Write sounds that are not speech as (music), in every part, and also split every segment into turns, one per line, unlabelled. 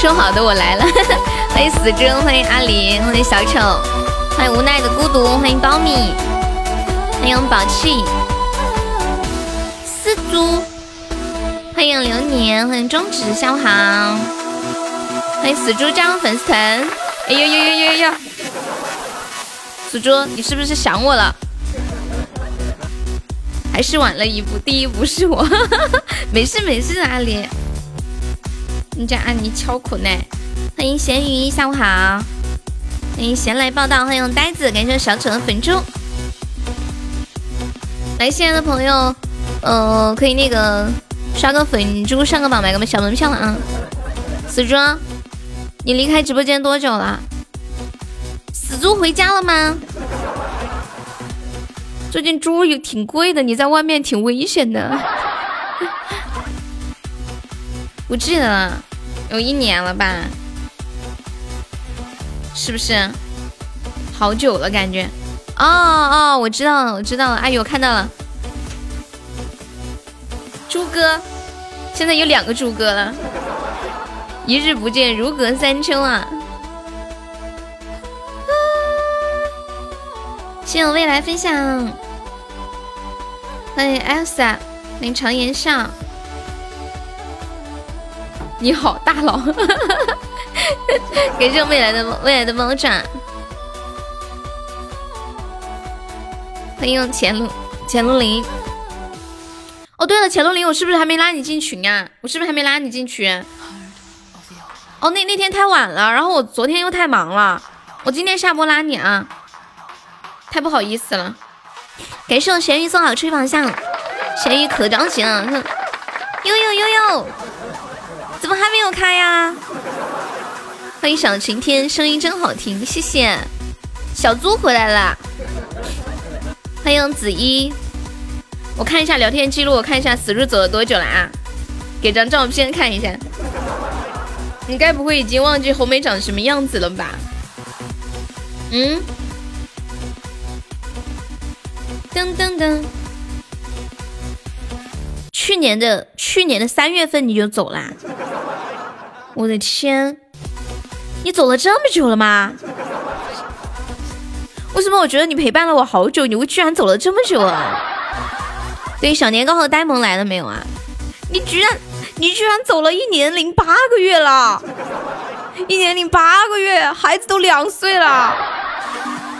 说好的我来了，(laughs) 欢迎死猪，欢迎阿林，欢迎小丑，欢迎无奈的孤独，欢迎苞米，欢迎宝气，四猪，欢迎流年，欢迎中指，下午好，欢迎死猪加入粉丝团，哎呦呦呦呦呦，死猪你是不是想我了？还是晚了一步，第一步是我，(laughs) 没事没事，阿里，你家阿尼敲苦耐，欢迎咸鱼，下午好，欢迎闲来报道，欢迎呆子，感谢小丑的粉猪，来新来的朋友，呃，可以那个刷个粉猪上个榜，买个小门票了啊。死猪，你离开直播间多久了？死猪回家了吗？最近猪有挺贵的，你在外面挺危险的。(laughs) 不记得了，有一年了吧？是不是？好久了感觉。哦哦，我知道了，我知道了。阿哎呦，看到了，猪哥，现在有两个猪哥了。一日不见，如隔三秋啊！谢谢我未来分享，欢迎 Elsa，欢迎常言笑，你好大佬，(laughs) 感谢未来的未来的猫爪，欢迎钱路钱路林。哦，对了，钱路林，我是不是还没拉你进群啊？我是不是还没拉你进群？哦，那那天太晚了，然后我昨天又太忙了，我今天下播拉你啊。太不好意思了，感谢我咸鱼送好吹榜相，咸鱼可着急了，悠悠悠悠，怎么还没有开呀？欢迎小晴天，声音真好听，谢谢。小猪回来了，欢迎子一，我看一下聊天记录，我看一下死猪走了多久了啊？给张照片看一下，你该不会已经忘记红梅长什么样子了吧？嗯。噔噔噔！去年的去年的三月份你就走啦？我的天，你走了这么久了吗？为什么我觉得你陪伴了我好久，你居然走了这么久啊？对，小年糕和呆萌来了没有啊？你居然你居然走了一年零八个月了，一年零八个月，孩子都两岁了，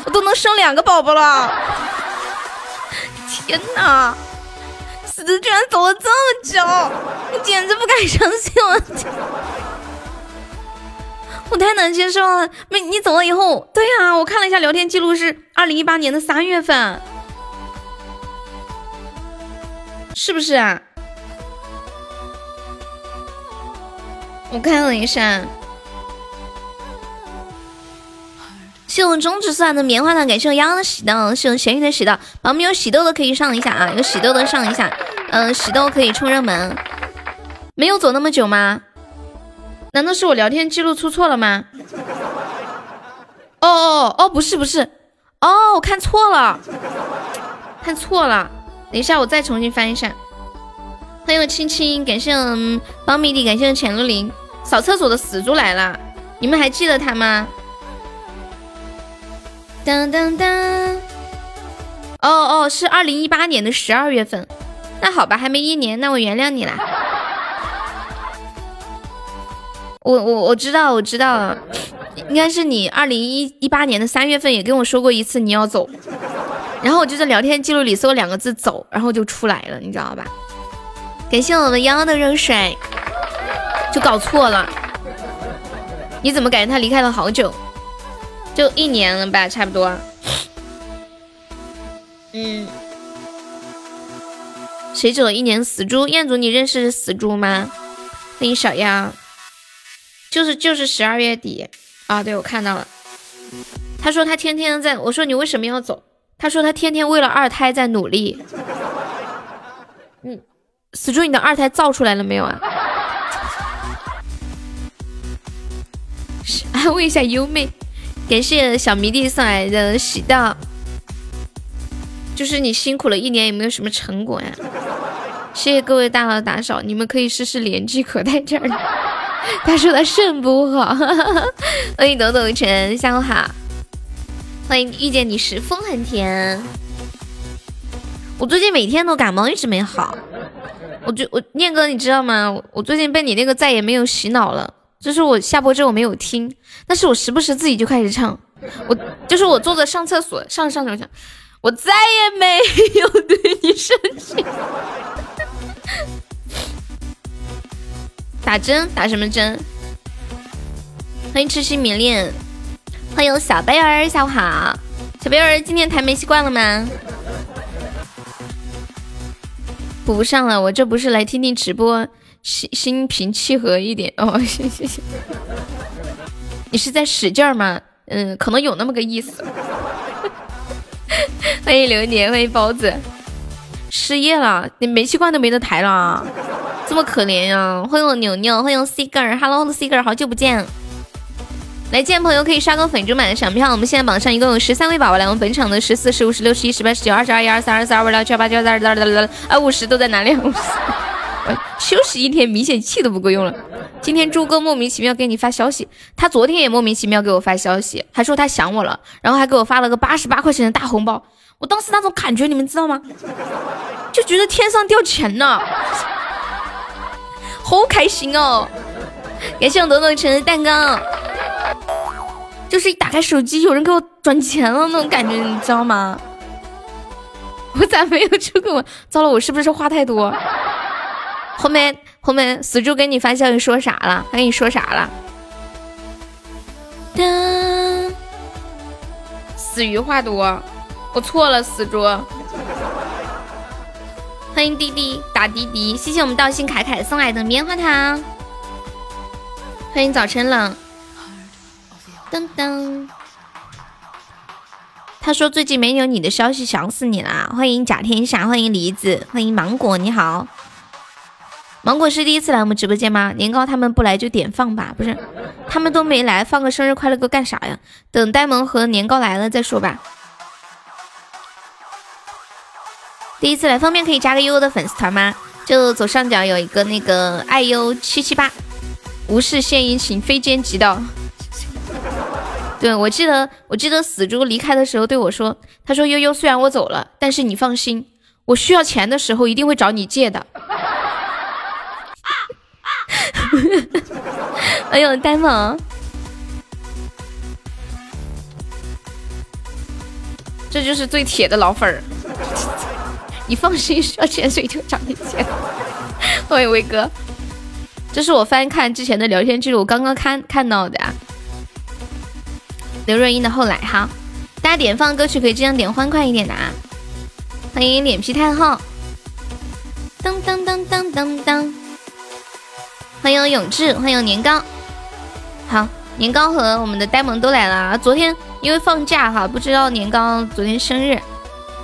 我都能生两个宝宝了。天哪，死子居然走了这么久，我简直不敢相信我，我太难接受了。没你走了以后，对呀，我看了一下聊天记录是二零一八年的三月份，是不是啊？我看了一下。谢我中指算的棉花糖，感谢我央的喜豆，谢我咸鱼的喜豆，宝们有喜豆的可以上一下啊，有喜豆的上一下，嗯，喜豆可以冲热门。没有走那么久吗？难道是我聊天记录出错了吗？哦哦哦，不是不是，哦，我看错了，看错了，等一下我再重新翻一下。欢迎青青，感谢苞米地，感谢浅露林，扫厕所的死猪来了，你们还记得他吗？当当当！哦哦，是二零一八年的十二月份。那好吧，还没一年，那我原谅你啦。我我我知道，我知道了，应该是你二零一一八年的三月份也跟我说过一次你要走，然后我就在聊天记录里搜两个字“走”，然后就出来了，你知道吧？感谢我们幺幺的热水，就搞错了。你怎么感觉他离开了好久？就一年了吧，差不多。嗯，谁走了一年？死猪，彦祖，你认识死猪吗？欢迎小样，就是就是十二月底啊，对我看到了。他说他天天在，我说你为什么要走？他说他天天为了二胎在努力。嗯，死猪，你的二胎造出来了没有啊？(laughs) 安慰一下优妹。感谢小迷弟送来的喜到，就是你辛苦了一年，有没有什么成果呀？谢谢各位大佬打赏，你们可以试试连击可带劲儿。他说他肾不好。欢迎抖抖晨，下午好。欢迎遇见你时风很甜。我最近每天都感冒，一直没好。我就我念哥，你知道吗？我最近被你那个再也没有洗脑了。就是我下播之后我没有听，但是我时不时自己就开始唱。我就是我坐着上厕所上上上，我再也没有对你生气。打针打什么针？欢迎痴心迷恋，欢迎小贝儿，下午好。小贝儿今天弹煤气罐了吗？补不上了，我这不是来听听直播。心心平气和一点哦，谢谢谢。你是在使劲吗？嗯，可能有那么个意思。(laughs) 欢迎流年，欢迎包子。失业了，你煤气罐都没得抬了啊，这么可怜呀！欢迎我牛牛，欢迎 Cigar，Hello Cigar，好久不见。来见朋友可以刷个粉猪买的闪票，我们现在榜上一共有十三位宝宝来，我们本场的十四、十五、十六、十一、十八、十九、二十二、一二三、二四、二五、二六、七八、九十、二十二、二二、五十都在哪里？五十。(laughs) 休息一天，明显气都不够用了。今天猪哥莫名其妙给你发消息，他昨天也莫名其妙给我发消息，还说他想我了，然后还给我发了个八十八块钱的大红包。我当时那种感觉，你们知道吗？就觉得天上掉钱了，(laughs) 好开心哦！感谢我朵朵橙的蛋糕，就是一打开手机，有人给我转钱了那种感觉，你知道吗？我咋没有出过？糟了，我是不是话太多？后面后面死猪给你发消息说啥了？他跟你说啥了？死鱼话多，我错了，死猪。欢迎滴滴打滴滴，谢谢我们道心凯凯送来的棉花糖。欢迎早晨冷。噔噔。他说最近没有你的消息，想死你啦！欢迎贾天下，欢迎梨子，欢迎芒果，你好。芒果是第一次来我们直播间吗？年糕他们不来就点放吧，不是，他们都没来，放个生日快乐歌干啥呀？等呆萌和年糕来了再说吧。第一次来，方便可以加个悠悠的粉丝团吗？就左上角有一个那个爱优七七八，无事献殷勤，非奸即盗。对我记得，我记得死猪离开的时候对我说，他说悠悠虽然我走了，但是你放心，我需要钱的时候一定会找你借的。(laughs) 哎呦，呆萌，这就是最铁的老粉儿。(laughs) 你放心，需要潜水就找你借。欢迎威哥，这是我翻看之前的聊天记录，刚刚看看到的。啊刘若英的《后来》哈，大家点放歌曲可以这样点欢快一点的啊。欢迎脸皮太厚。当当当当当当。欢迎永志，欢迎年糕。好，年糕和我们的呆萌都来了。昨天因为放假哈，不知道年糕昨天生日。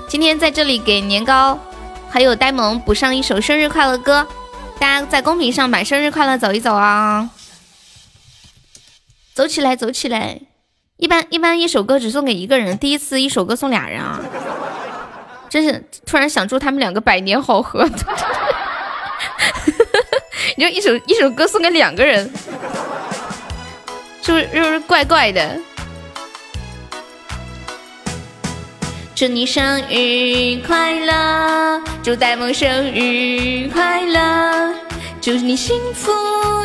今天在这里给年糕还有呆萌补上一首生日快乐歌，大家在公屏上把生日快乐走一走啊！走起来，走起来！一般一般一首歌只送给一个人，第一次一首歌送俩人啊！真是突然想祝他们两个百年好合。你就一首一首歌送给两个人，是不是是不是怪怪的？祝你生日快乐，祝呆萌生日快乐，祝你幸福，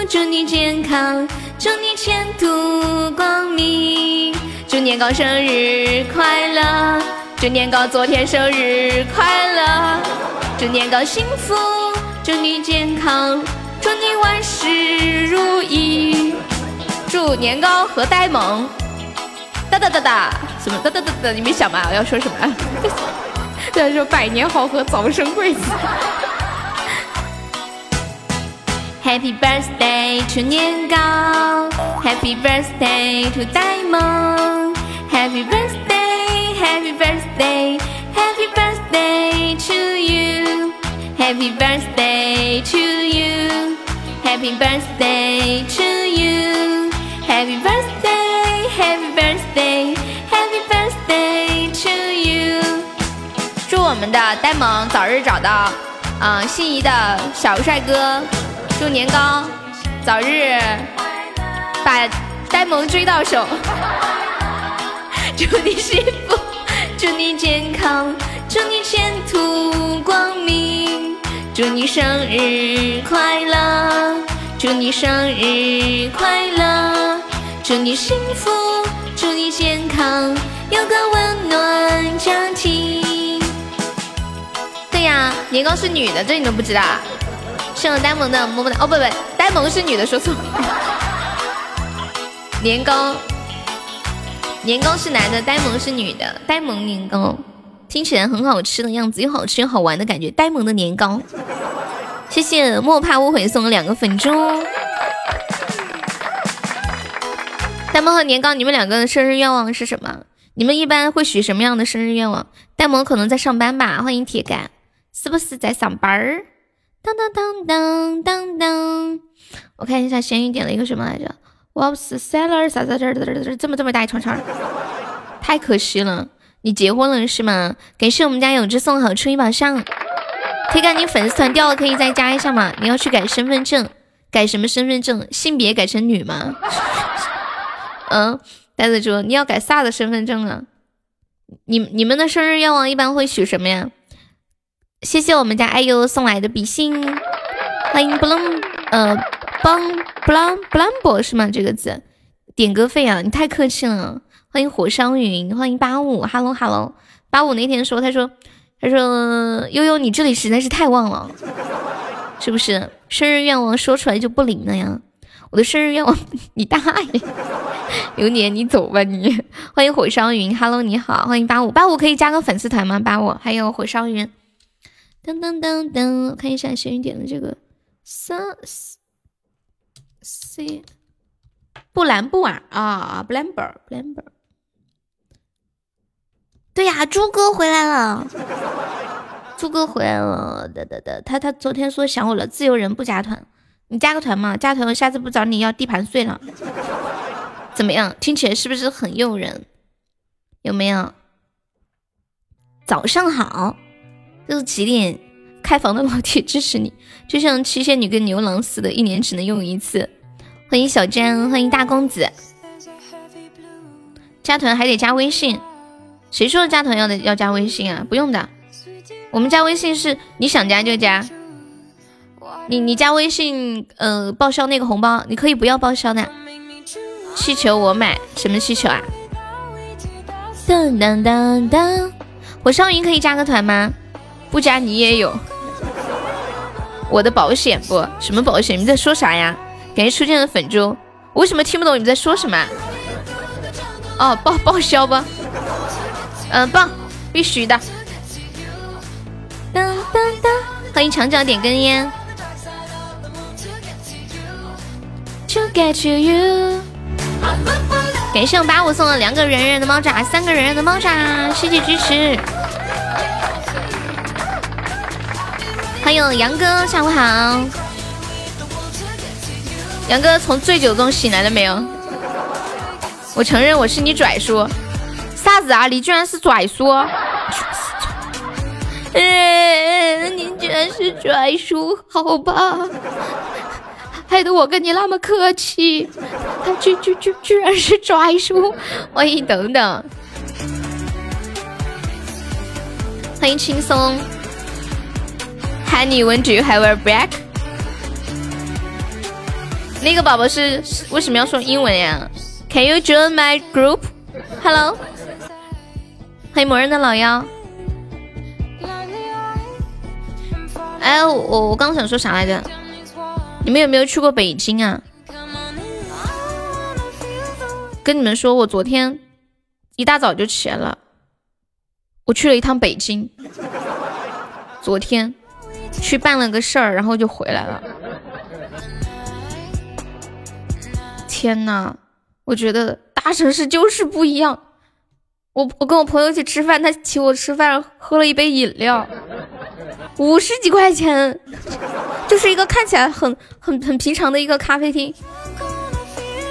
祝你健康，祝你前途光明。祝年糕生日快乐，祝年糕昨天生日快乐，祝年糕幸福，祝你健康。祝你万事如意，祝年糕和呆萌哒哒哒哒，什么哒哒哒哒？你没想吧？我要说什么？要说百年好合，早生贵子。Happy birthday to 年糕，Happy birthday to 呆萌，Happy birthday，Happy birthday，Happy birthday to you！Happy birthday to you。Happy birthday to you, Happy birthday, Happy birthday, Happy birthday to you。祝我们的呆萌早日找到，嗯，心仪的小帅哥。祝年糕早日把呆萌追到手。祝你幸福，祝你健康，祝你前途光明，祝你生日快乐，祝你生日快乐，祝你幸福，祝你健康，有个温暖家庭。对呀，年糕是女的，这你都不知道？啊？是我呆萌的么么哒。哦，不不，呆萌是女的，说错。(laughs) 年糕。年糕是男的，呆萌是女的。呆萌年糕听起来很好吃的样子，又好吃又好玩的感觉。呆萌的年糕，谢谢莫怕误会送了两个粉猪。呆萌和年糕，你们两个的生日愿望是什么？你们一般会许什么样的生日愿望？呆萌可能在上班吧，欢迎铁杆，是不是在上班儿？当当当当当当，我看一下咸鱼点了一个什么来着？我是 seller 啥啥这这这这么这么大一串串，太可惜了。你结婚了是吗？感谢我们家永志送好出一把上，铁杆你粉丝团掉了可以再加一下吗？你要去改身份证，改什么身份证？性别改成女吗？(laughs) 嗯，呆子猪，你要改啥的身份证啊？你你们的生日愿望一般会许什么呀？谢谢我们家爱优送来的比心，欢迎 bloom，呃。帮布朗布朗博是吗？这个字，点歌费啊！你太客气了。欢迎火烧云，欢迎八五，hello hello。八五那天说，他说，他说悠悠你这里实在是太旺了，是不是？生日愿望说出来就不灵了呀？我的生日愿望，(laughs) 你大爷！流年你走吧你。欢迎火烧云，hello 你好，欢迎八五八五可以加个粉丝团吗？八五还有火烧云，噔噔噔噔，看一下闲鱼点的这个三。C，布兰布尔啊，布兰布尔，布兰布尔。对呀，猪哥回来了，猪哥回来了，的的的，他他昨天说想我了，自由人不加团，你加个团嘛，加团我下次不找你要地盘碎了。怎么样？听起来是不是很诱人？有没有？早上好，这是几点？开房的老铁支持你，就像七仙女跟牛郎似的，一年只能用一次。欢迎小詹，欢迎大公子。加团还得加微信，谁说加团要的要加微信啊？不用的，我们加微信是你想加就加。你你加微信，呃，报销那个红包，你可以不要报销的。气球我买，什么气球啊？当当当当，火烧云可以加个团吗？不加你也有。我的保险不？什么保险？你们在说啥呀？感谢出现的粉猪，我为什么听不懂你们在说什么？哦，报报销不？嗯，棒，必须的。当当当，欢迎墙角点根烟。To get to you，感谢我八五送了两个圆圆的猫爪，三个圆圆的猫爪，谢谢支持。欢迎杨哥，下午好。杨哥从醉酒中醒来了没有？我承认我是你拽叔。啥子啊？你居然是拽叔？哎，(laughs) 你居然是拽叔？好吧，害得我跟你那么客气，他居居居居然是拽叔。欢迎等等，欢迎轻松。Honey, when do you have a break？那个宝宝是为什么要说英文呀？Can you join my group? Hello，欢迎魔人的老妖。哎，我我刚想说啥来着？你们有没有去过北京啊？跟你们说，我昨天一大早就起来了，我去了一趟北京。昨天。去办了个事儿，然后就回来了。天呐，我觉得大城市就是不一样。我我跟我朋友一起吃饭，他请我吃饭，喝了一杯饮料，五十几块钱，就是一个看起来很很很平常的一个咖啡厅，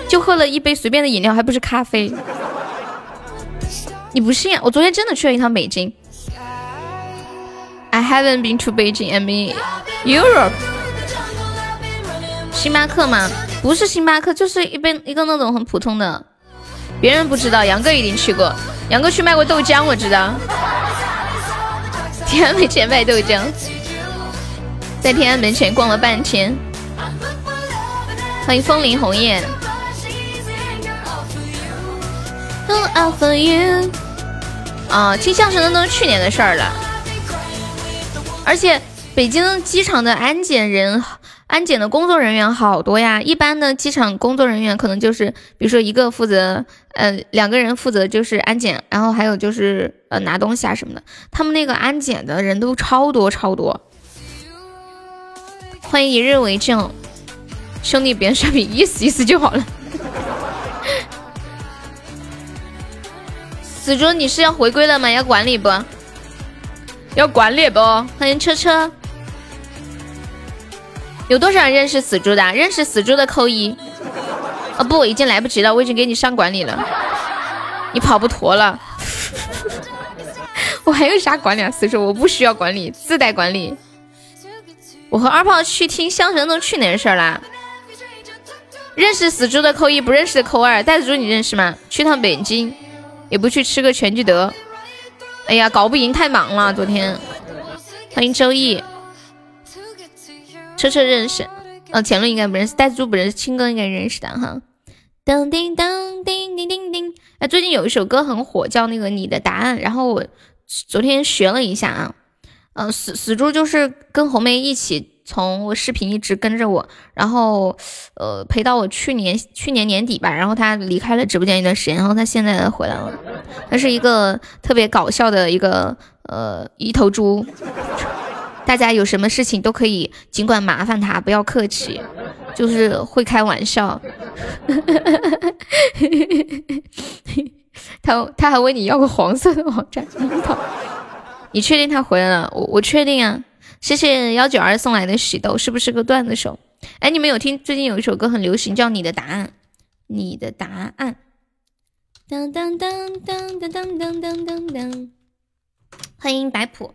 就喝了一杯随便的饮料，还不是咖啡。你不信？我昨天真的去了一趟北京。I haven't been to Beijing. I mean Europe. 星巴克吗？不是星巴克，就是一杯一个那种很普通的。别人不知道，杨哥一定去过。杨哥去卖过豆浆，我知道。(laughs) 天安门前卖豆浆，在天安门前逛了半天。欢迎风铃红叶。啊，听相声的都是去年的事儿了。而且北京机场的安检人。安检的工作人员好多呀，一般的机场工作人员可能就是，比如说一个负责，呃，两个人负责就是安检，然后还有就是呃拿东西啊什么的。他们那个安检的人都超多超多。欢迎一日为证，兄弟别刷屏，意思意思就好了。死猪，你是要回归了吗？要管理不？要管理不？欢迎车车。有多少人认识死猪的？认识死猪的扣一。哦不，已经来不及了，我已经给你上管理了，你跑不脱了。(laughs) 我还有啥管理啊？死猪，我不需要管理，自带管理。我和二炮去听相声都去年的事啦。认识死猪的扣一，不认识的扣二。袋子猪你认识吗？去趟北京，也不去吃个全聚德。哎呀，搞不赢，太忙了，昨天。欢迎周易。车车认识，哦，前路应该不认识，袋子猪不认识，青哥应该认识的哈。噔叮当叮叮叮叮，哎，最近有一首歌很火，叫那个你的答案，然后我昨天学了一下啊，嗯，死死猪就是跟红梅一起从我视频一直跟着我，然后呃陪到我去年去年年底吧，然后他离开了直播间一段时间，然后他现在回来了，他是一个特别搞笑的一个呃一头猪。大家有什么事情都可以尽管麻烦他，不要客气，就是会开玩笑。(laughs) 他他还问你要个黄色的网站，你确定他回来了？我我确定啊！谢谢幺九二送来的喜豆，是不是个段子手？哎，你们有听最近有一首歌很流行，叫《你的答案》，你的答案。当当当当当当当当当当，欢迎白普。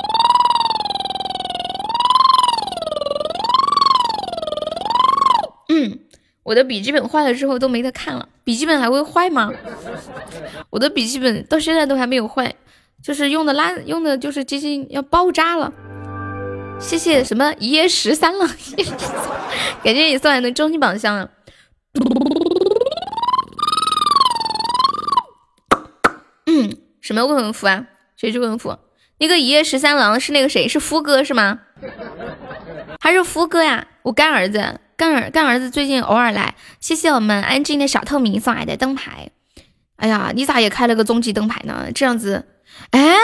嗯，我的笔记本坏了之后都没得看了。笔记本还会坏吗？我的笔记本到现在都还没有坏，就是用的拉用的就是接近要爆炸了。谢谢什么一夜十三了，(laughs) 感谢你送来的终极宝箱啊！嗯，什么未婚夫啊？谁是未婚夫？那个一夜十三郎是那个谁？是夫哥是吗？还是夫哥呀？我干儿子。干儿干儿子最近偶尔来，谢谢我们安静的小透明送来的灯牌。哎呀，你咋也开了个终极灯牌呢？这样子，哎，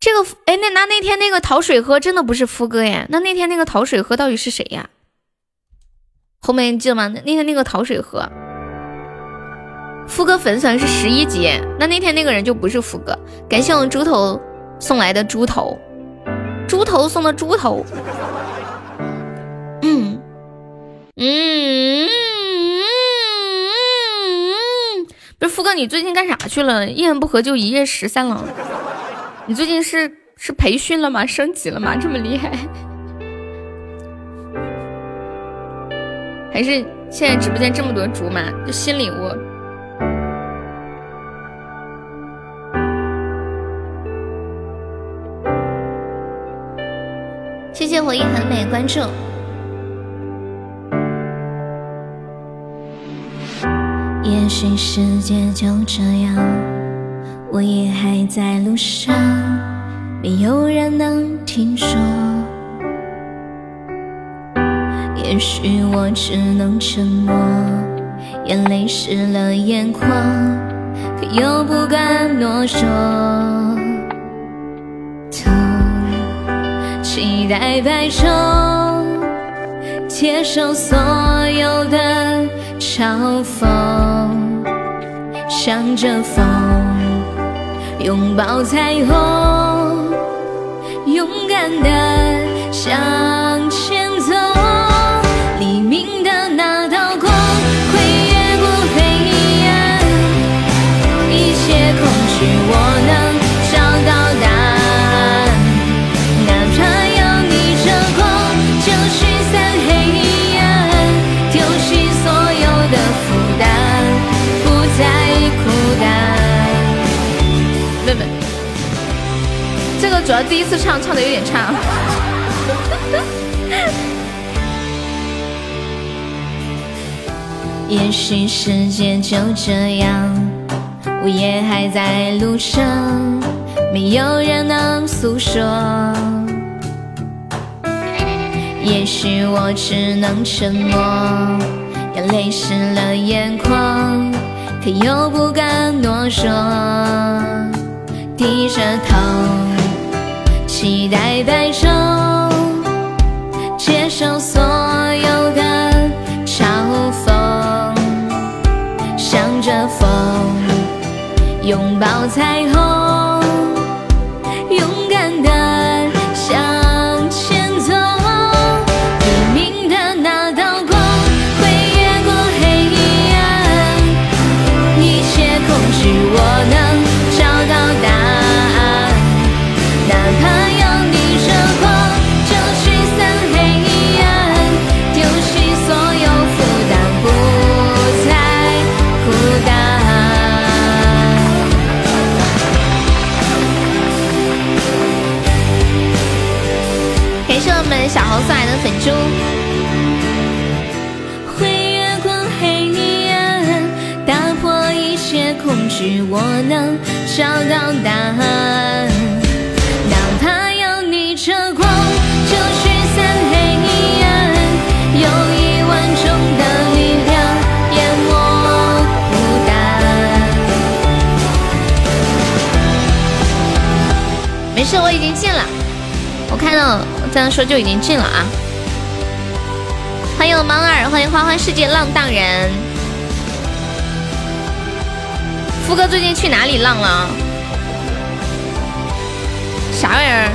这个哎那那那天那个讨水喝真的不是夫哥耶？那那天那个讨水喝到底是谁呀？后面记得吗？那天那个讨水喝，夫哥粉丝团是十一级，那那天那个人就不是夫哥。感谢我们猪头送来的猪头，猪头送的猪头。嗯。嗯，不是富哥，你最近干啥去了？一言不合就一夜十三郎，你最近是是培训了吗？升级了吗？这么厉害？还是现在直播间这么多竹马？就新礼物。谢谢我一很美关注。也许世界就这样，我也还在路上，没有人能听说。也许我只能沉默，眼泪湿了眼眶，可又不敢多说。都期待白昼。接受所有的嘲讽，向着风，拥抱彩虹，勇敢的向主要第一次唱，唱的有点差。(laughs) 也许世界就这样，我也还在路上，没有人能诉说。也许我只能沉默，眼泪湿了眼眶，可又不敢诺说。低着头，期待白昼，接受所有的嘲讽，向着风，拥抱彩虹，我已经进了。我看到这样说就已经进了啊！欢迎猫儿，欢迎花花世界浪荡人。富哥最近去哪里浪了？啥玩意儿？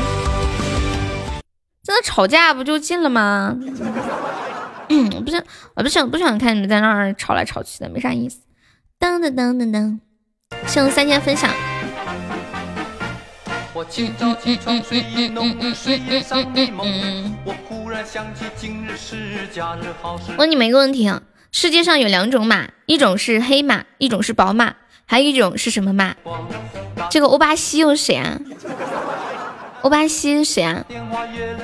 真的吵架不就进了吗？嗯，我不想，我不想，不想看你们在那儿吵来吵去的，没啥意思。噔噔噔噔噔，谢我三千分享。
我清早起床，睡意浓，睡眼上的梦。我忽然想起今日是假日，好事。
问你们一个问题啊，世界上有两种马，一种是黑马，一种是宝马，还有一种是什么马？这个欧巴西又是谁啊？欧巴西是谁啊？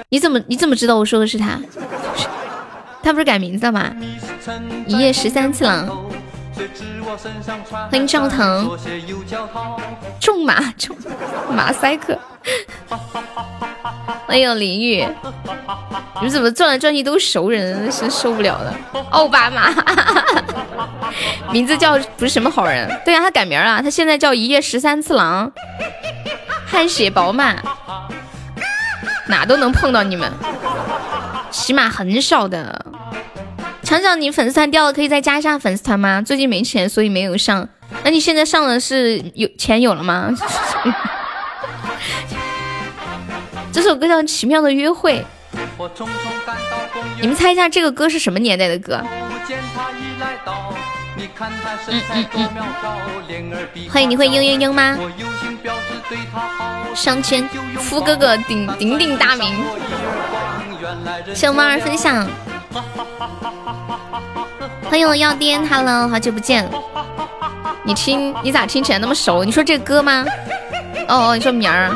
你怎么你怎么知道我说的是他？他不是改名字了吗？一夜十三次郎。欢迎赵腾，重马重马赛克，欢迎林玉，你们怎么转来转去都是熟人，真受不了了。奥巴马，名字叫不是什么好人，对呀、他改名了，他现在叫一夜十三次郎，汗血宝马，哪都能碰到你们，起码很少的。强强，你粉丝团掉了，可以再加一下粉丝团吗？最近没钱，所以没有上。那你现在上了是有钱有了吗？(laughs) 这首歌叫《奇妙的约会》，你们猜一下这个歌是什么年代的歌？欢迎你会嘤嘤嘤吗？上千，夫哥哥鼎鼎鼎大名。谢我猫儿分享，欢迎我药颠，Hello，好久不见。你听，你咋听起来那么熟？你说这歌吗？哦哦，你说名儿。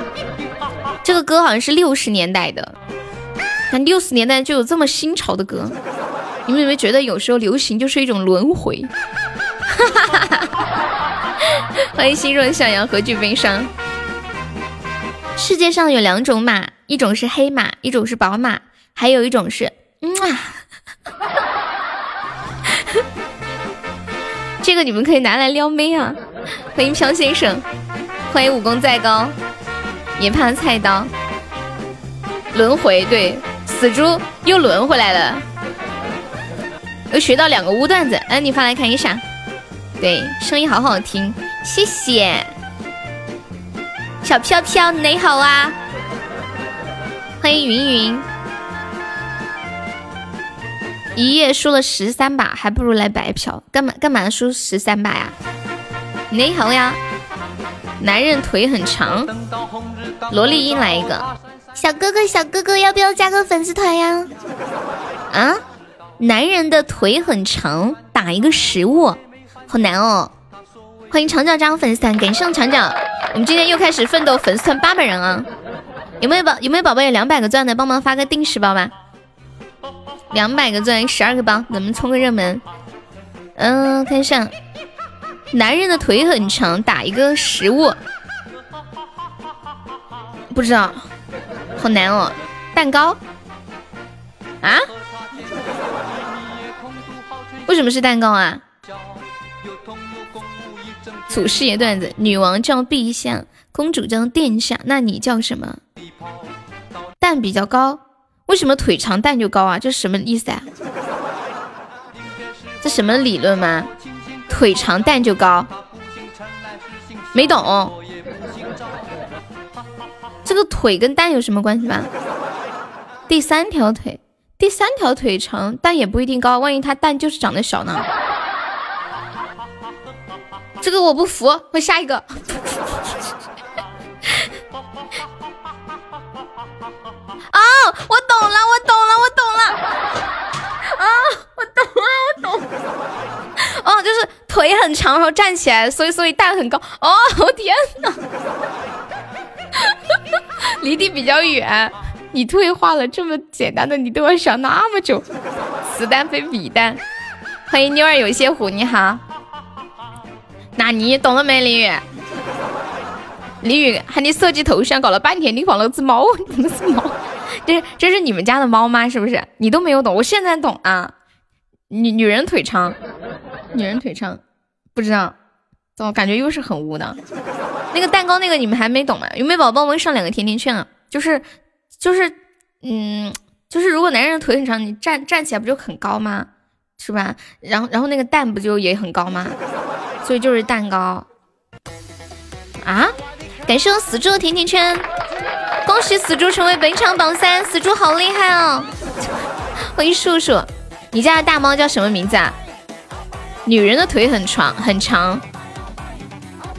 这个歌好像是六十年代的，但六十年代就有这么新潮的歌。你们有没有觉得有时候流行就是一种轮回？(laughs) 欢迎心若向阳，何惧悲伤。世界上有两种马，一种是黑马，一种是宝马，还有一种是嗯啊。(laughs) 这个你们可以拿来撩妹啊！欢迎飘先生，欢迎武功再高，也怕菜刀。轮回，对，死猪又轮回来了。又学到两个污段子，哎，你发来看一下。对，声音好好听，谢谢。小飘飘，你好啊！欢迎云云。一夜输了十三把，还不如来白嫖。干嘛干嘛输十三把呀？你好呀，男人腿很长，萝莉音来一个。小哥哥小哥哥，要不要加个粉丝团呀？啊？男人的腿很长，打一个食物，好难哦。欢迎长脚张粉丝团，感谢长脚。我们今天又开始奋斗，粉丝团八百人啊！有没有宝有没有宝宝有两百个钻的，帮忙发个定时包吧。两百个钻，十二个包，咱们冲个热门。嗯，看一下，男人的腿很长，打一个食物，不知道，好难哦。蛋糕？啊？为什么是蛋糕啊？祖师爷段子：女王叫陛下，公主叫殿下，那你叫什么？蛋比较高，为什么腿长蛋就高啊？这是什么意思啊？这什么理论吗？腿长蛋就高？没懂。这个腿跟蛋有什么关系吗？第三条腿，第三条腿长，蛋也不一定高，万一它蛋就是长得小呢？这个我不服，我下一个。哦，就是腿很长，然后站起来，所以所以蛋很高。哦，(laughs) 我天哪，(laughs) 离地比较远。你退化了，这么简单的你都要想那么久。此蛋非彼蛋。欢迎妞儿有些虎，你好。那你懂了没，林宇？林宇喊你设计头像，搞了半天，你放了只猫，怎么是猫？这这是你们家的猫吗？是不是？你都没有懂，我现在懂啊！女女人腿长，女人腿长，不知道，怎么感觉又是很污的？那个蛋糕，那个你们还没懂吗？有没有宝宝们上两个甜甜圈啊？就是就是，嗯，就是如果男人腿很长，你站站起来不就很高吗？是吧？然后然后那个蛋不就也很高吗？所以就是蛋糕啊！感谢我死猪的甜甜圈，恭喜死猪成为本场榜三，死猪好厉害哦！欢迎叔叔，你家的大猫叫什么名字啊？女人的腿很长很长，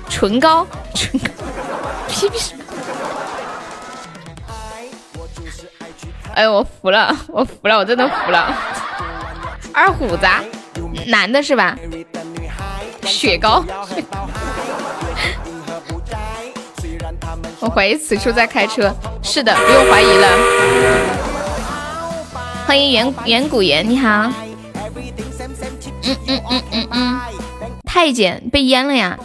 唇膏唇膏，(laughs) 屁屁。哎我服了，我服了，我真的服了。二虎子，男的是吧？雪糕，(laughs) 我怀疑此处在开车。是的，不用怀疑了。欢迎远远古言，你好。嗯嗯嗯嗯嗯。太监被阉了呀？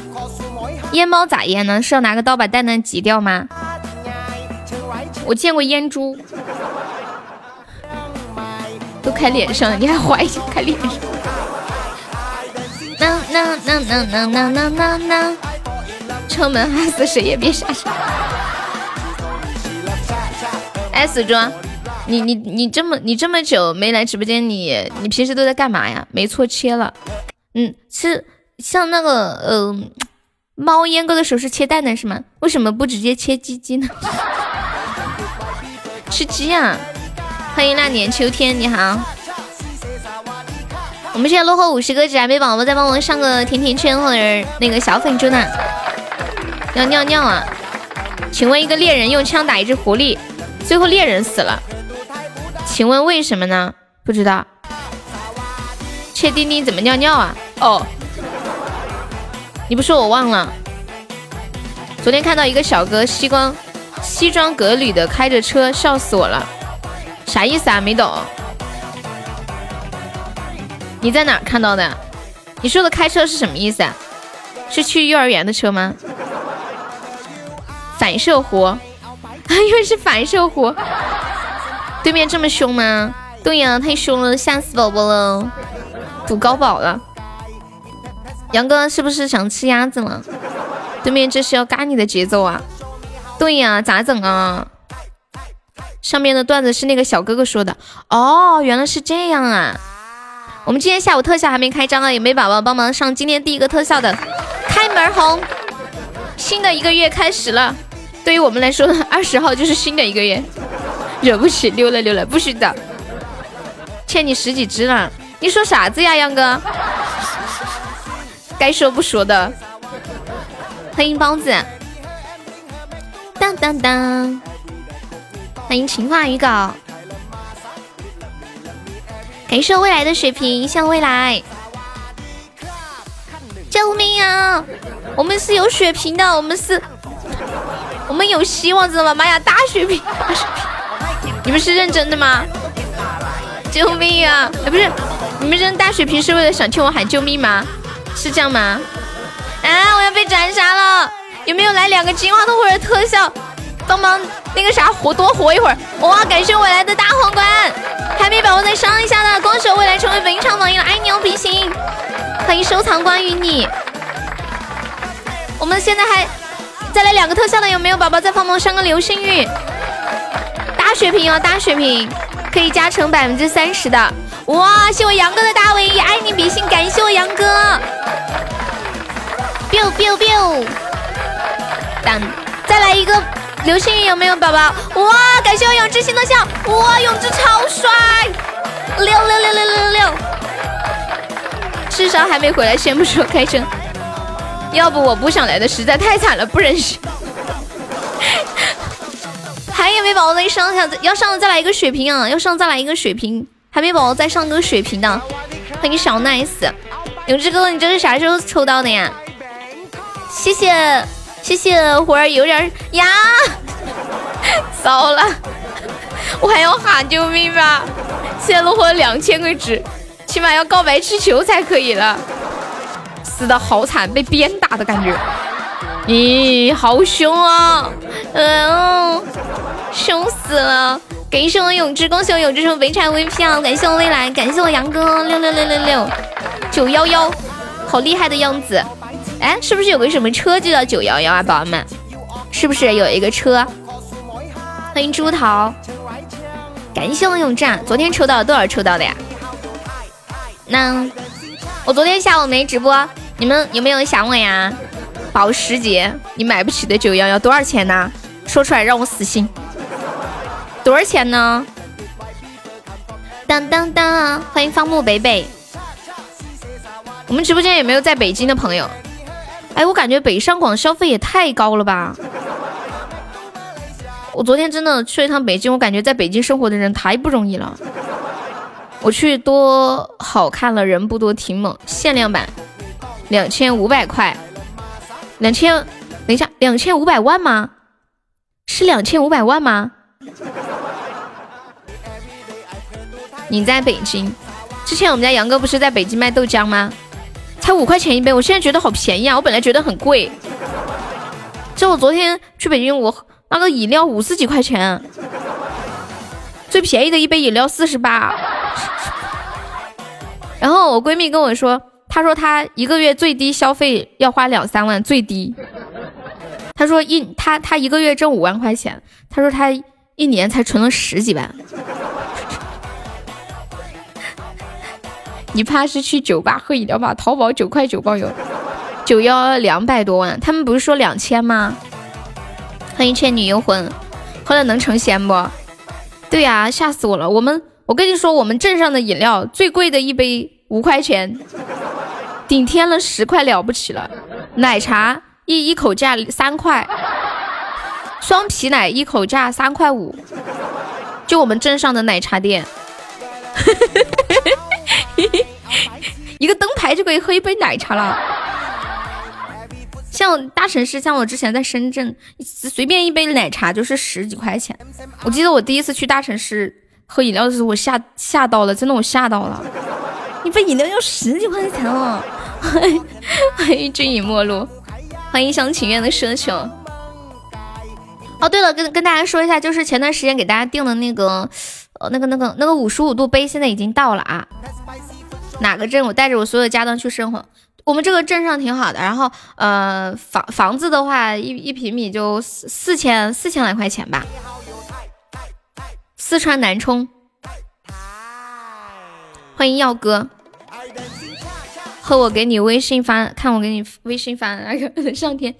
阉猫咋阉呢？是要拿个刀把蛋蛋挤掉吗？我见过阉猪，都开脸上，你还怀疑开脸上？能能能能能能能能能，出门害死谁也别傻傻。哎，死猪，你你你这么你这么久没来直播间，你你平时都在干嘛呀？没错，切了。嗯，是像那个嗯，猫阉割的时候是切蛋蛋是吗？为什么不直接切鸡鸡呢？(laughs) 吃鸡啊！欢迎那年秋天，你好。我们现在落后五十个纸，没宝宝再帮我上个甜甜圈或者那个小粉猪呢？要尿尿啊？请问一个猎人用枪打一只狐狸，最后猎人死了，请问为什么呢？不知道。切丁丁怎么尿尿啊？哦，你不说我忘了。昨天看到一个小哥西装西装革履的开着车，笑死我了。啥意思啊？没懂。你在哪看到的？你说的开车是什么意思啊？是去幼儿园的车吗？反射弧，(laughs) 因为是反射弧。对面这么凶吗？对呀，太凶了，吓死宝宝了，赌高保了。杨哥是不是想吃鸭子了？对面这是要嘎你的节奏啊？对呀，咋整啊？上面的段子是那个小哥哥说的。哦，原来是这样啊。我们今天下午特效还没开张啊，有没有宝宝帮忙上今天第一个特效的开门红？新的一个月开始了，对于我们来说，二十号就是新的一个月。惹不起，溜了溜了，不许的，欠你十几只了。你说啥子呀，杨哥？(laughs) 该说不说的。欢迎包子。当当当。欢迎情话预告。感谢未来的水瓶，向未来。救命啊！我们是有血瓶的，我们是，我们有希望，知道吗？妈呀，大血瓶！你们是认真的吗？救命啊！哎，不是，你们扔大水瓶是为了想听我喊救命吗？是这样吗？啊！我要被斩杀了！有没有来两个金话筒或者特效，帮忙那个啥活多活一会儿？哇！感谢未来的大皇冠，还没宝宝再上一下的，恭喜未来成为本场榜一了！爱你哦，比心！欢迎收藏关于你。我们现在还再来两个特效的，有没有宝宝再帮忙上个流星雨？大血瓶哦，大血瓶可以加成百分之三十的。哇！谢我杨哥的大尾翼，爱你比心，感谢我杨哥。biu biu biu，当再来一个流星雨有没有宝宝？哇！感谢我永志新的笑，哇！永志超帅，六六六六六六六，至少还没回来，先不说开声。要不我不想来的实在太惨了，不忍心。还有没宝宝再上一下？要上再来一个血瓶啊！要上再来一个血瓶，还没宝宝再上个血瓶的。欢迎小 nice，永志哥，你这是啥时候抽到的呀？谢谢谢谢，忽然有点呀，(laughs) 糟了，我还要喊救命吧！现在落后两千个值，起码要告白气球才可以了。死的好惨，被鞭打的感觉。咦，好凶啊！嗯，凶死了！感谢我永志，恭喜我永志成北产 VP 啊！感谢我未来，感谢我杨哥六六六六六九幺幺，好厉害的样子。哎，是不是有个什么车就叫九幺幺啊，宝宝们？是不是有一个车？欢迎朱桃，感谢我永志，昨天抽到了多少？抽到的呀？那我昨天下午没直播，你们有没有想我呀？保时捷，你买不起的九幺幺多少钱呢？说出来让我死心。多少钱呢？当当当！欢迎方木北北，我们直播间有没有在北京的朋友？哎，我感觉北上广消费也太高了吧！我昨天真的去了一趟北京，我感觉在北京生活的人太不容易了。我去多好看了，人不多，挺猛，限量版，两千五百块，两千，等一下，两千五百万吗？是两千五百万吗？你在北京？之前我们家杨哥不是在北京卖豆浆吗？才五块钱一杯，我现在觉得好便宜啊！我本来觉得很贵。就我昨天去北京，我那个饮料五十几块钱，最便宜的一杯饮料四十八。(laughs) 然后我闺蜜跟我说，他说他一个月最低消费要花两三万，最低。他说一他他一个月挣五万块钱，他说他一年才存了十几万。你怕是去酒吧喝饮料吧？淘宝九块九包邮，九幺两百多万，他们不是说两千吗？欢迎倩女幽魂，喝了能成仙不？对呀，吓死我了！我们，我跟你说，我们镇上的饮料最贵的一杯五块钱，顶天了十块了不起了。奶茶一一口价三块，双皮奶一口价三块五，就我们镇上的奶茶店。(laughs) 一个灯牌就可以喝一杯奶茶了。像大城市，像我之前在深圳，随便一杯奶茶就是十几块钱。我记得我第一次去大城市喝饮料的时候，我吓吓到了，真的我吓到了。一杯饮料要十几块钱哦！(laughs) 欢迎君已陌路，欢迎一厢情愿的奢求。哦，对了，跟跟大家说一下，就是前段时间给大家订的那个。呃，那个、那个、那个五十五度杯现在已经到了啊！哪个镇？我带着我所有家当去生活。我们这个镇上挺好的，然后呃，房房子的话，一一平米就四四千四千来块钱吧。四川南充，欢迎耀哥，喝我给你微信发，看我给你微信发的那个上天。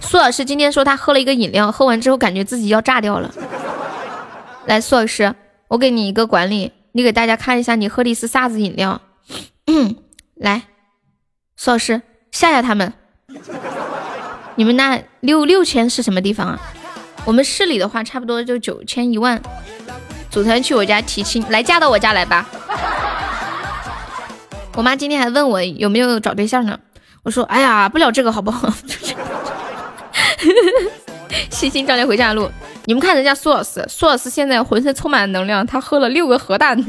苏老师今天说他喝了一个饮料，喝完之后感觉自己要炸掉了。来，苏老师，我给你一个管理，你给大家看一下你喝的是啥子饮料。(clears throat) 来，苏老师吓吓他们。你们那六六千是什么地方啊？我们市里的话，差不多就九千一万。组团去我家提亲，来嫁到我家来吧。(laughs) 我妈今天还问我有没有找对象呢，我说哎呀，不聊这个好不好？(laughs) 细心照亮回家的路。你们看人家苏老师，苏老师现在浑身充满能量，他喝了六个核弹。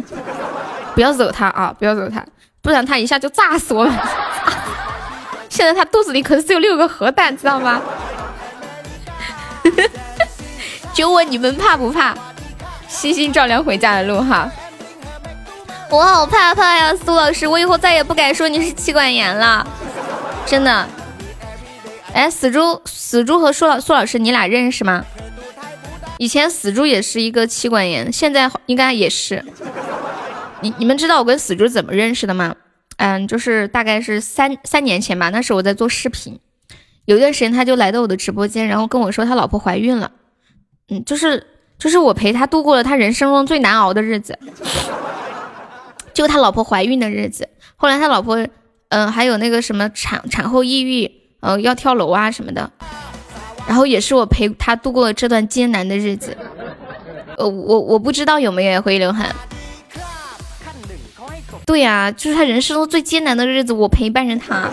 不要惹他啊，不要惹他，不然他一下就炸死我们。现在他肚子里可是只有六个核弹，知道吗？(laughs) 就问你们怕不怕？细心照亮回家的路哈。我好怕怕呀，苏老师，我以后再也不敢说你是妻管严了，真的。哎，死猪，死猪和苏老苏老师，你俩认识吗？以前死猪也是一个妻管严，现在应该也是。你你们知道我跟死猪怎么认识的吗？嗯，就是大概是三三年前吧，那时我在做视频，有一段时间他就来到我的直播间，然后跟我说他老婆怀孕了。嗯，就是就是我陪他度过了他人生中最难熬的日子，(laughs) 就他老婆怀孕的日子。后来他老婆，嗯，还有那个什么产产后抑郁。呃，要跳楼啊什么的，然后也是我陪他度过了这段艰难的日子。呃，我我不知道有没有回流汗。对呀，就是他人生中最艰难的日子，我陪伴着他。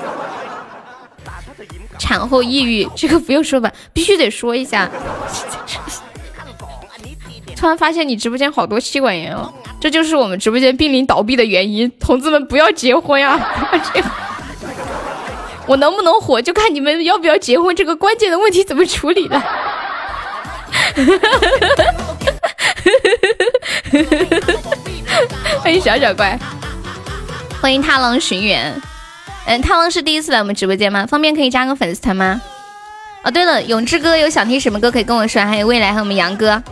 产后抑郁，这个不用说吧，必须得说一下。突然发现你直播间好多妻管严哦，这就是我们直播间濒临倒闭的原因。同志们，不要结婚呀！(laughs) 我能不能火，就看你们要不要结婚这个关键的问题怎么处理了。(laughs) 欢迎小小怪，欢迎踏浪寻缘。嗯，踏浪是第一次来我们直播间吗？方便可以加个粉丝团吗？哦，对了，永志哥有想听什么歌可以跟我说，还有未来和我们杨哥。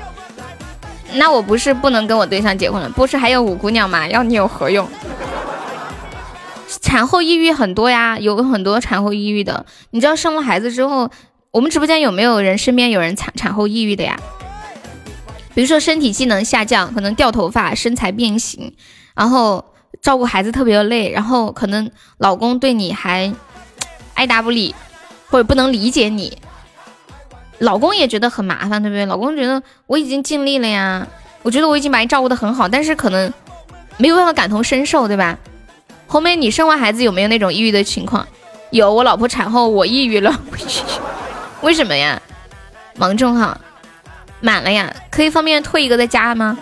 那我不是不能跟我对象结婚了，不是还有五姑娘吗？要你有何用？产后抑郁很多呀，有很多产后抑郁的。你知道生了孩子之后，我们直播间有没有人身边有人产产后抑郁的呀？比如说身体机能下降，可能掉头发、身材变形，然后照顾孩子特别累，然后可能老公对你还 (tsk) 爱答不理，或者不能理解你，老公也觉得很麻烦，对不对？老公觉得我已经尽力了呀，我觉得我已经把你照顾的很好，但是可能没有办法感同身受，对吧？红梅，你生完孩子有没有那种抑郁的情况？有，我老婆产后我抑郁了，为什么呀？芒种哈，满了呀，可以方便退一个再加吗？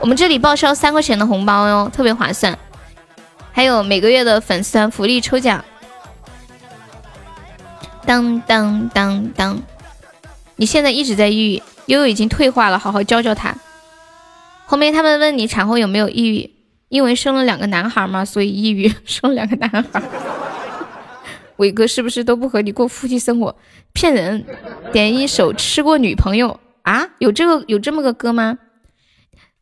我们这里报销三块钱的红包哟，特别划算，还有每个月的粉丝团福利抽奖。当当当当，你现在一直在抑郁，悠悠已经退化了，好好教教他。后面他们问你产后有没有抑郁？因为生了两个男孩嘛，所以抑郁。生了两个男孩，(laughs) 伟哥是不是都不和你过夫妻生活？骗人！点一首《吃过女朋友》啊？有这个有这么个歌吗？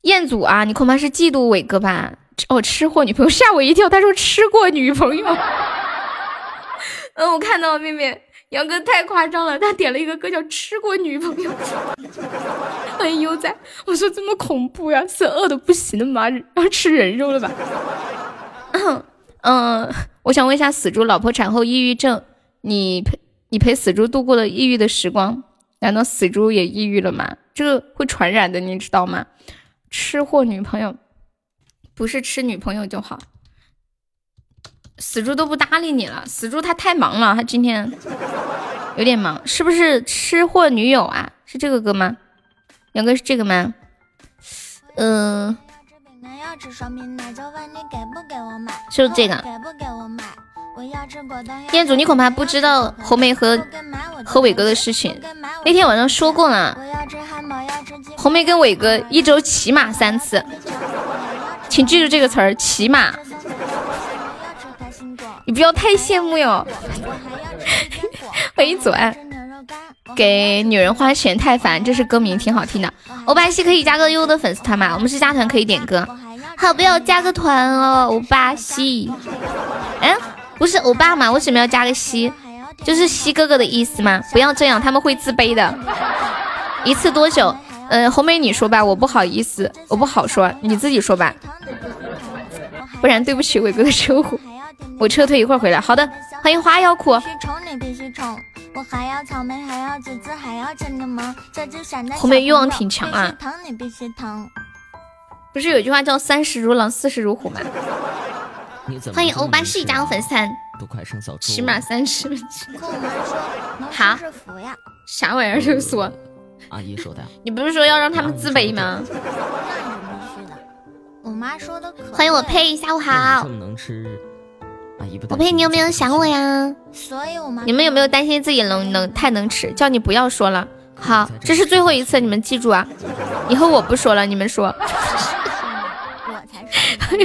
彦祖啊，你恐怕是嫉妒伟哥吧？哦，吃货女朋友吓我一跳，他说吃过女朋友。(laughs) 嗯，我看到了，妹妹。杨哥太夸张了，他点了一个歌叫《吃过女朋友》，很悠哉。我说这么恐怖呀，是饿的不行了吗？要吃人肉了吧？嗯，我想问一下死猪，老婆产后抑郁症，你陪你陪死猪度过了抑郁的时光，难道死猪也抑郁了吗？这个会传染的，你知道吗？吃货女朋友，不是吃女朋友就好。死猪都不搭理你了，死猪他太忙了，他今天有点忙，是不是吃货女友啊？是这个歌吗？杨哥是这个吗？嗯，是这个。店主，你恐怕不知道红梅和和伟哥的事情，那天晚上说过了。红梅跟伟哥一周起码三次，请记住这个词儿，起码。你不要太羡慕哟！欢迎左岸，给女人花钱太烦，这是歌名，挺好听的。欧巴西可以加个悠悠的粉丝团吗？我们是加团可以点歌。好，不要加个团哦，欧巴西。哎，不是欧巴吗？为什么要加个西？就是西哥哥的意思吗？不要这样，他们会自卑的。一次多久？嗯，红梅你说吧，我不好意思，我不好说，你自己说吧。不然对不起伟哥的称呼。我撤退一会儿回来。好的，欢迎花妖裤。红梅欲望挺强啊。不是有句话叫三十如狼，四十如虎吗？欢迎欧巴是一张粉丝团，起码三十。(laughs) 好，啥玩意儿就说？阿姨说的。你不是说要让他们自卑吗？那必须的。我妈说的。欢迎我佩，下午好。我佩，你有没有想我呀？所以我们。你们有没有担心自己能能太能吃？叫你不要说了。好，这是最后一次，你们记住啊！以后我不说了，你们说。(laughs) 可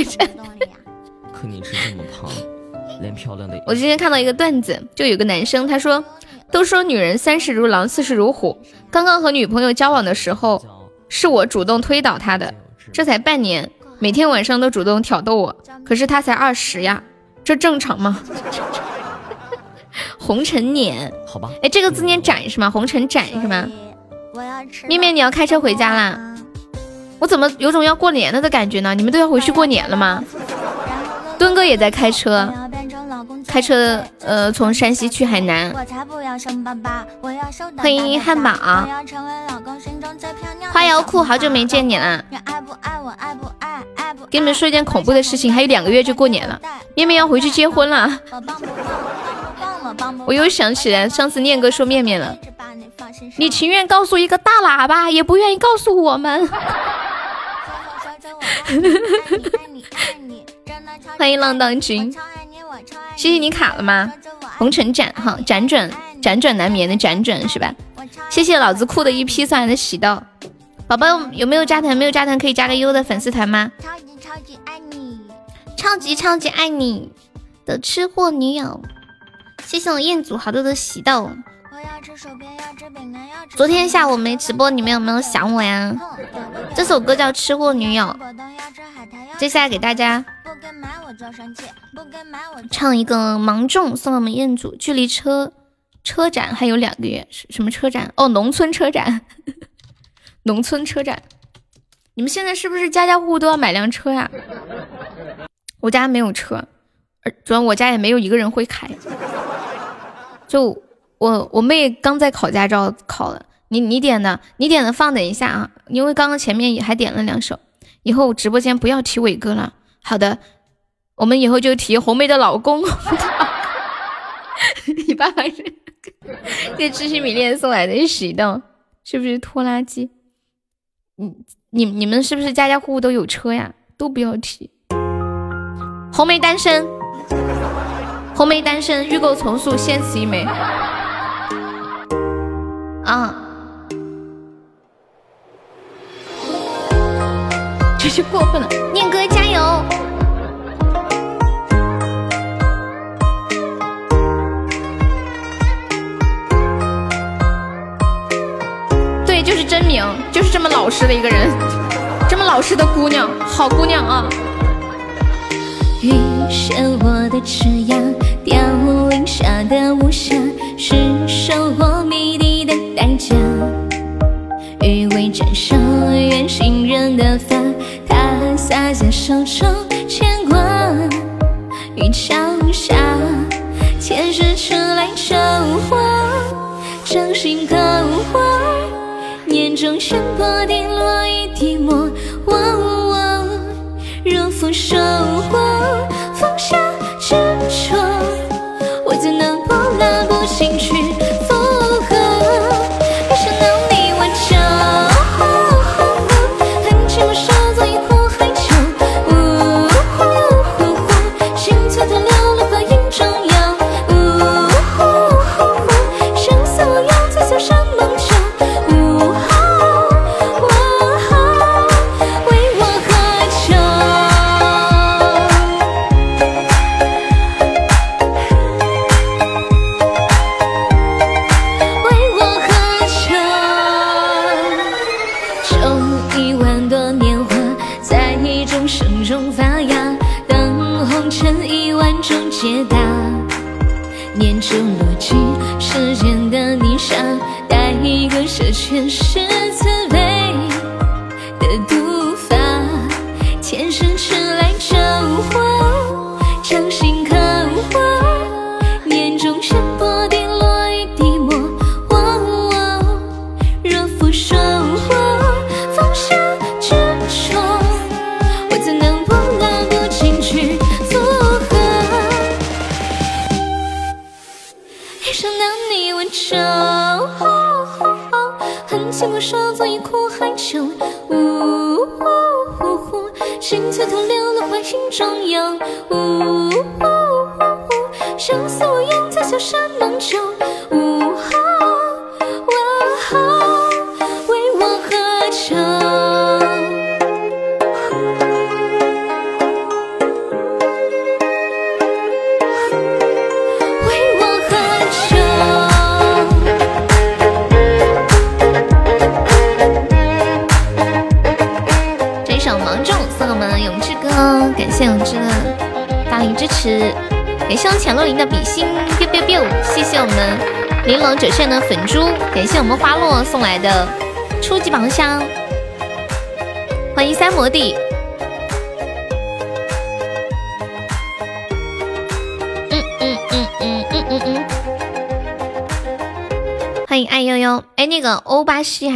你吃这么胖，(laughs) 脸漂亮的。我今天看到一个段子，就有个男生他说，都说女人三十如狼，四十如虎。刚刚和女朋友交往的时候，是我主动推倒她的。这才半年，每天晚上都主动挑逗我。可是他才二十呀，这正常吗？(laughs) 红尘碾，好吧。哎，这个字念斩是吗？红尘斩是吗？面面，你要开车回家啦？我怎么有种要过年了的感觉呢？你们都要回去过年了吗？墩哥也在开车，开车呃，从山西去海南。欢迎汉堡，花瑶裤，好久没见你了。给你们说一件恐怖的事情，还有两个月就过年了，面面要回去结婚了。我又想起来上次念哥说面面了，你情愿告诉一个大喇叭，也不愿意告诉我们。(laughs) (laughs) 欢迎浪荡君，谢谢你卡了吗？红尘辗哈辗转辗转难眠的辗转是吧？谢谢老子酷的一批送来的喜豆，宝宝有没有加团？没有加团可以加个优的粉丝团吗？超级超级爱你，超级超级爱你的吃货女友，谢谢我彦祖好多的喜豆。昨天下午没直播，你们有没有想我呀？这首歌叫《吃货女友》。接下来给大家该买我就生气，不该买我唱一个《芒种》，送给我们彦祖。距离车车展还有两个月，什么车展？哦，农村车展，(laughs) 农村车展。你们现在是不是家家户户都要买辆车呀？我家没有车，主要我家也没有一个人会开，就。我我妹刚在考驾照，考了。你你点的，你点的放等一下啊，因为刚刚前面也还点了两首。以后直播间不要提伟哥了。好的，我们以后就提红梅的老公。(laughs) 你爸爸是 (laughs) 给知心米恋送来的喜豆，是不是拖拉机？你你你们是不是家家户户都有车呀？都不要提。红梅单身，红梅单身，预购从速，限时一枚。啊！这就过分了，念哥加油！对，就是真名，就是这么老实的一个人，这么老实的姑娘，好姑娘啊！遇见我的枝桠，凋零下的无暇，是生活谜底的代价。余晖沾上洒在手牵挂。雨桥下，前世迟来成花，掌心刻画，眼中山坡滴落一滴墨。如负韶华，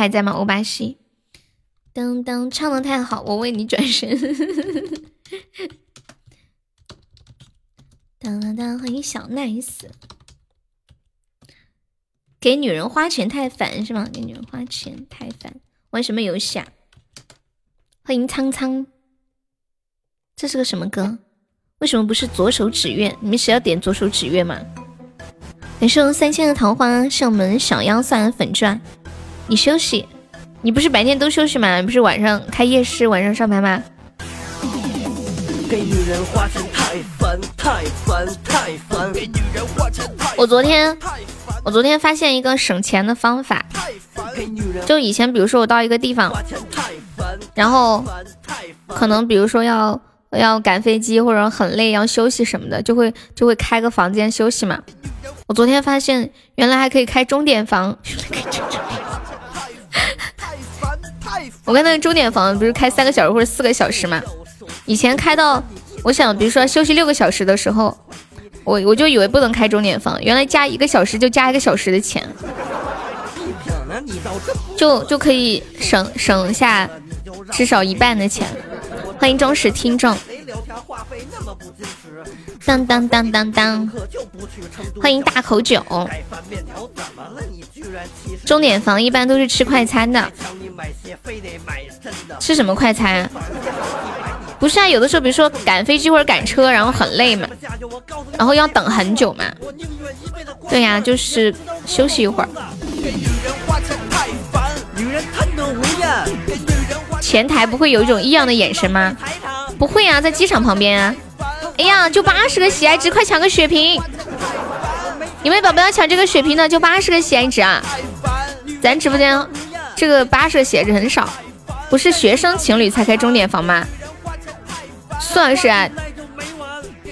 还在吗？欧巴西，当当唱的太好，我为你转身。当当当，欢迎小 nice。给女人花钱太烦是吗？给女人花钱太烦，玩什么游戏啊？欢迎苍苍，这是个什么歌？为什么不是左手指月？你们谁要点左手指月吗？感谢三千的桃花，是我们小妖送来的粉钻。你休息，你不是白天都休息吗？你不是晚上开夜市，晚上上班吗？
给女人花钱太烦，太烦，太烦。给女人花钱太
我昨天，我昨天发现一个省钱的方法，就以前比如说我到一个地方，然后可能比如说要要赶飞机或者很累要休息什么的，就会就会开个房间休息嘛。我昨天发现原来还可以开钟点房，(laughs) 我看那个钟点房不是开三个小时或者四个小时嘛？以前开到我想比如说休息六个小时的时候，我我就以为不能开钟点房，原来加一个小时就加一个小时的钱，就就可以省省下至少一半的钱。欢迎忠实听众，当当当当当，欢迎大口酒。钟点房一般都是吃快餐的，吃什么快餐？不是啊，有的时候比如说赶飞机或者赶车，然后很累嘛，然后要等很久嘛。对呀、就是休息一会儿。前台不会有一种异样的眼神吗？不会啊，在机场旁边啊。哎呀，就八十个喜爱值，快抢个血瓶！有没有宝宝要抢这个血瓶的？就八十个喜爱值啊！咱直播间这个八十个喜爱值很少，不是学生情侣才开钟点房吗？算是啊，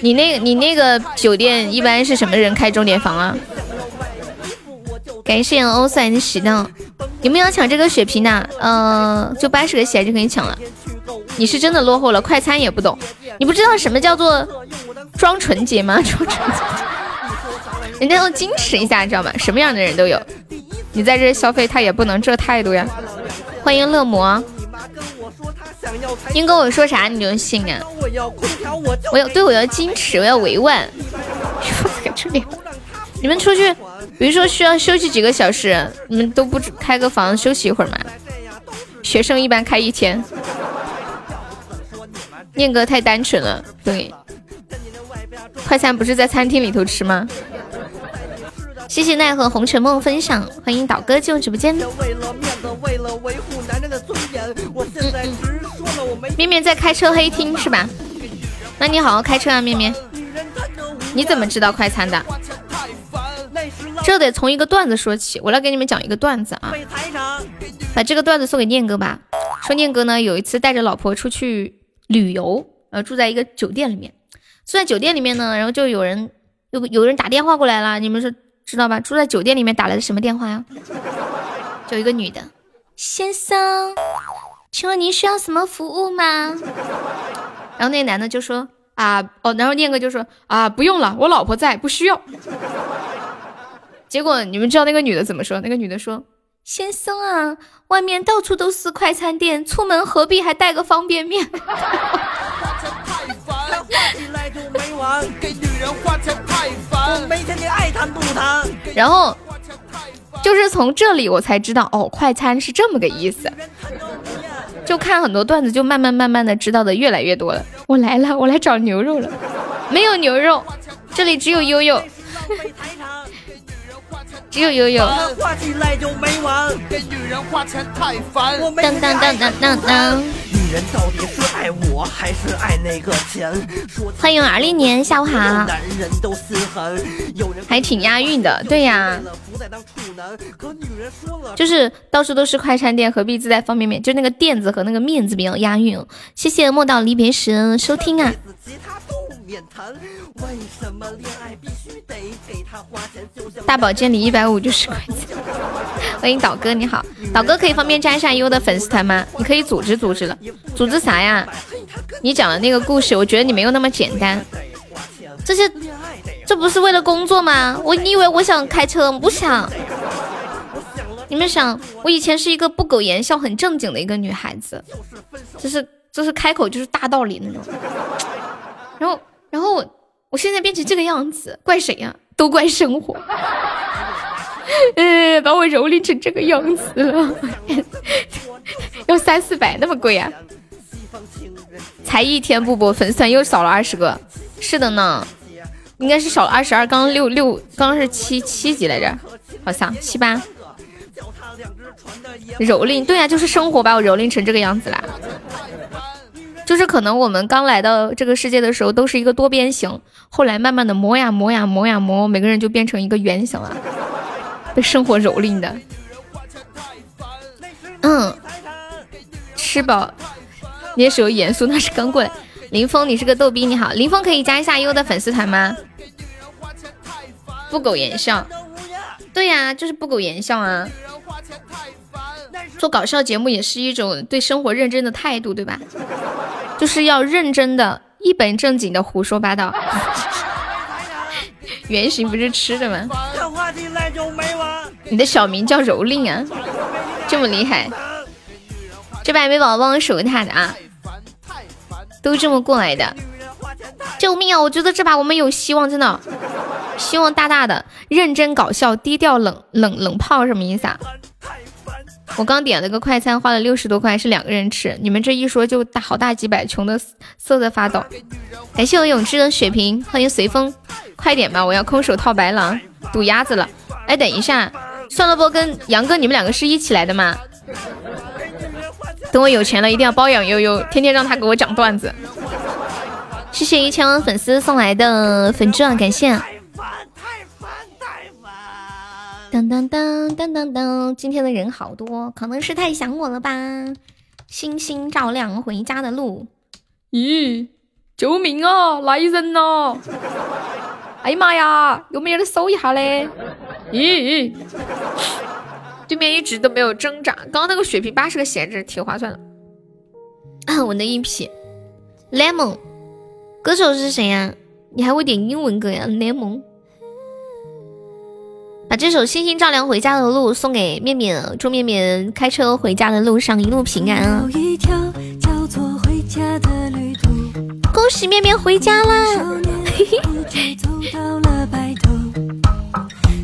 你那个你那个酒店一般是什么人开钟点房啊？感谢欧赛的喜到，有没有要抢这个血瓶的？呃，就八十个血就可以抢了。你是真的落后了，快餐也不懂，你不知道什么叫做装纯洁吗？(laughs) 装纯洁，人家要矜持一下，你知道吗？什么样的人都有，你在这消费，他也不能这态度呀。欢迎乐魔，英哥我说啥你就信啊？我要对我要矜持，我要委婉。(laughs) 你们出去，比如说需要休息几个小时，你们都不开个房休息一会儿吗？学生一般开一天。念哥太单纯了，对。快餐不是在餐厅里头吃吗？谢谢奈何红尘梦分享，欢迎导哥进入直播间。面面在开车黑厅是吧？那你好好开车啊，面面。你怎么知道快餐的？这得从一个段子说起。我来给你们讲一个段子啊，把这个段子送给念哥吧。说念哥呢有一次带着老婆出去旅游，呃，住在一个酒店里面。住在酒店里面呢，然后就有人有有人打电话过来了，你们说知道吧？住在酒店里面打来的什么电话呀？就一个女的，先生，请问您需要什么服务吗？然后那个男的就说啊哦，然后念哥就说啊不用了，我老婆在，不需要。结果你们知道那个女的怎么说？那个女的说：“先生啊，外面到处都是快餐店，出门何必还带个方便面？”然后就是从这里我才知道哦，快餐是这么个意思。就看很多段子，就慢慢慢慢的知道的越来越多了。我来了，我来找牛肉了，没有牛肉，这里只有悠悠，只有悠悠。当当当当当当。欢迎二零年，下午好。还挺押韵的，对呀。就是到处都是快餐店，何必自带方便面？就那个垫子和那个面子比较押韵。谢谢莫道离别时收听啊。大保健里一百五就是块钱。(laughs) 欢迎导哥，你好，导哥可以方便加一下优的粉丝团吗？你可以组织组织了，组织啥呀？你讲的那个故事，我觉得你没有那么简单。这些，这不是为了工作吗？我你以为我想开车？不想。你们想，我以前是一个不苟言笑、很正经的一个女孩子，就是就是开口就是大道理那种。然后然后我我现在变成这个样子，怪谁呀？都怪生活。呃，把我蹂躏成这个样子了，(laughs) 要三四百那么贵啊？才一天不播，粉丝团又少了二十个。是的呢，应该是少了二十二，刚刚六六，刚刚是七七级来着，好像七八。蹂躏，对呀，就是生活把我蹂躏成这个样子啦。就是可能我们刚来到这个世界的时候都是一个多边形，后来慢慢的磨呀磨呀磨呀磨，每个人就变成一个圆形了。被生活蹂躏的，嗯，吃饱，你也是有严肃，那是刚过来。林峰，你是个逗逼，你好，林峰可以加一下优的粉丝团吗？不苟言笑，对呀，就是不苟言笑啊。做搞笑节目也是一种对生活认真的态度，对吧？就是要认真的、一本正经的胡说八道。原型不是吃的吗？你的小名叫蹂躏啊，这么厉害！这把没宝宝帮我守塔的啊，都这么过来的。救命啊！我觉得这把我们有希望，真的，希望大大的。认真搞笑，低调冷冷冷泡什么意思啊？我刚点了个快餐，花了六十多块，是两个人吃。你们这一说就大好大几百，穷的瑟瑟发抖。感谢我永志的血瓶，欢迎随风，快点吧，我要空手套白狼，赌鸭子了。哎，等一下，算了不，跟杨哥你们两个是一起来的吗？等我有钱了，一定要包养悠悠，天天让他给我讲段子。谢谢一千万粉丝送来的粉钻，感谢。当当当当当当，今天的人好多，可能是太想我了吧？星星照亮回家的路。咦，救命啊！来人呐！哎呀妈呀，有没有人搜一下嘞？(laughs) 咦，对面一直都没有挣扎。刚刚那个血瓶八十个闲置，挺划算的。我的一匹 lemon，歌手是谁呀？你还会点英文歌呀？lemon。把这首《星星照亮回家的路》送给面面，祝面面开车回家的路上一路平安啊！恭喜面面回家啦！到了白头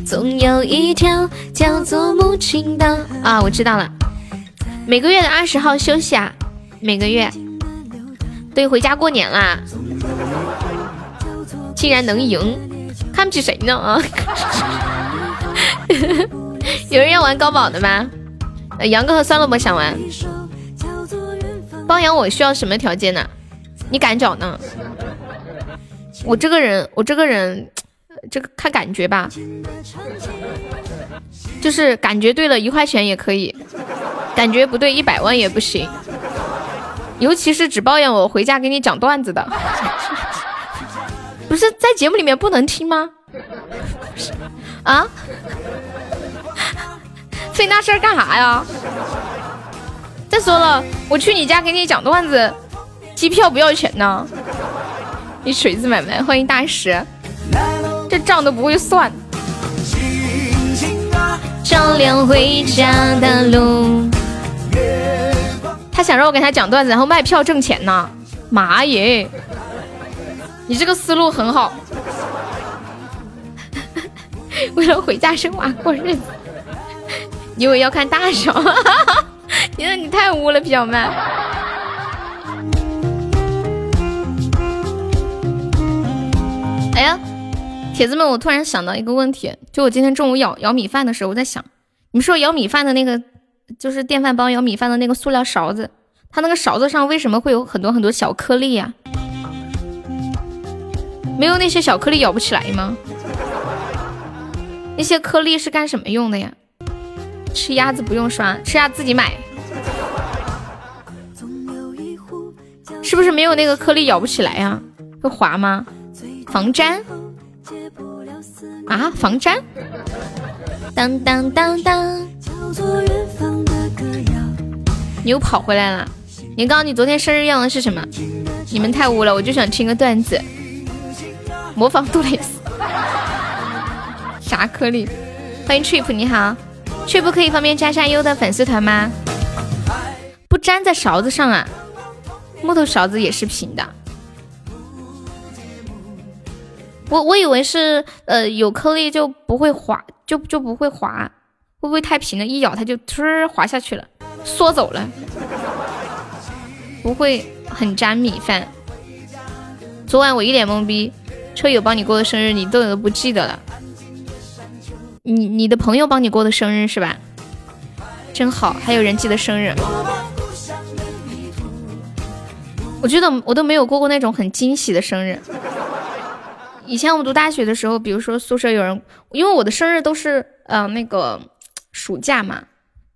总有一条叫做母亲道啊，我知道了，每个月的二十号休息啊，每个月，对，回家过年啦！竟然能赢，看不起谁呢啊？(laughs) 有人要玩高保的吗？杨哥和酸萝卜想玩，包养我需要什么条件呢？你敢找呢？我这个人，我这个人，这个看感觉吧，就是感觉对了一块钱也可以，感觉不对一百万也不行，尤其是只抱怨我回家给你讲段子的，(laughs) 不是在节目里面不能听吗？啊？费那事儿干啥呀？再说了，我去你家给你讲段子，机票不要钱呢。你锤子买卖，欢迎大石，这账都不会算。照亮回家的路。他想让我给他讲段子，然后卖票挣钱呢。妈耶！你这个思路很好。(laughs) 为了回家生娃过日子，你以为要看大小。(laughs) 你说你太污了，小曼。哎呀，铁子们，我突然想到一个问题，就我今天中午舀舀米饭的时候，我在想，你们说舀米饭的那个，就是电饭煲舀米饭的那个塑料勺子，它那个勺子上为什么会有很多很多小颗粒呀？没有那些小颗粒舀不起来吗？那些颗粒是干什么用的呀？吃鸭子不用刷，吃鸭自己买。是不是没有那个颗粒咬不起来呀？会滑吗？防粘啊？防粘？当当当当！你又跑回来了。你告诉你昨天生日愿望是什么？你们太污了，我就想听个段子，模仿杜蕾斯。啥颗粒？欢迎 trip，你好，trip 可以方便加下优的粉丝团吗？不粘在勺子上啊？木头勺子也是平的。我我以为是呃有颗粒就不会滑，就就不会滑，会不会太平了？一咬它就突滑下去了，缩走了，不会很粘米饭。昨晚我一脸懵逼，车友帮你过的生日，你都都不记得了。你你的朋友帮你过的生日是吧？真好，还有人记得生日。我觉得我都没有过过那种很惊喜的生日。以前我们读大学的时候，比如说宿舍有人，因为我的生日都是呃那个暑假嘛。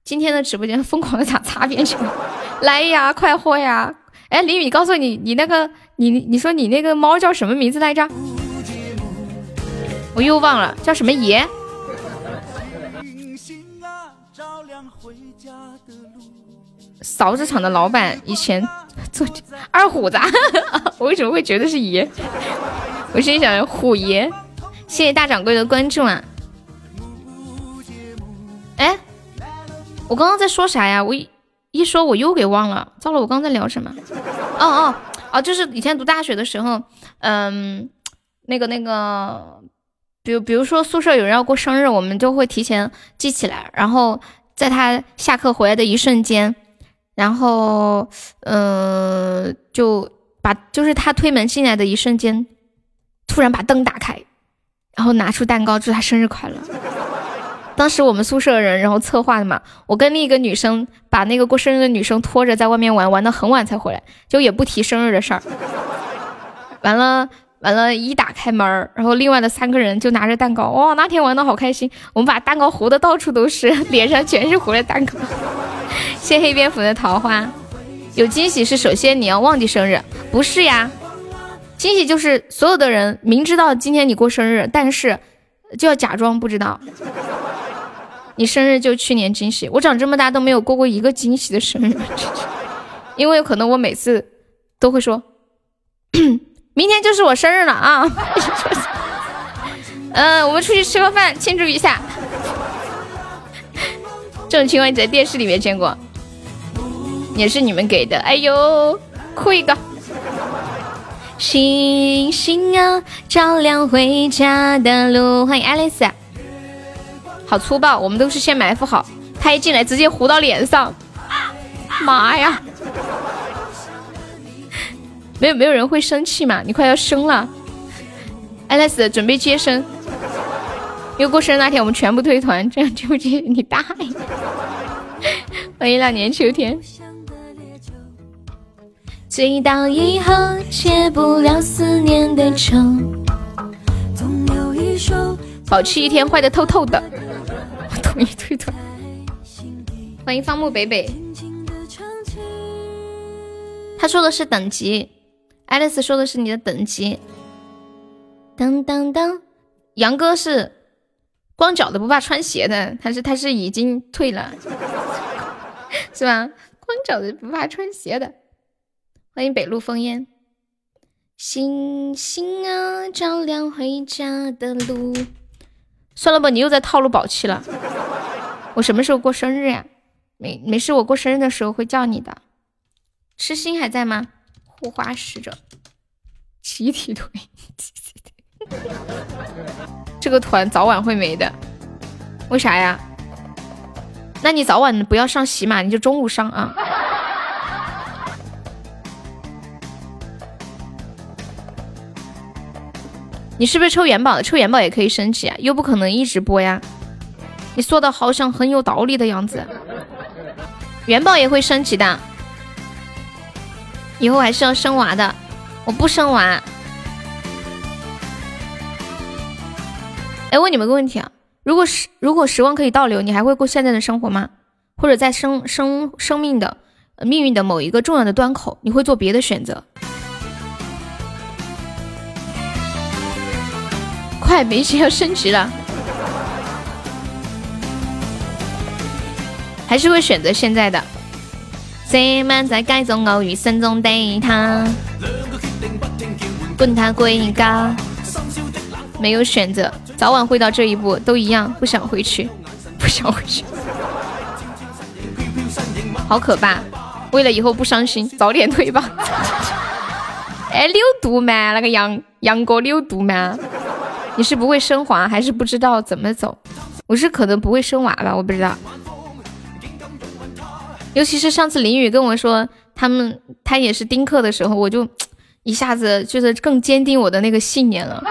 今天的直播间 (laughs) 疯狂的打擦边球，来呀，快活呀！哎，李宇，告诉你，你那个你你说你那个猫叫什么名字来着？我又忘了，叫什么爷？勺子厂的老板以前做二虎子，(laughs) 我为什么会觉得是爷？我心想虎爷，谢谢大掌柜的关注啊！哎，我刚刚在说啥呀？我一一说我又给忘了，糟了，我刚刚在聊什么？哦哦哦，就是以前读大学的时候，嗯，那个那个，比如比如说宿舍有人要过生日，我们就会提前记起来，然后在他下课回来的一瞬间。然后，嗯，就把就是他推门进来的一瞬间，突然把灯打开，然后拿出蛋糕祝他生日快乐。(laughs) 当时我们宿舍人然后策划的嘛，我跟另一个女生把那个过生日的女生拖着在外面玩，玩到很晚才回来，就也不提生日的事儿。(laughs) 完了完了，一打开门然后另外的三个人就拿着蛋糕，哇，那天玩的好开心，我们把蛋糕糊的到处都是，(laughs) 脸上全是糊的蛋糕。谢黑蝙蝠的桃花，有惊喜是首先你要忘记生日，不是呀？惊喜就是所有的人明知道今天你过生日，但是就要假装不知道。你生日就去年惊喜，我长这么大都没有过过一个惊喜的生日，(laughs) 因为可能我每次都会说，(clears throat) 明天就是我生日了啊！嗯，(laughs) 我们出去吃个饭庆祝一下。这种情况你在电视里面见过，也是你们给的。哎呦，哭一个！星星啊，照亮回家的路。欢迎爱丽丝，好粗暴，我们都是先埋伏好，他一进来直接糊到脸上。妈呀！没有没有人会生气嘛？你快要生了，爱丽丝准备接生。又过生日那天，我们全部退团，这样纠结你大爷！欢迎两年秋天。醉倒以后解不了思念的愁，总有一首保持一天坏的透透的。(laughs) 我同意退团。欢迎方木北北。他说的是等级，爱丽丝说的是你的等级。当当当。杨哥是光脚的不怕穿鞋的，他是他是已经退了，是吧？光脚的不怕穿鞋的。欢迎北路烽烟。星星啊，照亮回家的路。算了吧，你又在套路宝气了。我什么时候过生日呀？没没事，我过生日的时候会叫你的。痴心还在吗？护花使者，集体腿。(laughs) 这个团早晚会没的，为啥呀？那你早晚不要上喜马，你就中午上啊。你是不是抽元宝的？抽元宝也可以升级啊，又不可能一直播呀。你说的好像很有道理的样子。元宝也会升级的，以后还是要生娃的。我不生娃。哎，问你们个问题啊，如果时如果时光可以倒流，你还会过现在的生活吗？或者在生生生命的命运的某一个重要的端口，你会做别的选择？快，梅西要升级了，还是会选择现在的。这满在街中偶遇，心中的他，滚他归家，没有选择，早晚会到这一步，都一样，不想回去，不想回去，好可怕！为了以后不伤心，早点退吧。(laughs) 哎，六度嘛，那个杨杨哥六度嘛。你是不会升华，还是不知道怎么走？我是可能不会生娃吧，我不知道。尤其是上次林雨跟我说他们他也是丁克的时候，我就一下子就是更坚定我的那个信念了。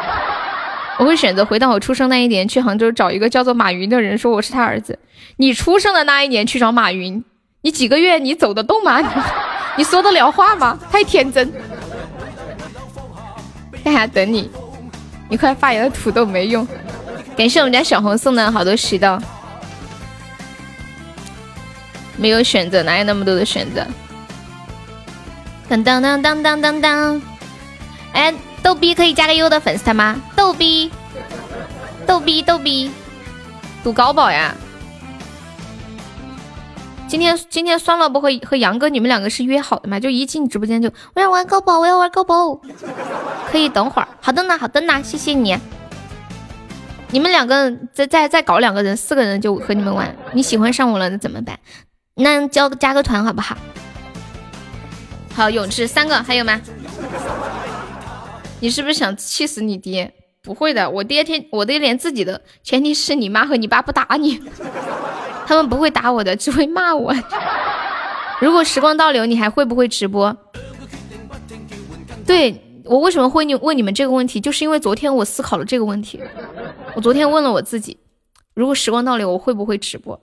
我会选择回到我出生那一年，去杭州找一个叫做马云的人，说我是他儿子。你出生的那一年去找马云，你几个月你走得动吗？你说得了话吗？太天真。(laughs) 在家等你。一块发芽的土豆没用，感谢我们家小红送的好多石头。没有选择，哪有那么多的选择？当当当当当当当！哎，逗逼可以加个优的粉丝团吗？逗逼，逗逼，逗逼，赌高宝呀！今天今天酸萝卜和和杨哥，你们两个是约好的吗？就一进直播间就我要玩高宝，我要玩高宝，可以等会儿。好的呢，好的呢，谢谢你。你们两个再再再搞两个人，四个人就和你们玩。你喜欢上我了，那怎么办？那交加个团好不好？好，永志三个，还有吗？你是不是想气死你爹？不会的，我爹天我爹连自己的，前提是你妈和你爸不打你。他们不会打我的，(laughs) 只会骂我。如果时光倒流，你还会不会直播？对我为什么会你问你们这个问题，就是因为昨天我思考了这个问题。我昨天问了我自己，如果时光倒流，我会不会直播？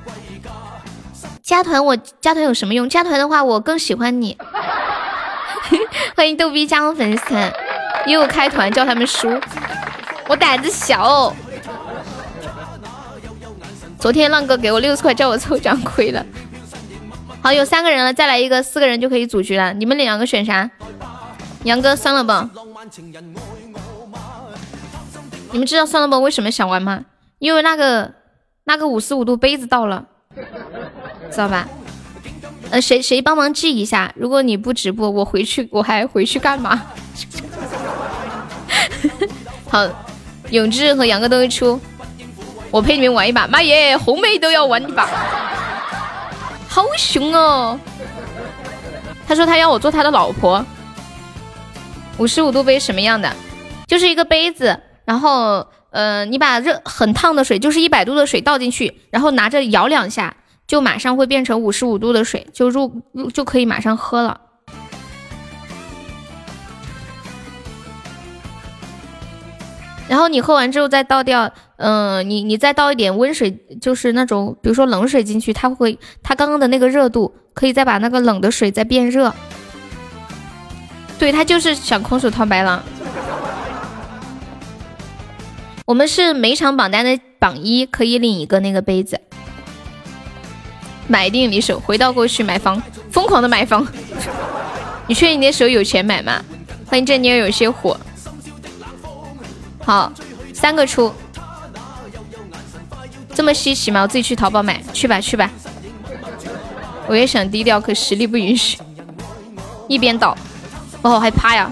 加团我加团有什么用？加团的话，我更喜欢你。(laughs) 欢迎逗逼加入粉丝团，又开团叫他们输，我胆子小。昨天浪哥给我六十块，叫我抽奖，亏了。好，有三个人了，再来一个，四个人就可以组局了。你们两个选啥？杨哥算了吧。你们知道算了吧为什么想玩吗？因为那个那个五十五度杯子到了，知道吧？呃，谁谁帮忙记一下？如果你不直播，我回去我还回去干嘛？(laughs) 好，永志和杨哥都会出。我陪你们玩一把，妈耶，红梅都要玩一把，好凶哦！他说他要我做他的老婆。五十五度杯什么样的？就是一个杯子，然后呃，你把热很烫的水，就是一百度的水倒进去，然后拿着摇两下，就马上会变成五十五度的水，就入入就可以马上喝了。然后你喝完之后再倒掉，嗯，你你再倒一点温水，就是那种比如说冷水进去，它会它刚刚的那个热度可以再把那个冷的水再变热。对，他就是想空手套白狼。我们是每场榜单的榜一可以领一个那个杯子，买定离手，回到过去买房，疯狂的买房。(laughs) 你确定你手有钱买吗？欢迎这妞有些火。好，三个出，这么稀奇吗？我自己去淘宝买，去吧去吧。我也想低调，可实力不允许。一边倒，我好害怕呀，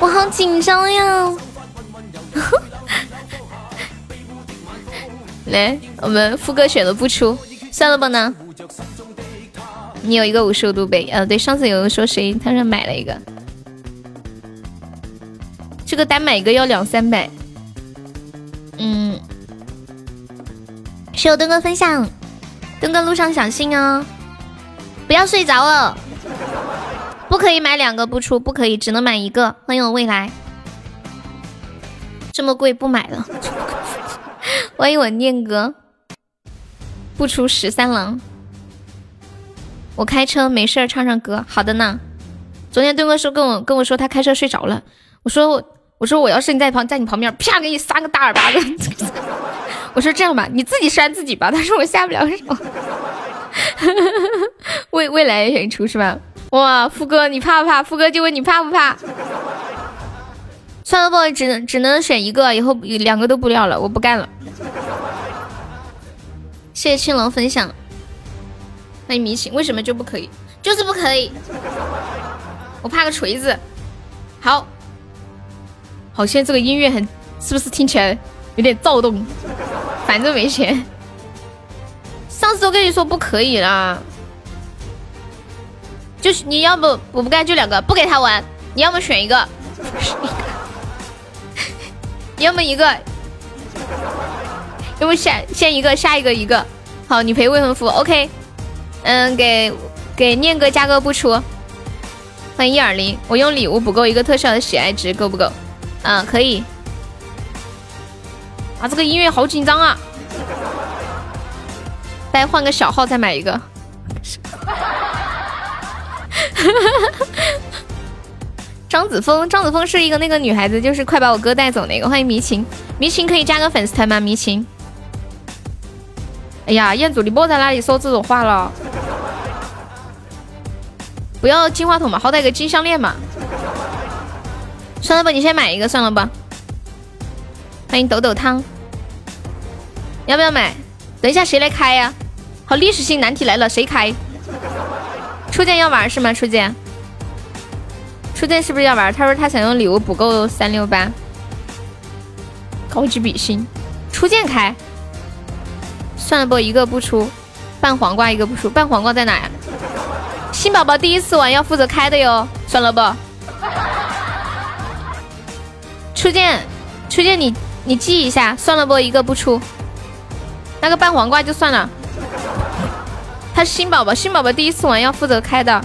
我好紧张呀。(laughs) 来，我们副歌选择不出，算了吧呢。你有一个五十五度杯，呃，对，上次有人说谁，他说买了一个，这个单买一个要两三百。嗯，谢我墩哥分享，墩哥路上小心哦，不要睡着了，不可以买两个不出，不可以，只能买一个。欢迎我未来，这么贵不买了。(laughs) 欢迎我念哥，不出十三郎。我开车没事儿，唱唱歌。好的呢。昨天墩哥说跟我跟我说他开车睡着了，我说我我说我要是你在旁在你旁边，啪给你扇个大耳巴子。(laughs) 我说这样吧，你自己扇自己吧。他说我下不了手。(laughs) 未未来演出是吧？哇，富哥你怕不怕？富哥就问你怕不怕？算了不，只能只能选一个，以后两个都不要了，我不干了。谢谢青龙分享，欢迎迷情，为什么就不可以？就是不可以。我怕个锤子。好，好像这个音乐很，是不是听起来有点躁动？反正没钱。(laughs) 上次都跟你说不可以啦，就是你要不我不干就两个，不给他玩，你要么选一个。你 (laughs) 要么一个，要么下先一个，下一个一个。好，你陪未婚夫，OK。嗯，给给念哥加个不出。欢迎一二零，我用礼物不够一个特效的喜爱值，够不够？嗯，可以。啊，这个音乐好紧张啊！再换个小号再买一个。(laughs) 张子枫，张子枫是一个那个女孩子，就是快把我哥带走那个。欢迎迷情，迷情可以加个粉丝团吗？迷情。哎呀，彦祖，你莫在那里说这种话了。不要金话筒嘛，好歹个金项链嘛。算了吧，你先买一个算了吧。欢迎抖抖汤，要不要买？等一下谁来开呀？好，历史性难题来了，谁开？初见要玩是吗？初见。初见是不是要玩？他说他想用礼物补够三六八，高级比心。初见开，算了不，一个不出，半黄瓜一个不出，半黄瓜在哪呀？新宝宝第一次玩要负责开的哟，算了不。初见，初见你你记一下，算了不，一个不出，那个半黄瓜就算了。他是新宝宝，新宝宝第一次玩要负责开的。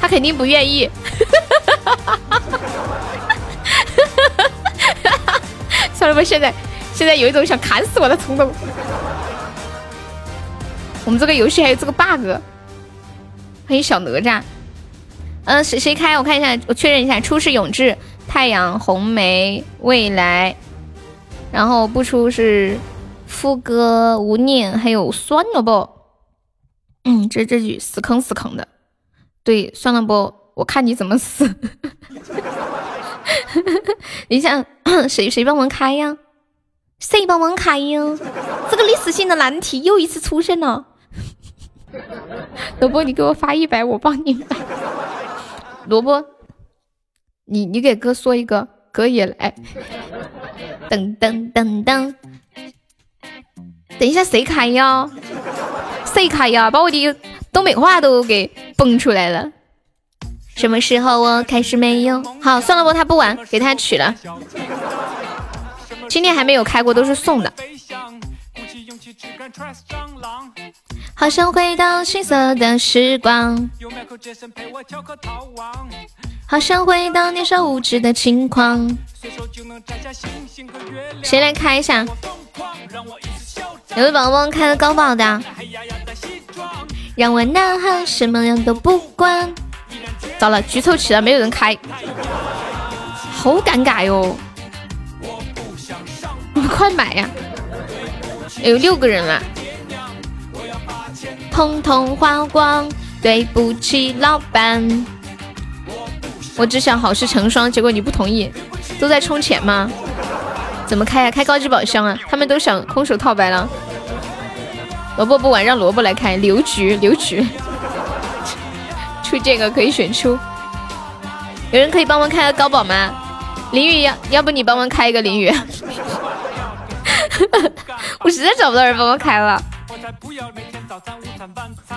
他肯定不愿意，(laughs) 算了吧，现在现在有一种想砍死我的冲动。我们这个游戏还有这个 bug。欢迎小哪吒。嗯，谁谁开？我看一下，我确认一下。初是永志、太阳、红梅、未来，然后不出是副歌、无念，还有酸了不？嗯，这这句死坑死坑的。对，算了不，我看你怎么死。(laughs) 你想 (clears throat) 谁谁帮忙开呀？谁帮忙开呀？这个历史性的难题又一次出现了。(laughs) 萝卜，你给我发一百，我帮你买。萝卜，你你给哥说一个，哥也来。噔噔噔噔，等一下谁开呀？谁开呀？把我的。东北话都给蹦出来了。什么时候我开始没有？好，算了不，他不玩，给他取了。今天还没有开过，都是送的。好想回到青涩的时光，好想回到年少无知的轻狂。谁来开一下？有位宝宝开了高爆的。让我呐喊，什么样都不管。糟了，局凑齐了，没有人开，好尴尬哟！你快买呀！有六个人了，通通花光，对不起老板。我只想好事成双，结果你不同意，都在充钱吗？怎么开啊？开高级宝箱啊？他们都想空手套白狼。萝卜不玩，让萝卜来开。刘局，刘局，出这个可以选出。有人可以帮忙开个高宝吗？林雨要要不你帮忙开一个林雨。(laughs) 我实在找不到人帮忙开了。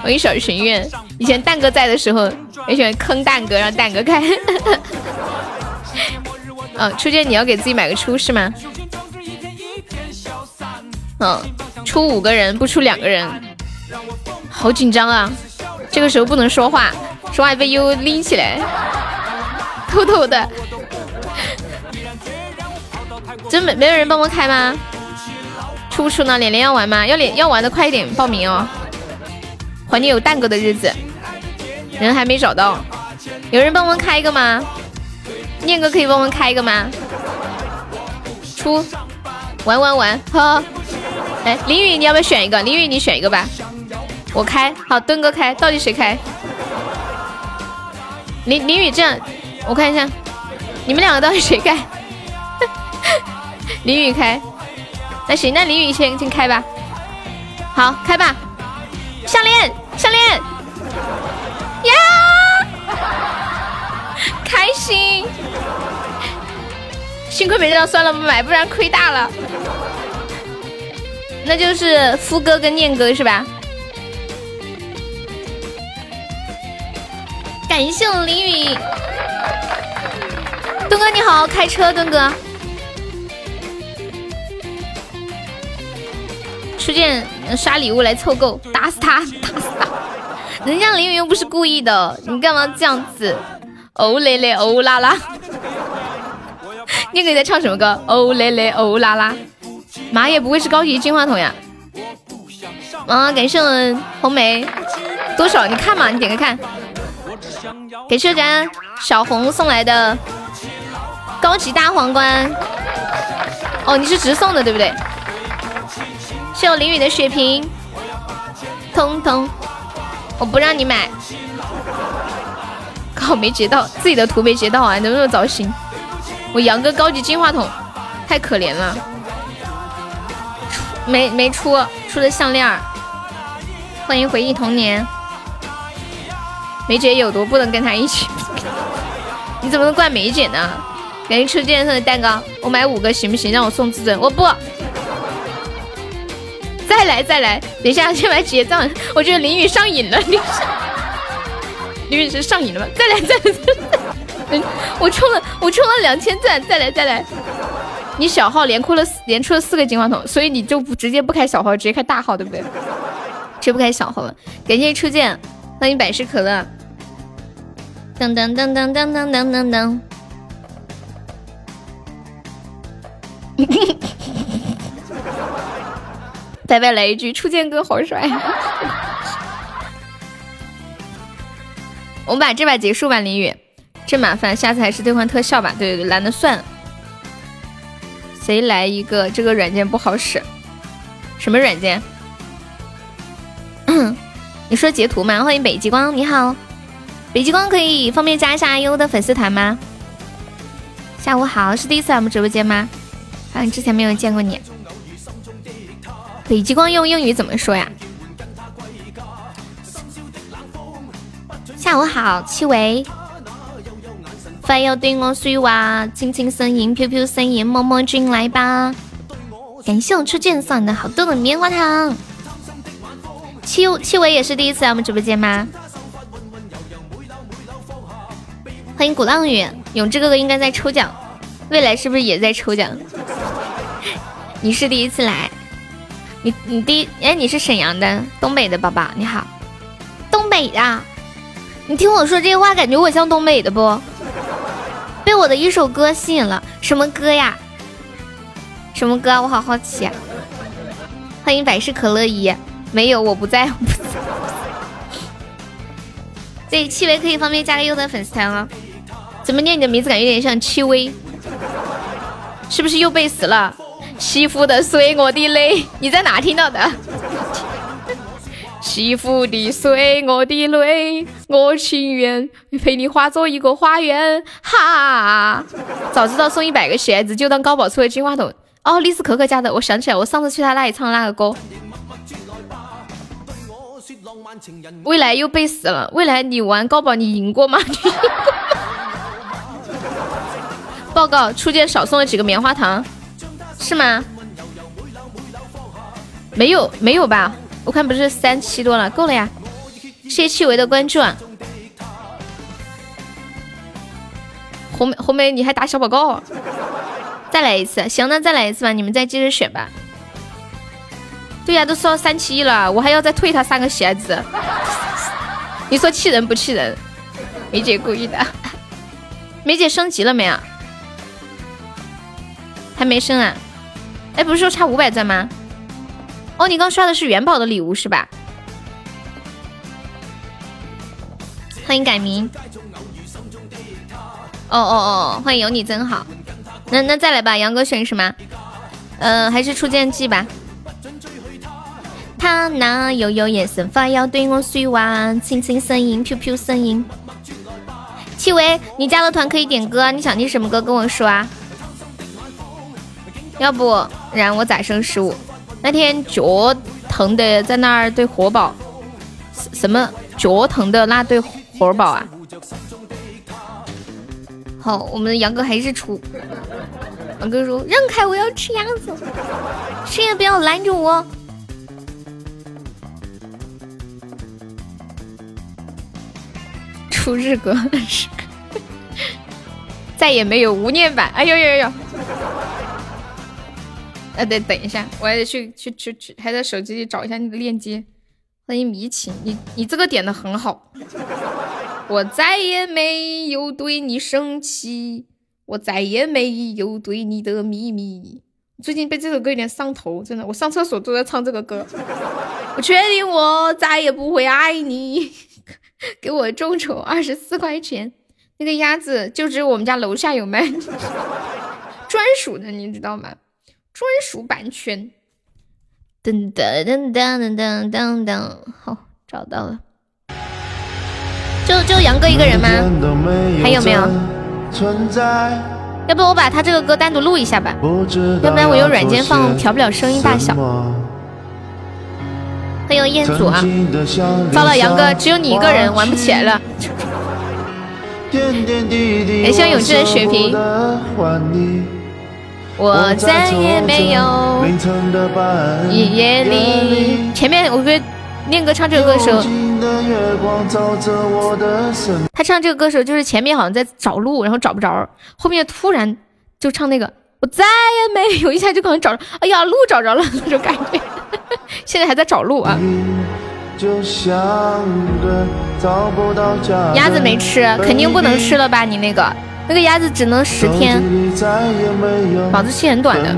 我一小心愿，以前蛋哥在的时候，也喜欢坑蛋哥，让蛋哥开。嗯，(laughs) 初见你要给自己买个初是吗？嗯，出五个人不出两个人，好紧张啊！这个时候不能说话，说话被悠拎起来，偷偷的。真没没有人帮忙开吗？出不出呢？连连要玩吗？要连要玩的快一点报名哦！怀念有蛋哥的日子，人还没找到，有人帮忙开一个吗？念哥可以帮忙开一个吗？出，玩玩玩，呵。哎，林雨你要不要选一个？林雨你选一个吧，我开。好，墩哥开，到底谁开？林林雨这样，我看一下，你们两个到底谁开？(laughs) 林雨开。那行，那林雨先先开吧。好，开吧。项链，项链，呀，(laughs) 开心。幸亏没这张，算了不买，不然亏大了。那就是夫哥跟念哥是吧？感谢我林雨，东哥你好好开车，东哥。初见刷礼物来凑够，打死他，(laughs) 打死他！人家凌云又不是故意的，你干嘛这样子？哦嘞嘞，哦啦啦！(laughs) 你在唱什么歌？哦嘞嘞，哦啦啦！妈耶，不会是高级金话筒呀？啊，感谢我红梅，多少？你看嘛，你点开看。感谢咱小红送来的高级大皇冠。哦，你是直送的对不对？谢我林雨的血瓶，通通，我不让你买。靠，没截到自己的图没截到啊，能不能糟心？我杨哥高级金话筒，太可怜了。没没出出的项链，欢迎回忆童年。梅姐有毒，不能跟他一起。(laughs) 你怎么能怪梅姐呢？感谢吃健身的蛋糕，我买五个行不行？让我送自尊，我不。再来再来，等一下先来结账。我觉得淋雨上瘾了，(laughs) 淋雨，林雨是上瘾了吗？再来再来，我充了我充了两千钻，再来再来。你小号连哭了连出了四个金话筒，所以你就不直接不开小号，直接开大号，对不对？直接不开小号了。感谢初见，欢迎百事可乐。噔噔噔噔噔噔噔噔噔。(laughs) 白白来一句，初见哥好帅。(laughs) 我们把这把结束吧，林雨，真麻烦，下次还是兑换特效吧。对对对，懒得算。谁来一个？这个软件不好使。什么软件？(clears throat) 你说截图吗？欢迎北极光，你好，北极光可以方便加一下阿优的粉丝团吗？下午好，是第一次来我们直播间吗？好像之前没有见过你。北极光用英语怎么说呀？下午好，七维。快要对我说话，轻轻声音，飘飘声音，默默进来吧。感谢我初见送的好多的棉花糖。七七维也是第一次来我们直播间吗？欢迎鼓浪屿，永志哥哥应该在抽奖，未来是不是也在抽奖？你是第一次来。你你第哎，你是沈阳的，东北的宝宝，你好，东北的，你听我说这话，感觉我像东北的不？被我的一首歌吸引了，什么歌呀？什么歌？我好好奇。欢迎百事可乐姨，没有，我不在。对，戚薇可以方便加个优的粉丝团吗。怎么念你的名字，感觉有点像戚薇，是不是又背死了？媳妇的水，我的泪，你在哪听到的？(laughs) 媳妇的水，我的泪，我情愿陪你化作一个花园。哈，早知道送一百个鞋子，就当高宝出的金话筒。哦，丽丝可可家的，我想起来，我上次去他那里唱那个歌。未来又被死了。未来，你玩高宝你赢过吗？(laughs) (laughs) 报告，初见少送了几个棉花糖，是吗？没有，没有吧？我看不是三七多了，够了呀。谢谢戚维的关注啊。红梅，红梅，你还打小报告？再来一次，行，那再来一次吧，你们再接着选吧。对呀，都说三七一了，我还要再退他三个鞋子。你说气人不气人？梅姐故意的。梅姐升级了没啊？还没升啊？哎，不是说差五百钻吗？哦，你刚刷的是元宝的礼物是吧？欢迎改名。哦哦哦，欢迎有你真好。那那再来吧，杨哥选什么？嗯，还是初见记吧。他那悠悠眼神发要对我说话，轻轻声音，Q Q 声音。戚薇，你加了团可以点歌，你想听什么歌跟我说啊？要不然我再升十五。那天脚疼的在那儿对活宝，什么脚疼的那对活宝啊？好，我们杨哥还是出。杨哥说：“让开，我要吃鸭子，谁也不要拦着我。”出日歌，再也没有无念版。哎呦呦呦呦！哎，得等一下，我还得去去去去，还在手机里找一下你的链接。欢迎迷情，你你这个点的很好。我再也没有对你生气，我再也没有对你的秘密。最近被这首歌有点上头，真的，我上厕所都在唱这个歌。我确定我再也不会爱你。(laughs) 给我众筹二十四块钱，那个鸭子就只有我们家楼下有卖，(laughs) 专属的，你知道吗？专属版权。噔噔噔噔噔噔噔，好，找到了。就就杨哥一个人吗？还有没有？要不我把他这个歌单独录一下吧？要不然我用软件放调不了声音大小。欢迎彦祖啊！糟了，杨哥，只有你一个人玩不起来了。感谢永志的血瓶。我再也没有一夜里。前面我跟念哥唱这个歌的时候，他唱这个歌时候就是前面好像在找路，然后找不着，后面突然就唱那个。我再也没有，一下就可能找着，哎呀，路找着了那种感觉。(laughs) 现在还在找路啊。鸭子没吃，肯定不能吃了吧？你那个那个鸭子只能十天，保质期很短的。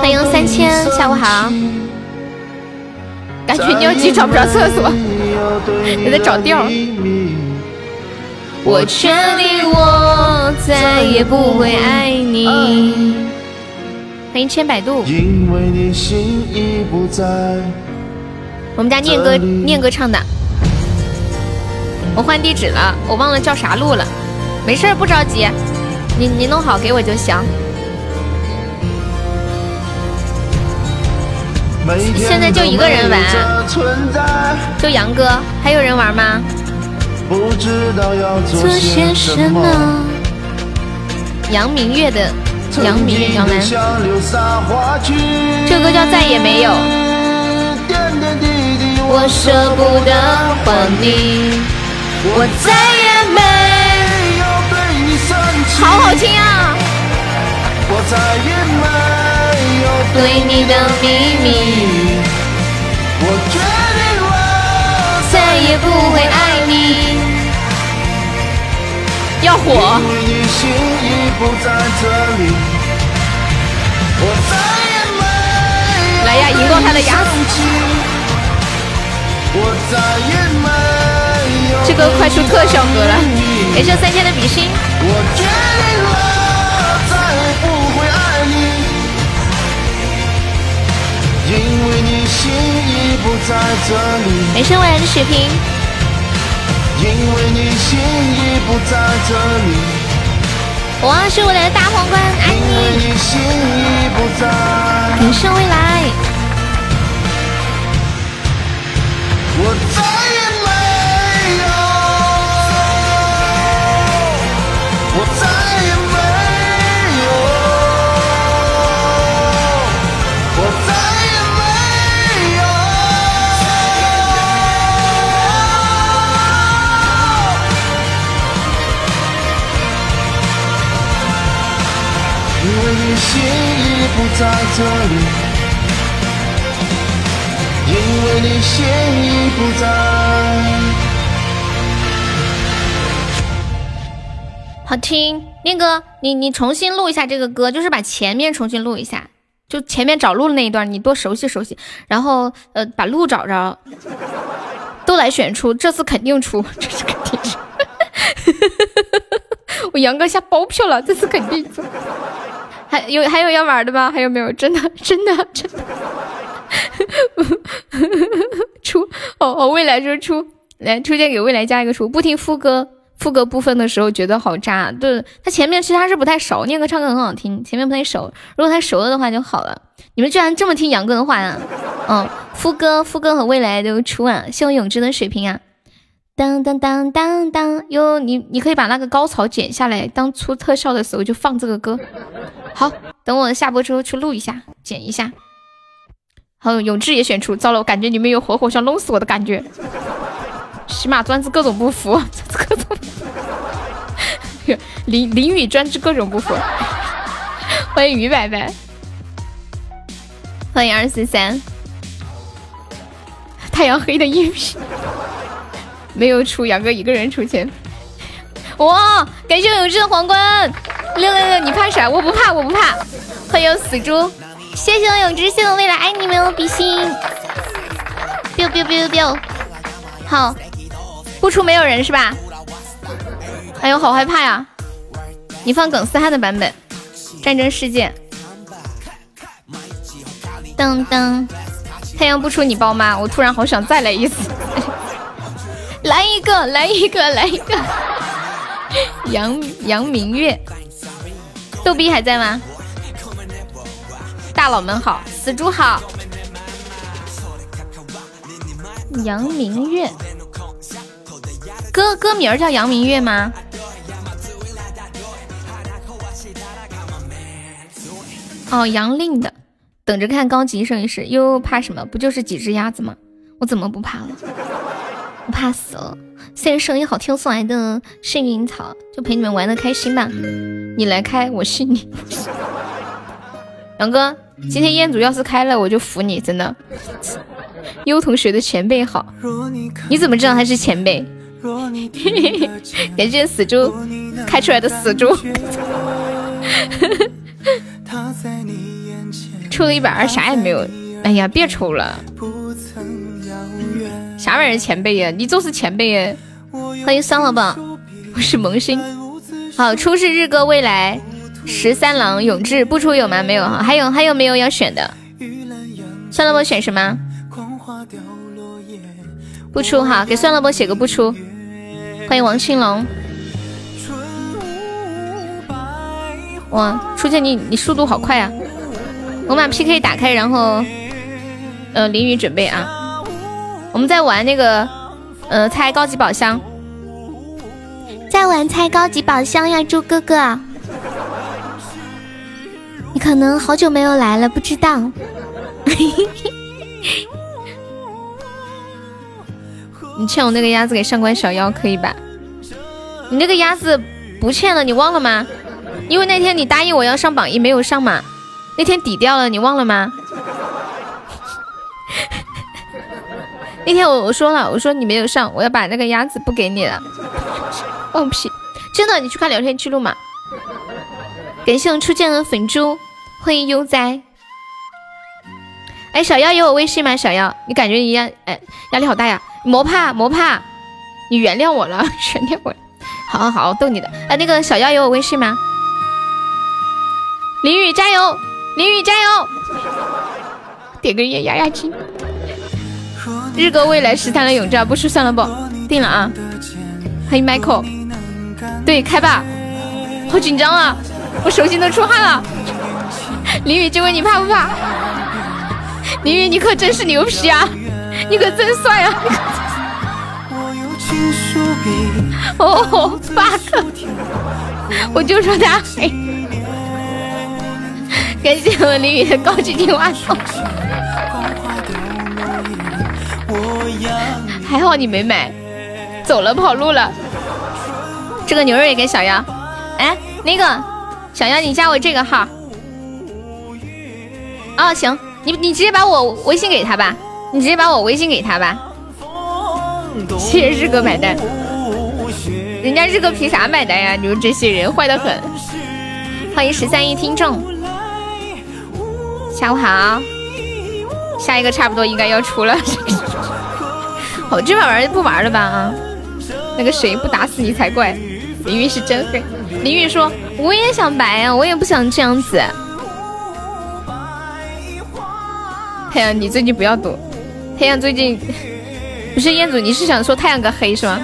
欢迎三千，下午好。感觉尿急找不着厕所，(laughs) 你在找调。我确定我再也不会爱你。欢迎千百度。我们家念哥念哥唱的。我换地址了，我忘了叫啥路了。没事儿不着急，你你弄好给我就行。现在就一个人玩，就杨哥，还有人玩吗？不知道要做些什么。杨明月的杨明月杨澜，这歌叫再也没有。我舍不得还你，我再也没有对你生气。好好听啊！我再也没有对你的秘密。我决定我，再也不会爱你。要火！来呀，赢过他的牙齿！这个快出特效歌了，感谢三千的比心。
我决定了，再不会爱你，因为你心已不在这里
感谢未来的血瓶。因为你心已不在这里，我是未来的大皇冠，爱你。感谢未来。
我在这里，因为你心已不在。
好听，念哥，你你重新录一下这个歌，就是把前面重新录一下，就前面找路的那一段，你多熟悉熟悉，然后呃把路找着，(laughs) 都来选出，这次肯定出，这次肯定出，我杨哥下包票了，这次肯定出，还有还有要玩的吗？还有没有？真的 (laughs) 真的真的 (laughs) 出哦哦，未来说出来，出现给未来加一个出，不听副歌。副歌部分的时候觉得好渣，对他前面其实他是不太熟，念哥唱歌很好听，前面不太熟，如果他熟了的话就好了。你们居然这么听杨哥的话呀？嗯，副歌副歌和未来都出啊，谢我永志的水平啊！当当当当当，哟，你你可以把那个高潮剪下来，当出特效的时候就放这个歌。好，等我下播之后去录一下，剪一下。好，永志也选出，糟了，我感觉你们有活活想弄死我的感觉。起码专治各种不服，各种淋淋雨专治各种不服。(laughs) 欢迎于白白，欢迎二四三，太阳黑的音频没有出，杨哥一个人出钱。哇，感谢我永志的皇冠，六六六，你怕啥？我不怕，我不怕。欢迎死猪，谢谢我永志，谢谢我未来，爱你们哦，比心。biu biu biu biu，好。不出没有人是吧？哎呦，好害怕呀！你放耿斯汉的版本《战争世界》。噔噔，太阳不出你包吗？我突然好想再来一次，来一个，来一个，来一个。(laughs) 杨杨明月，逗逼还在吗？大佬们好，死猪好。杨明月。歌歌名叫杨明月吗？哦，杨令的，等着看高级试一试。又怕什么？不就是几只鸭子吗？我怎么不怕了？我怕死了。虽然声音好听，送来的幸运草，就陪你们玩的开心吧。你来开，我信你。杨哥，今天彦祖要是开了，我就服你，真的。优同学的前辈好，你怎么知道他是前辈？(laughs) 感谢死猪开出来的死猪，(laughs) 抽了一百二，啥也没有。哎呀，别抽了，啥玩意儿前辈呀？你就是前辈呀！欢迎三老板，我是萌新。好，出是日歌未来十三郎永志，不出有吗？没有哈，还有还有没有要选的？算了，我选什么？不出哈，给算了波写个不出。欢迎王青龙。哇，初见你你速度好快啊！我把 PK 打开，然后呃淋雨准备啊。我们在玩那个呃猜高级宝箱，在玩猜高级宝箱呀，猪哥哥。你可能好久没有来了，不知道。(laughs) 你欠我那个鸭子给上官小妖可以吧？你那个鸭子不欠了，你忘了吗？因为那天你答应我要上榜一没有上嘛，那天抵掉了，你忘了吗？那天我我说了，我说你没有上，我要把那个鸭子不给你了。(laughs) 放屁！真的，你去看聊天记录嘛。感谢我初见的粉猪，欢迎悠哉。哎，小妖有我微信吗？小妖，你感觉一样？哎，压力好大呀！魔怕魔怕，你原谅我了，(laughs) 原谅我。好好好，逗你的。哎，那个小妖有我微信吗？林雨加油，林雨加油！(laughs) 点根烟压压惊。日歌未来十三的永照不是算了不？定了啊。欢迎 Michael，对，开吧。好紧张啊，我手心都出汗了。林雨，这问你怕不怕？林雨，你可真是牛皮啊，你可真帅啊！(laughs) 哦，fuck！我就说他，感谢我林雨的高级听话送。还好你没买，走了跑路了。这个牛肉也给小妖。哎，那个小妖，你加我这个号。哦，行，你你直接把我微信给他吧，你直接把我微信给他吧。谢谢日哥买单，人家日哥凭啥买单呀？你们这些人坏的很。欢迎十三亿听众，下午好。下一个差不多应该要出了。好，这把玩不玩了吧？啊，那个谁不打死你才怪！林玉是真黑。林玉说：“我也想白啊，我也不想这样子。”太阳，你最近不要赌。太阳最近不是彦祖，你是想说太阳哥黑是吗？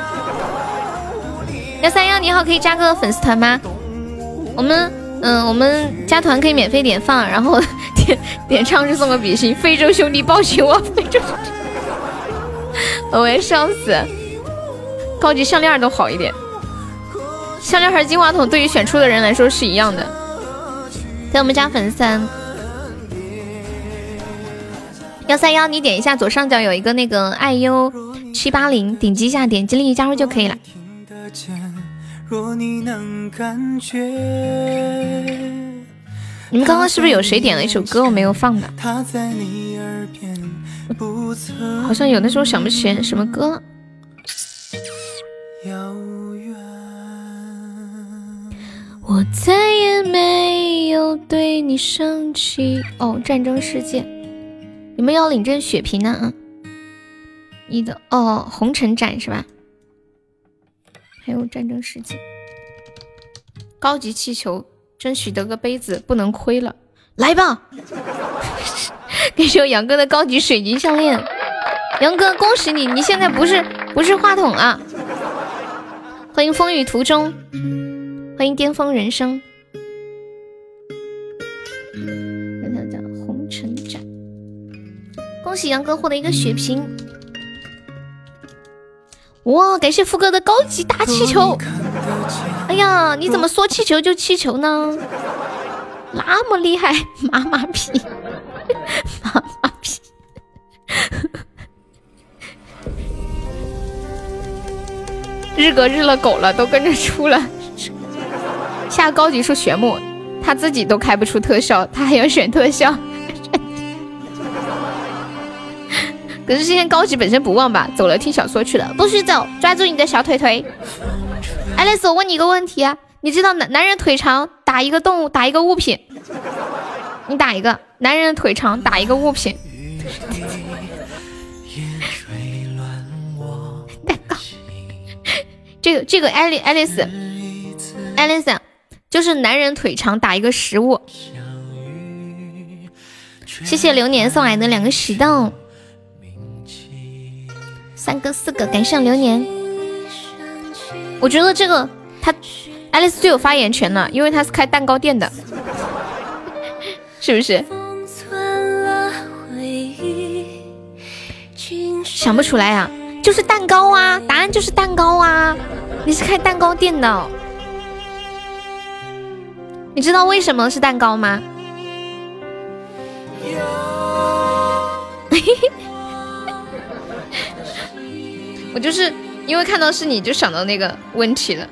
幺三幺你好，可以加个粉丝团吗？我们嗯，我们加团可以免费点放，然后 (laughs) 点点唱是送个比心。非洲兄弟抱紧我，非洲兄弟，(laughs) 我要笑死。高级项链都好一点，项链和金话筒对于选出的人来说是一样的。给我们加粉丝团。幺三幺，你点一下左上角有一个那个爱优七八零，点击一下，点击立即加入就可以了。你们刚刚是不是有谁点了一首歌我没有放的？好像有的时候想不起来什么歌。我再也没有对你生气。哦，战争世界。你们要领证血瓶呢？啊，你的哦，红尘斩是吧？还有战争世界，高级气球，争取得个杯子，不能亏了。来吧，感谢我杨哥的高级水晶项链。杨哥，恭喜你，你现在不是不是话筒啊！欢迎风雨途中，欢迎巅峰人生。红尘展恭喜杨哥获得一个血瓶！哇，感谢富哥的高级大气球！哎呀，你怎么说气球就气球呢？那么厉害，(laughs) 妈妈屁，(laughs) 妈妈屁！(laughs) 日哥日了狗了，都跟着出了。下高级数玄木，他自己都开不出特效，他还要选特效。可是今天高级本身不旺吧？走了听小说去了，不许走！抓住你的小腿腿。爱丽丝，我问你一个问题啊，你知道男男人腿长打一个动物打一个物品，你打一个男人腿长打一个物品。蛋糕。这个这个爱丽爱丽丝，爱丽丝就是男人腿长打一个食物。谢谢流年送来的两个石头。三个四个，感谢流年。我觉得这个他爱丽丝最有发言权了，因为他是开蛋糕店的，是不是？想不出来呀，就是蛋糕啊，答案就是蛋糕啊，你是开蛋糕店的，你知道为什么是蛋糕吗？嘿嘿。我就是因为看到是你就想到那个问题了，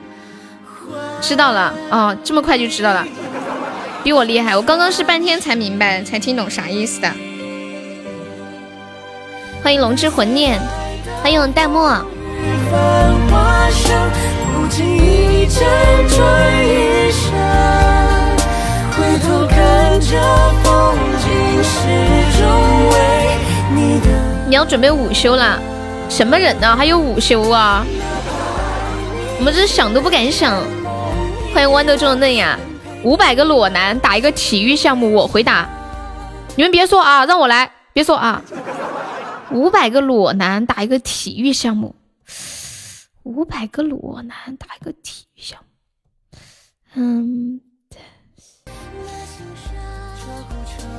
知道了哦，这么快就知道了，比我厉害。我刚刚是半天才明白，才听懂啥意思的。欢迎龙之魂念，欢迎淡漠。你要准备午休了。什么人呢？还有午休啊？我们这想都不敢想。欢迎豌豆中的嫩芽，五百个裸男打一个体育项目，我回答。你们别说啊，让我来，别说啊。五百个裸男打一个体育项目，五百个裸男打一个体育项目。嗯，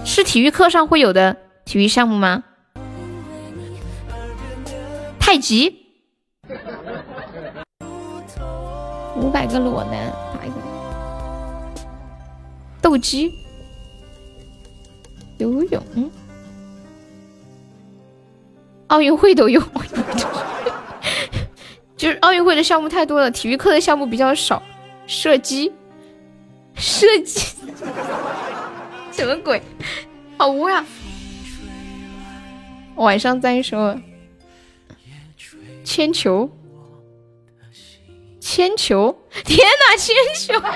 是体育课上会有的体育项目吗？太极，五百个裸男打一个斗鸡，游泳，奥运会都有，(laughs) 就是奥运会的项目太多了，体育课的项目比较少。射击，射击，(laughs) 什么鬼？好污呀！晚上再说。铅球，铅球，天哪，铅球！(laughs)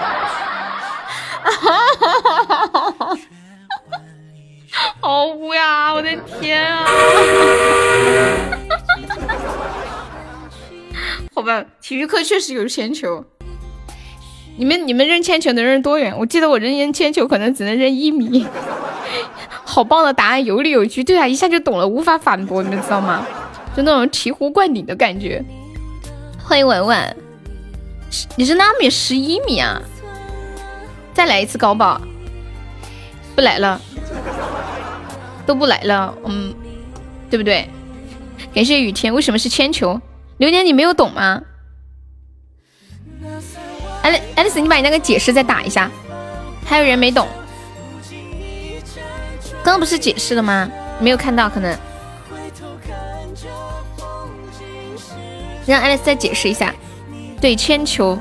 好污呀！我的天啊！(laughs) 好吧，体育课确实有铅球。你们你们扔铅球能扔多远？我记得我扔扔铅球可能只能扔一米。好棒的答案，有理有据。对啊，一下就懂了，无法反驳，你们知道吗？就那种醍醐灌顶的感觉。欢迎文文，你是纳米？十一米啊！再来一次高保，不来了，都不来了，嗯，对不对？感谢雨天，为什么是铅球？榴莲你没有懂吗？爱丽爱丽丝，你把你那个解释再打一下。还有人没懂，刚刚不是解释了吗？没有看到，可能。让爱丽丝再解释一下，对，铅球，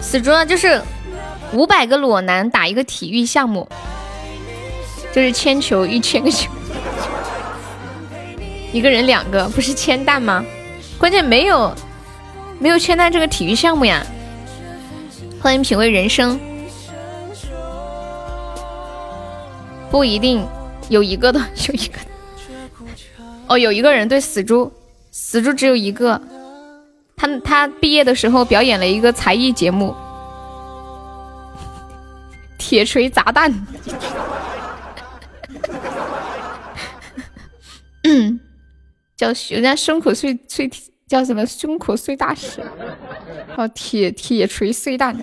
死猪就是五百个裸男打一个体育项目，就是铅球一千个球，一个人两个，不是铅弹吗？关键没有没有铅弹这个体育项目呀。欢迎品味人生，不一定有一个的，(laughs) 有一个，哦，有一个人对死猪。死猪只有一个，他他毕业的时候表演了一个才艺节目，(laughs) 铁锤砸蛋，(coughs) 嗯，叫人家胸口碎碎叫什么？胸口碎大石，哦铁铁锤碎蛋。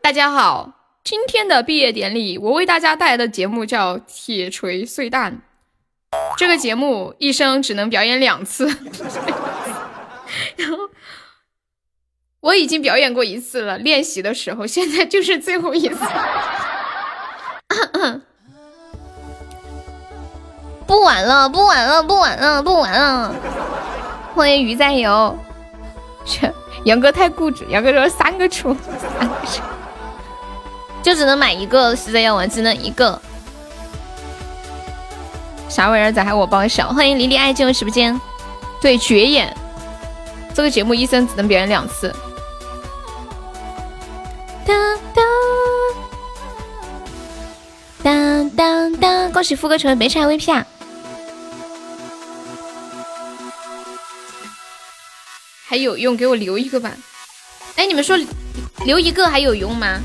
大家好，今天的毕业典礼，我为大家带来的节目叫铁锤碎蛋。这个节目一生只能表演两次，(laughs) 然后我已经表演过一次了，练习的时候，现在就是最后一次。(coughs) 不玩了，不玩了，不玩了，不玩了。欢迎鱼在游，杨哥太固执，杨哥说三个出，三个出，就只能买一个，实在要玩只能一个。啥玩意儿？咋还我报销？欢迎离离爱进入直播间。对，绝演这个节目一生只能表演两次。当当当当当！恭喜富哥成为北产 VP 啊！还有用，给我留一个吧。哎，你们说留一个还有用吗？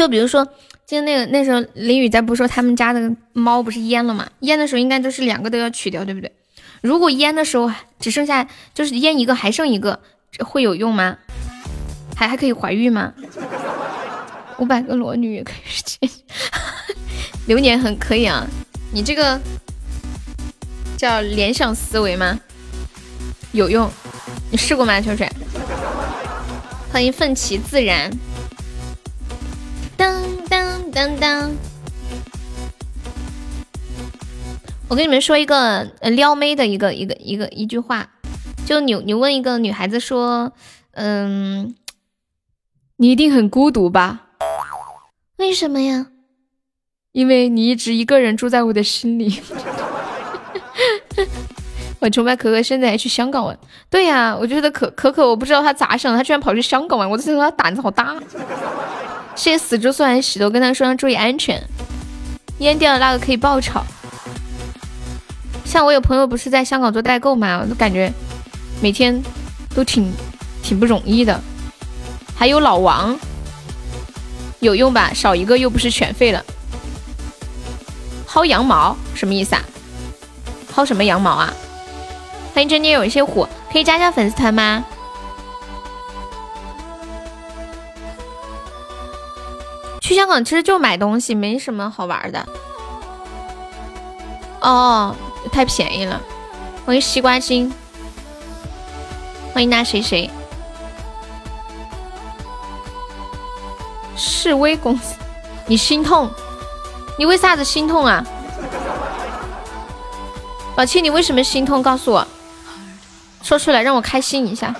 就比如说，今天那个那时候林雨在不说他们家的猫不是阉了吗？阉的时候应该都是两个都要取掉，对不对？如果阉的时候只剩下就是阉一个还剩一个，这会有用吗？还还可以怀孕吗？五百个裸女也可以流年 (laughs) 很可以啊，你这个叫联想思维吗？有用，你试过吗，秋水？欢迎奋起自然。当当！我跟你们说一个呃撩妹的一个一个一个一句话，就你你问一个女孩子说，嗯，你一定很孤独吧？为什么呀？因为你一直一个人住在我的心里。(laughs) 我崇拜可可，现在还去香港玩。对呀，我觉得可可可，我不知道他咋想的，他居然跑去香港玩，我都觉得他胆子好大。谢谢死猪送来石头，跟他说要注意安全。阉掉的那个可以爆炒。像我有朋友不是在香港做代购嘛，我都感觉每天都挺挺不容易的。还有老王，有用吧？少一个又不是全废了。薅羊毛什么意思啊？薅什么羊毛啊？欢迎真妮有一些火，可以加加粉丝团吗？去香港其实就买东西，没什么好玩的。哦，太便宜了。欢迎西瓜精，欢迎那谁谁。示威公司，你心痛？你为啥子心痛啊？宝七，你为什么心痛？告诉我，说出来让我开心一下。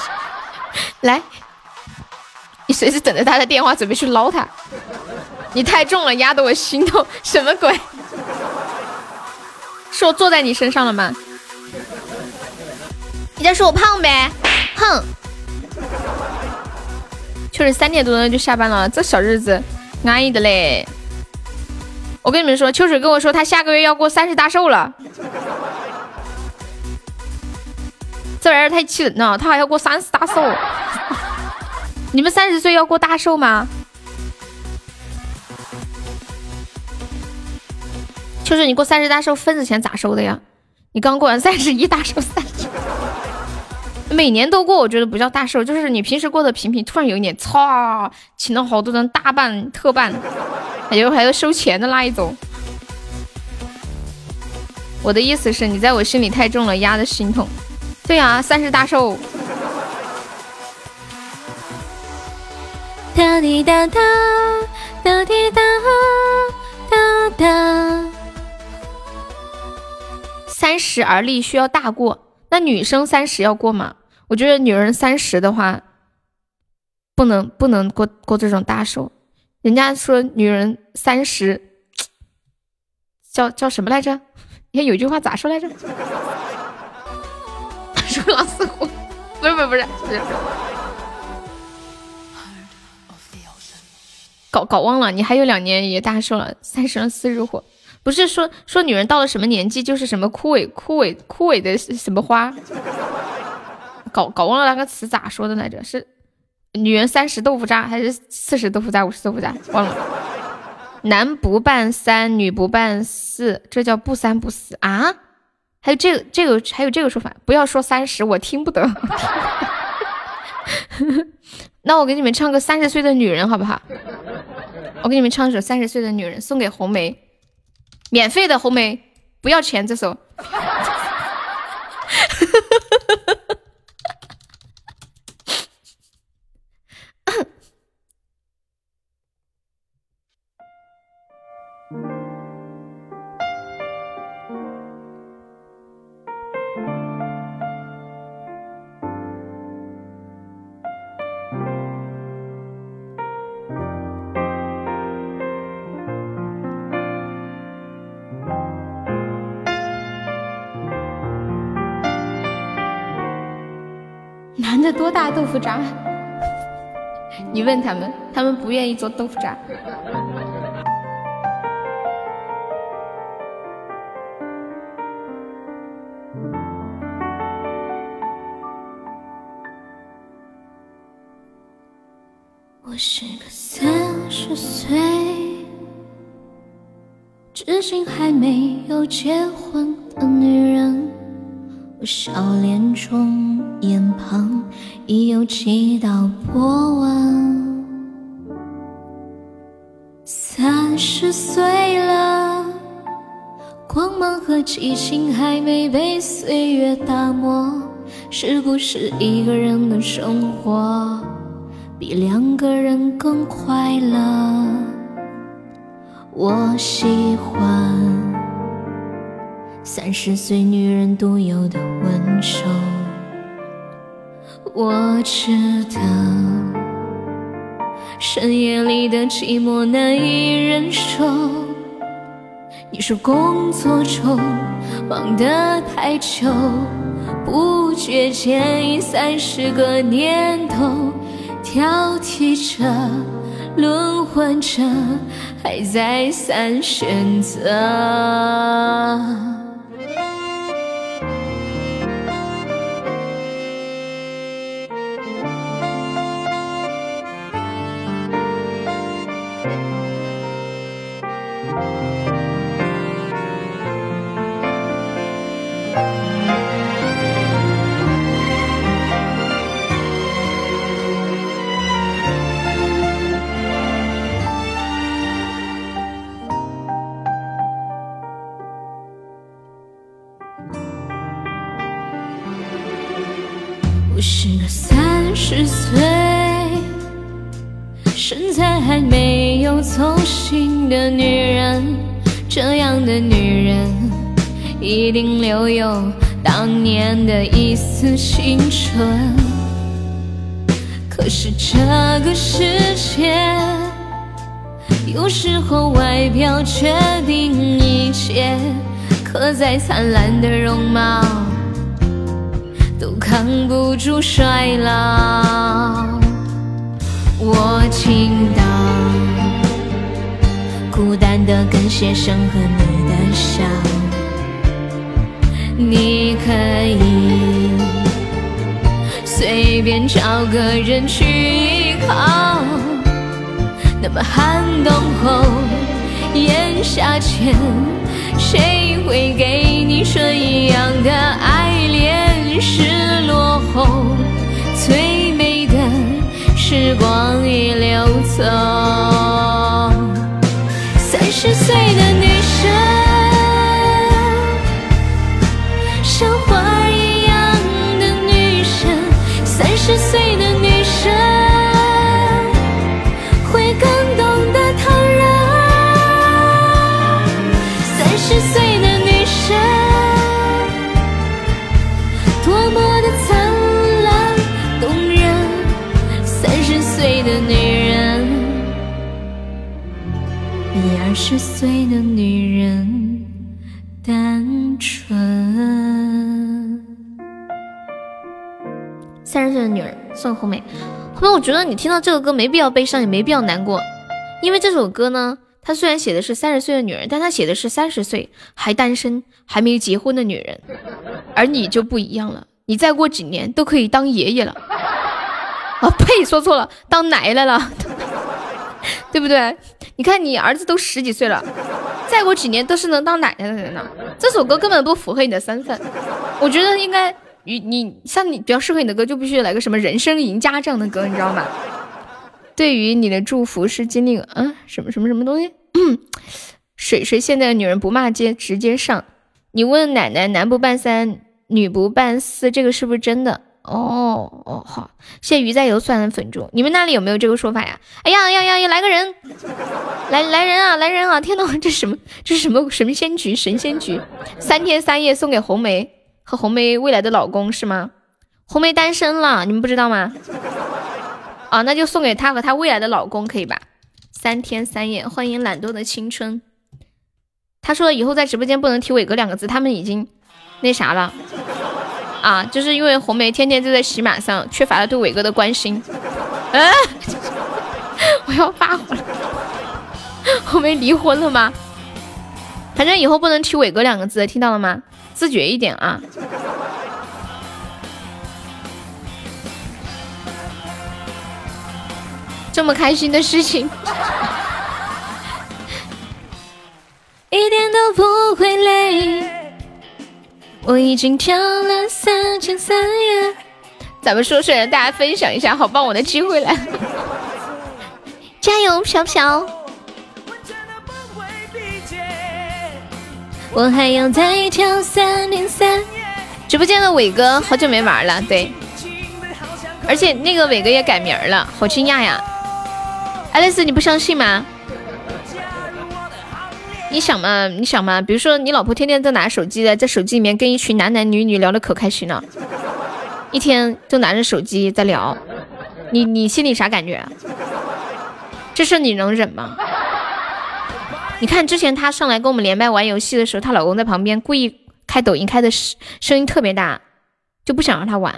(laughs) 来。你随时等着他的电话，准备去捞他。你太重了，压得我心痛。什么鬼？(laughs) 是我坐在你身上了吗？你在说我胖呗？哼！确实三点多钟就下班了，这小日子安逸的嘞。我跟你们说，秋水跟我说他下个月要过三十大寿了。这玩意儿太气人了，他还要过三十大寿。你们三十岁要过大寿吗？就是你过三十大寿，份子钱咋收的呀？你刚过完三十一大寿，三十，每年都过，我觉得不叫大寿，就是你平时过得平平，突然有一年，操，请了好多人大办特办，还有还要收钱的那一种。我的意思是你在我心里太重了，压的心痛。对呀，三十大寿。哒滴哒哒，哒滴哒哒哒。三十而立需要大过，那女生三十要过吗？我觉得女人三十的话，不能不能过过这种大寿。人家说女人三十叫叫什么来着？你 (laughs) 看有句话咋说来着？(laughs) 说老四虎，不是不是不是不是。搞搞忘了，你还有两年也大寿了，三十四日火，不是说说女人到了什么年纪就是什么枯萎枯萎枯萎的什么花，(laughs) 搞搞忘了那个词咋说的来着？是女人三十豆腐渣还是四十豆腐渣五十豆腐渣？忘了。男不办三，女不办四，这叫不三不四啊？还有这个这个还有这个说法？不要说三十，我听不得。(laughs) 那我给你们唱个三十岁的女人好不好？我给你们唱一首《三十岁的女人》，送给红梅，免费的红梅，不要钱这首。豆腐渣？你问他们，他们不愿意做豆腐渣。我是个三十岁，至今还没有结婚的女人。我笑脸中，眼旁已有几道波纹。三十岁了，光芒和激情还没被岁月打磨，是不是一个人的生活比两个人更快乐？我喜欢。三十岁女人独有的温柔，我知道深夜里的寂寞难以忍受。你说工作中忙得太久，不觉间已三十个年头，挑剔着，轮换着，还再三选择。的女人，这样的女人一定留有当年的一丝青春。可是这个世界，有时候外表决定一切，可再灿烂的容貌。都扛不住衰老，我倾倒，孤单的跟鞋声和你的笑，你可以随便找个人去依靠，那么寒冬后炎夏前，谁会给你春一样的爱恋？失落后，最美的时光已流走。岁的女人单纯。三十岁的女人送红梅，红梅，我觉得你听到这个歌没必要悲伤，也没必要难过，因为这首歌呢，它虽然写的是三十岁的女人，但它写的是三十岁还单身、还没结婚的女人。而你就不一样了，你再过几年都可以当爷爷了，啊呸，说错了，当奶奶了，(laughs) 对不对？你看你儿子都十几岁了，再过几年都是能当奶奶的人了。这首歌根本不符合你的身份，我觉得应该你你像你比较适合你的歌，就必须来个什么人生赢家这样的歌，你知道吗？对于你的祝福是经历啊什么什么什么东西？(clears throat) 水水现在的女人不骂街直接上，你问奶奶男不办三。女不办四，这个是不是真的？哦哦，好，谢谢鱼在游算的粉猪，你们那里有没有这个说法呀？哎呀呀呀呀，来个人，来来人啊，来人啊！天呐，这什么？这是什么神仙局？神仙局，三天三夜送给红梅和红梅未来的老公是吗？红梅单身了，你们不知道吗？啊，那就送给她和她未来的老公可以吧？三天三夜，欢迎懒惰的青春。他说以后在直播间不能提伟哥两个字，他们已经。那啥了啊？就是因为红梅天天就在喜马上，缺乏了对伟哥的关心。嗯，(laughs) 我要发火了。红梅离婚了吗？反正以后不能提伟哥两个字，听到了吗？自觉一点啊！这么开心的事情，一点都不会累。我已经跳了三天三夜。咱们说说，让大家分享一下，好帮我的机会来。(laughs) 加油，飘飘！我还要再跳三天三夜。直播间的伟哥好久没玩了，对。而且那个伟哥也改名了，好惊讶呀！爱丽丝，你不相信吗？你想嘛，你想嘛，比如说你老婆天天在拿手机的，在手机里面跟一群男男女女聊的可开心了，一天都拿着手机在聊，你你心里啥感觉？这事你能忍吗？你看之前她上来跟我们连麦玩游戏的时候，她老公在旁边故意开抖音开的声声音特别大，就不想让她玩。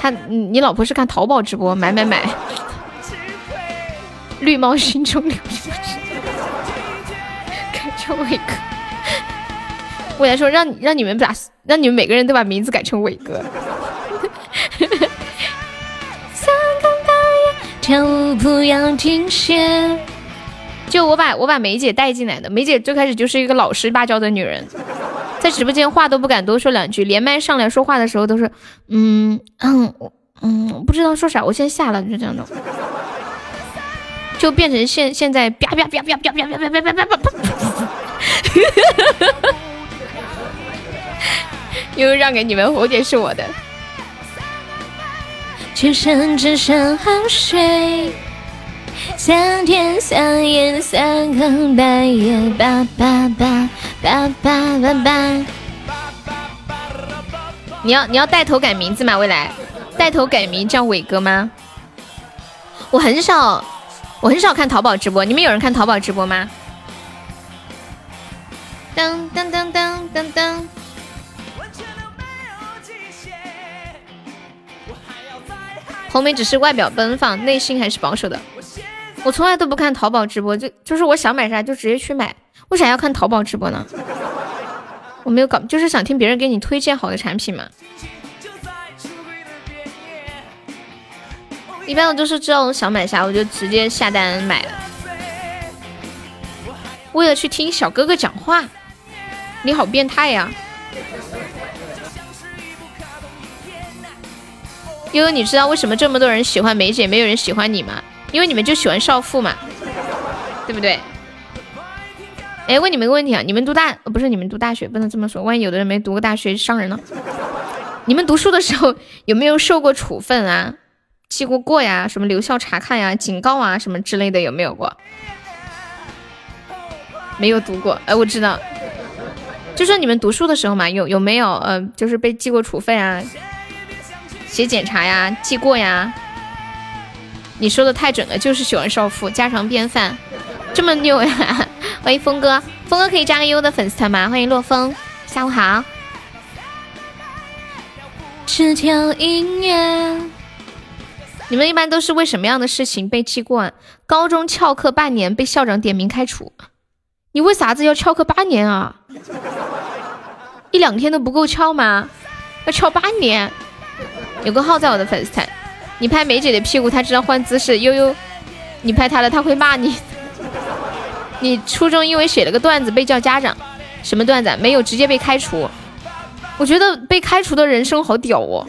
他你老婆是看淘宝直播买买买。绿猫心中留下，改成伟哥。我来说，让让你们把让你们每个人都把名字改成伟哥。跳舞不要停歇。就我把我把梅姐带进来的，梅姐最开始就是一个老实巴交的女人，在直播间话都不敢多说两句，连麦上来说话的时候都是嗯嗯嗯，不知道说啥，我先下了，就这样的。就变成现现在啪啪啪啪啪啪啪啪啪啪啪啪，(laughs) 又让给你们，蝴蝶是我的。只剩只剩汗水，三天三夜三更半夜，叭叭叭叭叭叭叭。你要你要带头改名字吗？未来带头改名叫伟哥吗？我很少我很少看淘宝直播，你们有人看淘宝直播吗？噔噔噔噔噔噔。红梅只是外表奔放，内心还是保守的。我从来都不看淘宝直播，就就是我想买啥就直接去买。为啥要看淘宝直播呢？我没有搞，就是想听别人给你推荐好的产品嘛。一般我都是知道我想买啥，我就直接下单买了。为了去听小哥哥讲话，你好变态呀！悠悠，你知道为什么这么多人喜欢梅姐，没有人喜欢你吗？因为你们就喜欢少妇嘛，对不对？哎，问你们个问题啊，你们读大不是你们读大学，不能这么说，万一有的人没读过大学伤人了。你们读书的时候有没有受过处分啊？记过过呀？什么留校察看呀、警告啊什么之类的有没有过？没有读过，哎，我知道，就说你们读书的时候嘛，有有没有呃，就是被记过处分啊？写检查呀，记过呀。你说的太准了，就是喜欢少妇，家常便饭，这么牛呀！(laughs) 欢迎峰哥，峰哥可以加个优的粉丝团吗？欢迎洛风，下午好。只听音乐。你们一般都是为什么样的事情被记过？高中翘课半年被校长点名开除。你为啥子要翘课半年啊？一两天都不够翘吗？要翘半年？有个号在我的粉丝团，你拍梅姐的屁股，他知道换姿势。悠悠，你拍他了，他会骂你。你初中因为写了个段子被叫家长，什么段子？没有，直接被开除。我觉得被开除的人生好屌哦。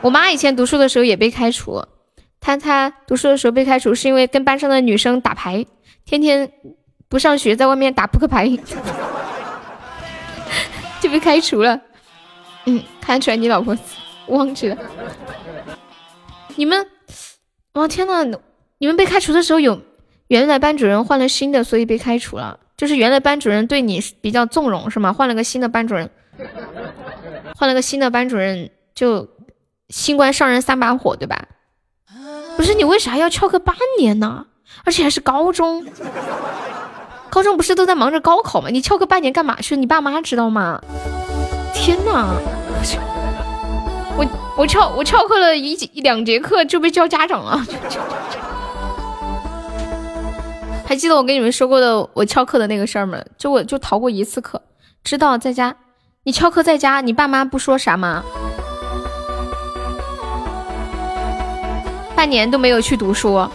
我妈以前读书的时候也被开除，她她读书的时候被开除是因为跟班上的女生打牌，天天不上学，在外面打扑克牌，(laughs) 就被开除了。嗯，看出来你老婆。忘记了，你们，哇天呐，你们被开除的时候有原来班主任换了新的，所以被开除了。就是原来班主任对你比较纵容是吗？换了个新的班主任，换了个新的班主任就新官上任三把火，对吧？不是你为啥要翘课半年呢？而且还是高中，高中不是都在忙着高考吗？你翘课半年干嘛去？你爸妈知道吗？天呐！我我翘我翘课了一一两节课就被叫家长了，还记得我跟你们说过的我翘课的那个事儿吗？就我就逃过一次课，知道在家，你翘课在家，你爸妈不说啥吗？半年都没有去读书，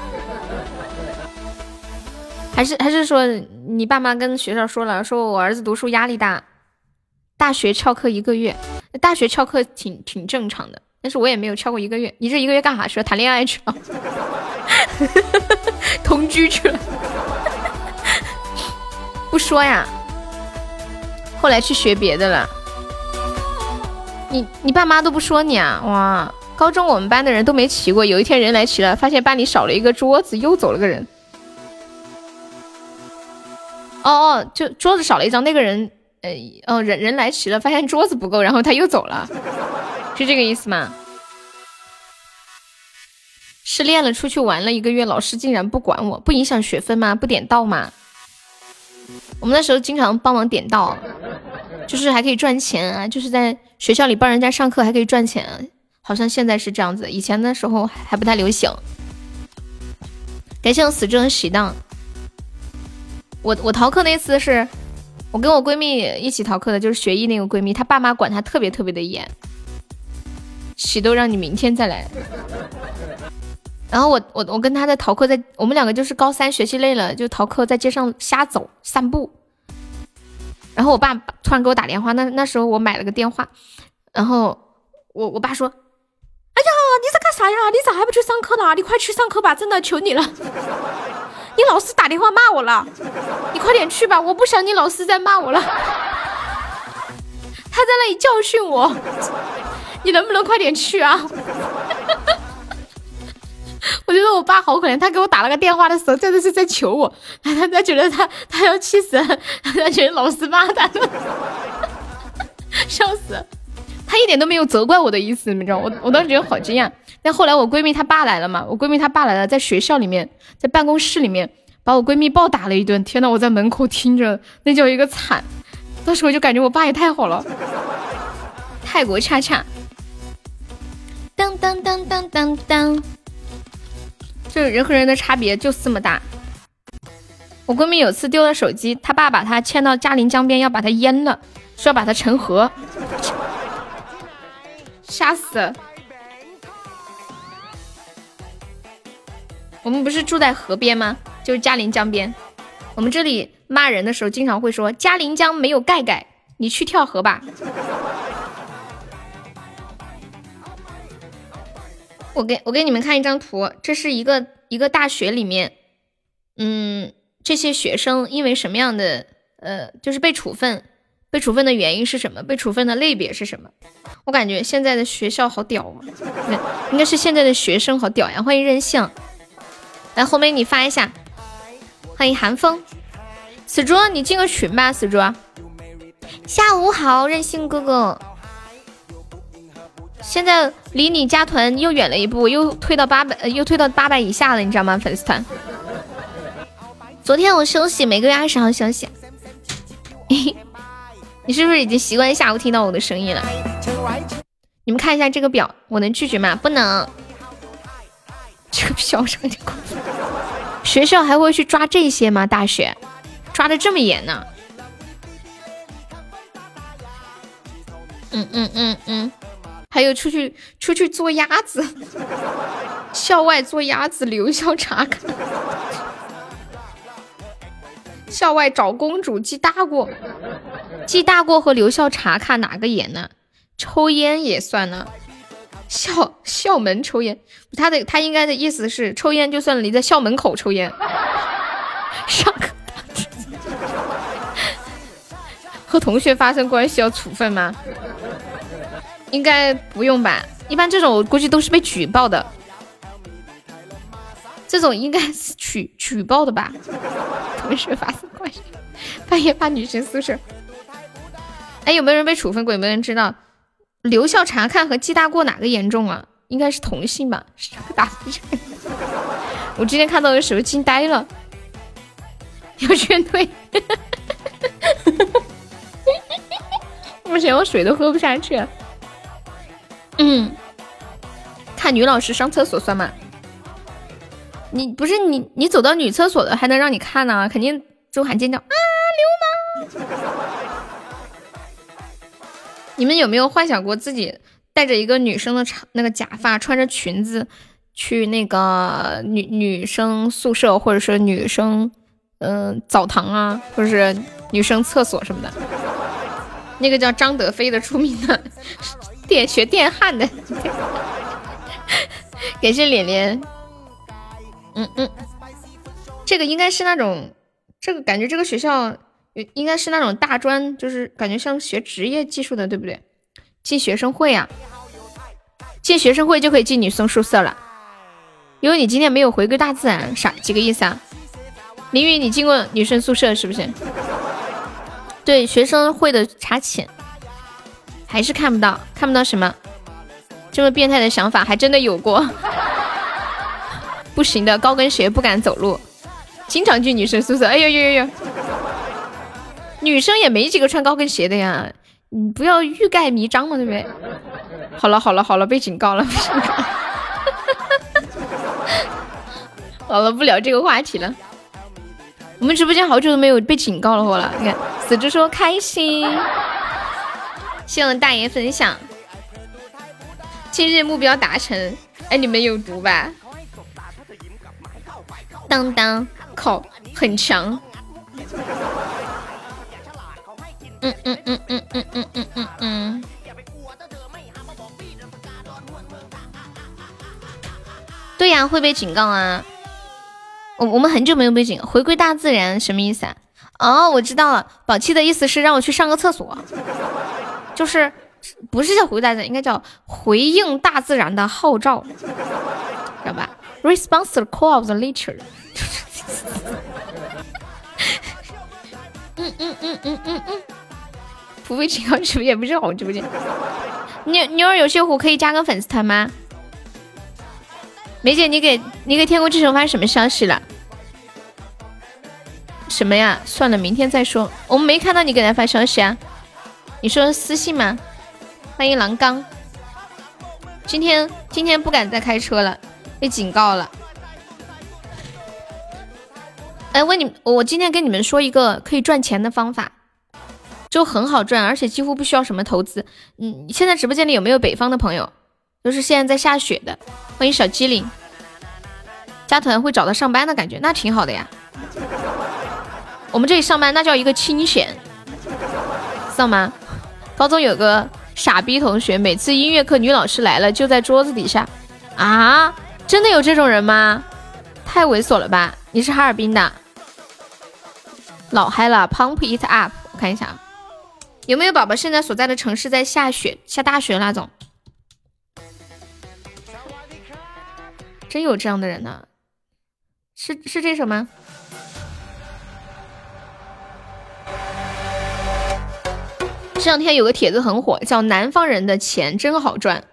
还是还是说你爸妈跟学校说了，说我儿子读书压力大。大学翘课一个月，大学翘课挺挺正常的，但是我也没有翘过一个月。你这一个月干啥去了？谈恋爱去了，(laughs) 同居去了，(laughs) 不说呀。后来去学别的了。你你爸妈都不说你啊？哇，高中我们班的人都没齐过，有一天人来齐了，发现班里少了一个桌子，又走了个人。哦哦，就桌子少了一张，那个人。呃哦，人人来齐了，发现桌子不够，然后他又走了，(laughs) 是这个意思吗？失恋了，出去玩了一个月，老师竟然不管我，不影响学分吗？不点到吗？我们那时候经常帮忙点到，就是还可以赚钱啊，就是在学校里帮人家上课还可以赚钱，好像现在是这样子，以前的时候还不太流行。感谢我死忠喜当，我我逃课那次是。我跟我闺蜜一起逃课的，就是学艺那个闺蜜，她爸妈管她特别特别的严，喜都让你明天再来。然后我我我跟她在逃课，在我们两个就是高三学习累了就逃课，在街上瞎走散步。然后我爸突然给我打电话，那那时候我买了个电话，然后我我爸说：“哎呀，你在干啥呀？你咋还不去上课呢？你快去上课吧，真的求你了。(laughs) ”你老师打电话骂我了，你快点去吧，我不想你老师再骂我了。(laughs) 他在那里教训我，(laughs) 你能不能快点去啊？我觉得我爸好可怜，他给我打了个电话的时候，真的是在求我，他他觉得他他要气死，他觉得老师骂他了，笑死，他一点都没有责怪我的意思，你知道我我当时觉得好惊讶。但后来我闺蜜她爸来了嘛，我闺蜜她爸来了，在学校里面，在办公室里面把我闺蜜暴打了一顿。天呐，我在门口听着，那叫一个惨。当时我就感觉我爸也太好了。泰国恰恰，当当当当当当。就是人和人的差别就这么大。我闺蜜有次丢了手机，她爸把她牵到嘉陵江边，要把她淹了，说要把她沉河，吓死！我们不是住在河边吗？就是嘉陵江边。我们这里骂人的时候，经常会说嘉陵江没有盖盖，你去跳河吧。(laughs) 我给我给你们看一张图，这是一个一个大学里面，嗯，这些学生因为什么样的呃，就是被处分，被处分的原因是什么？被处分的类别是什么？我感觉现在的学校好屌啊，应该是现在的学生好屌呀！欢迎任性，来后面你发一下，欢迎寒风，死猪你进个群吧，死猪，下午好，任性哥哥。现在离你加团又远了一步，又退到八百，又退到八百以下了，你知道吗？粉丝团。昨天我休息，每个月二十号休息。(laughs) 你是不是已经习惯下午听到我的声音了？你们看一下这个表，我能拒绝吗？不能。这个表上就学校还会去抓这些吗？大学抓的这么严呢？嗯嗯嗯嗯。还有出去出去做鸭子，(laughs) 校外做鸭子留校查看，校外找公主记大过，记大过和留校查看哪个严呢？抽烟也算呢，校校门抽烟，他的他应该的意思是抽烟就算你在校门口抽烟，上课和同学发生关系要处分吗？应该不用吧，一般这种估计都是被举报的，这种应该是举举 (laughs) 报的吧。同学发生关系，半夜发女生宿舍。哎，有没有人被处分过？有没有人知道留校查看和记大过哪个严重啊？应该是同性吧。打 (laughs) 我今天看到的时候惊呆了，要劝退。(laughs) 目前我水都喝不下去。嗯，看女老师上厕所算吗？你不是你，你走到女厕所的还能让你看呢？肯定就喊尖叫啊！流氓！你们有没有幻想过自己带着一个女生的长那个假发，穿着裙子去那个女女生宿舍，或者是女生嗯澡堂啊，或者是女生厕所什么的？那个叫张德飞的出名的。电学电焊的，感谢脸脸。嗯嗯，这个应该是那种，这个感觉这个学校应该是那种大专，就是感觉像学职业技术的，对不对？进学生会啊，进学生会就可以进女生宿舍了。因为你今天没有回归大自然，啥几个意思啊？林雨，你进过女生宿舍是不是？对，学生会的查寝。还是看不到，看不到什么，这么变态的想法还真的有过。不行的，高跟鞋不敢走路，经常去女生宿舍。哎呦呦呦呦，女生也没几个穿高跟鞋的呀，你不要欲盖弥彰嘛，对不对？好了好了好了，被警告了，(laughs) 好了，不聊这个话题了。我们直播间好久都没有被警告了，我了，你看，死猪说开心。谢我大爷分享，今日目标达成。哎，你们有毒吧？当当，靠，很强。嗯嗯嗯嗯嗯嗯嗯嗯嗯。对呀，会被警告啊。我我们很久没有被警，回归大自然什么意思啊？哦，我知道了，宝气的意思是让我去上个厕所。就是不是叫回归大自然，应该叫回应大自然的号召，知道吧？Response the call of the nature。嗯嗯嗯嗯嗯嗯。付费请好直播间不是好直播间。妞妞儿有些虎可以加个粉丝团吗？梅姐，你给你给天空之城发什么消息了？什么呀？算了，明天再说。我们没看到你给他发消息啊？你说私信吗？欢迎狼刚。今天今天不敢再开车了，被警告了。哎，问你，我今天跟你们说一个可以赚钱的方法，就很好赚，而且几乎不需要什么投资。嗯，现在直播间里有没有北方的朋友？就是现在在下雪的。欢迎小机灵。加团会找到上班的感觉，那挺好的呀。我们这里上班那叫一个清闲，知道吗？高中有个傻逼同学，每次音乐课女老师来了就在桌子底下啊，真的有这种人吗？太猥琐了吧！你是哈尔滨的，老嗨了，Pump it up！我看一下，有没有宝宝现在所在的城市在下雪，下大雪那种？真有这样的人呢？是是这首吗？这两天有个帖子很火，叫“南方人的钱真好赚”，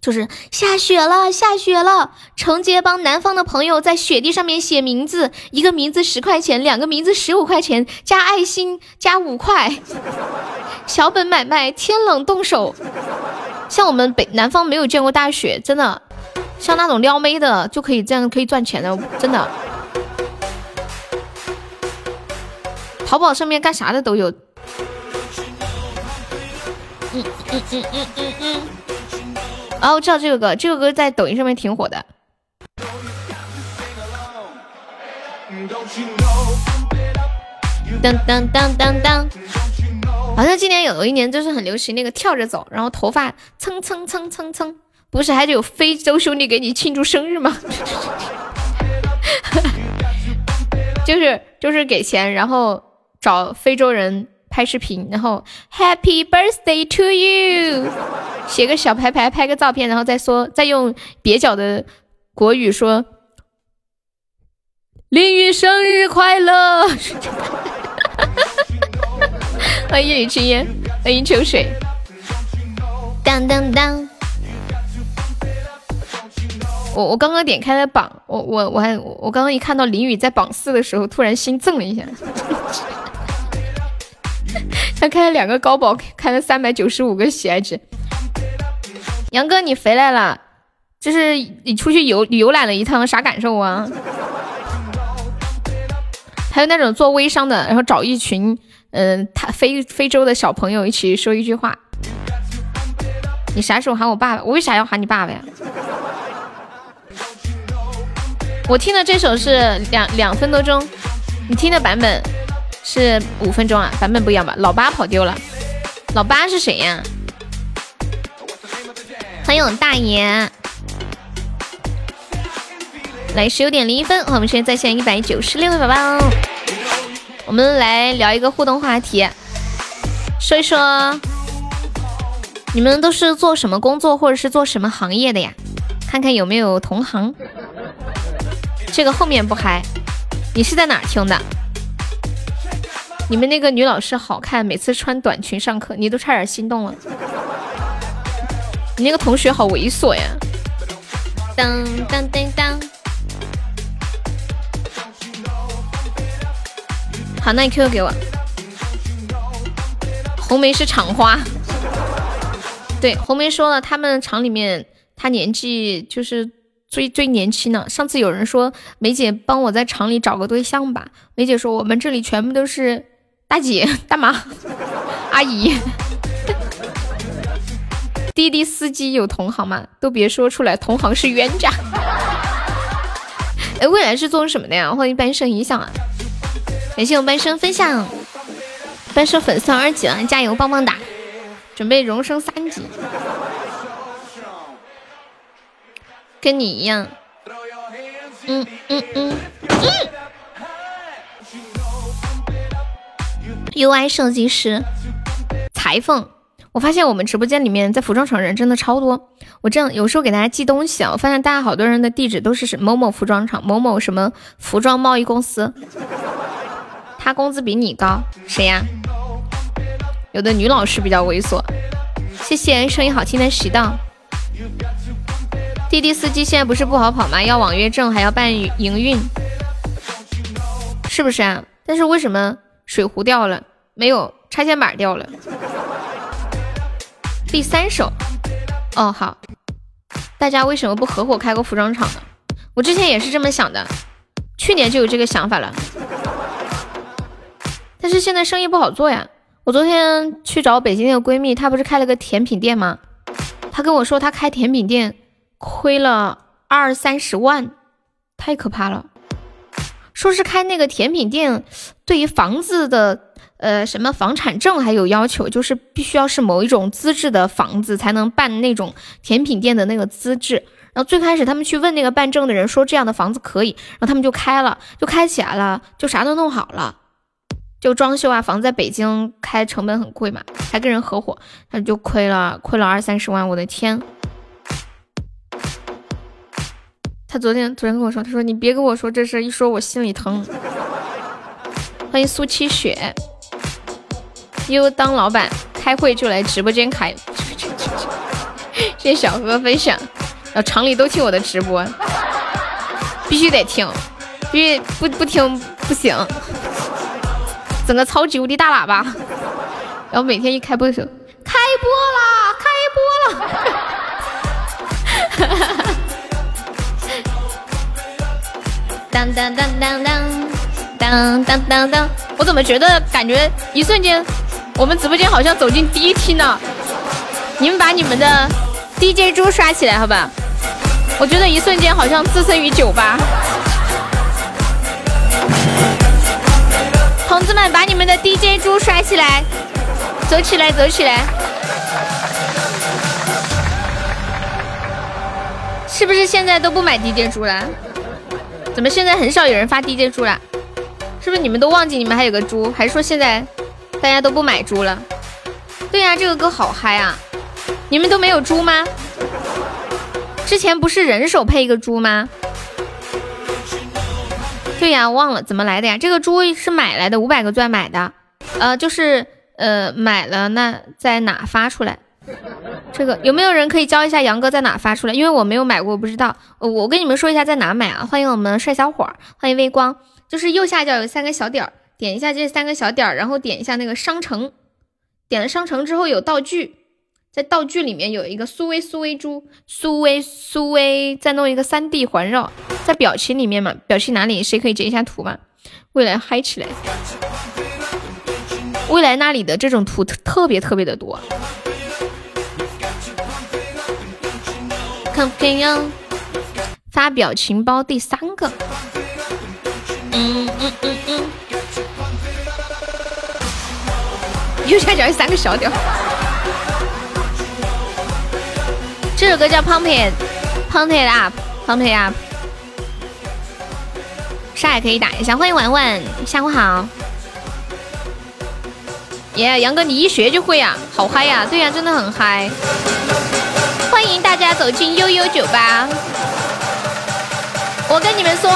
就是下雪了，下雪了，承接帮南方的朋友在雪地上面写名字，一个名字十块钱，两个名字十五块钱，加爱心加五块，小本买卖，天冷动手。像我们北南方没有见过大雪，真的，像那种撩妹的就可以这样可以赚钱的，真的。淘宝上面干啥的都有。嗯嗯嗯嗯嗯嗯。哦，我知道这个歌，这个歌在抖音上面挺火的。当当当当当。好像今年有一年就是很流行那个跳着走，然后头发蹭蹭蹭蹭蹭，不是还得有非洲兄弟给你庆祝生日吗？(laughs) 就是就是给钱，然后找非洲人。拍视频，然后 Happy Birthday to you，写个小牌牌，拍个照片，然后再说，再用蹩脚的国语说林雨生日快乐。(laughs) 欢迎李青烟，欢迎秋水。当当当。我我刚刚点开了榜，我我我还我刚刚一看到林雨在榜四的时候，突然心震了一下。(laughs) 他开了两个高保，开了三百九十五个喜爱值。杨哥，你回来了，就是你出去游游览了一趟，啥感受啊？还有那种做微商的，然后找一群嗯，他非非洲的小朋友一起说一句话。你啥时候喊我爸爸？我为啥要喊你爸爸呀？我听的这首是两两分多钟，你听的版本。是五分钟啊，版本不一样吧？老八跑丢了，老八是谁呀？欢迎我大爷，来十九点零一分，我们现在在线一百九十六位宝宝，我们来聊一个互动话题，说一说你们都是做什么工作或者是做什么行业的呀？看看有没有同行。这个后面不嗨，你是在哪听的？你们那个女老师好看，每次穿短裙上课，你都差点心动了。你那个同学好猥琐呀！当当当当。好，那你 QQ 给我。红梅是厂花。对，红梅说了，他们厂里面她年纪就是最最年轻的。上次有人说梅姐帮我在厂里找个对象吧，梅姐说我们这里全部都是。大姐、大妈、(laughs) 阿姨、滴滴司机有同行吗？都别说出来，同行是冤家。哎，(laughs) 未来是做什么的呀？欢迎半生影响啊！感谢我半生分享，半生粉丝二级了，加油，棒棒哒！准备荣升三级，跟你一样。嗯嗯嗯嗯。UI 设计师，裁缝。我发现我们直播间里面在服装厂人真的超多。我这样有时候给大家寄东西啊，我发现大家好多人的地址都是某某服装厂、某某什么服装贸易公司。他工资比你高，谁呀？有的女老师比较猥琐。谢谢声音好听的石道。滴滴司机现在不是不好跑吗？要网约证，还要办营运，是不是啊？但是为什么水壶掉了，没有插线板掉了？第三首，哦好，大家为什么不合伙开个服装厂呢？我之前也是这么想的，去年就有这个想法了，但是现在生意不好做呀。我昨天去找北京那个闺蜜，她不是开了个甜品店吗？她跟我说她开甜品店亏了二三十万，太可怕了。说是开那个甜品店，对于房子的。呃，什么房产证还有要求，就是必须要是某一种资质的房子才能办那种甜品店的那个资质。然后最开始他们去问那个办证的人，说这样的房子可以，然后他们就开了，就开起来了，就啥都弄好了，就装修啊。房子在北京开成本很贵嘛，还跟人合伙，他就亏了，亏了二三十万，我的天！他昨天昨天跟我说，他说你别跟我说这事，一说我心里疼。欢迎苏七雪。又当老板，开会就来直播间开。(laughs) 谢谢小何分享，然后厂里都听我的直播，必须得听，因为不不听不行。整个超级无敌大喇叭，然后每天一开播的时候，开播啦，开播啦！(laughs) 当当当当当当当当，我怎么觉得感觉一瞬间。我们直播间好像走进第一厅了，你们把你们的 DJ 猪刷起来，好吧？我觉得一瞬间好像置身于酒吧。同志们，把你们的 DJ 猪刷起来，走起来，走起来！是不是现在都不买 DJ 猪了？怎么现在很少有人发 DJ 猪了？是不是你们都忘记你们还有个猪？还是说现在？大家都不买猪了，对呀，这个歌好嗨啊！你们都没有猪吗？之前不是人手配一个猪吗？对呀，忘了怎么来的呀？这个猪是买来的，五百个钻买的，呃，就是呃买了，那在哪发出来？(laughs) 这个有没有人可以教一下杨哥在哪发出来？因为我没有买过，我不知道。我跟你们说一下在哪买啊！欢迎我们帅小伙，欢迎微光，就是右下角有三个小点儿。点一下这三个小点儿，然后点一下那个商城，点了商城之后有道具，在道具里面有一个苏威苏威猪，苏威苏威，再弄一个三 D 环绕，在表情里面嘛，表情哪里？谁可以截一下图嘛？未来嗨起来，未来那里的这种图特别特别的多。看飞呀，发表情包第三个，嗯嗯嗯嗯。右下角有三个小点。这首歌叫《Pump It Pump It Up Pump It Up》，啥也可以打一下。欢迎婉婉，下午好。耶，杨哥你一学就会呀，好嗨呀！对呀，真的很嗨。欢迎大家走进悠悠酒吧。我跟你们说，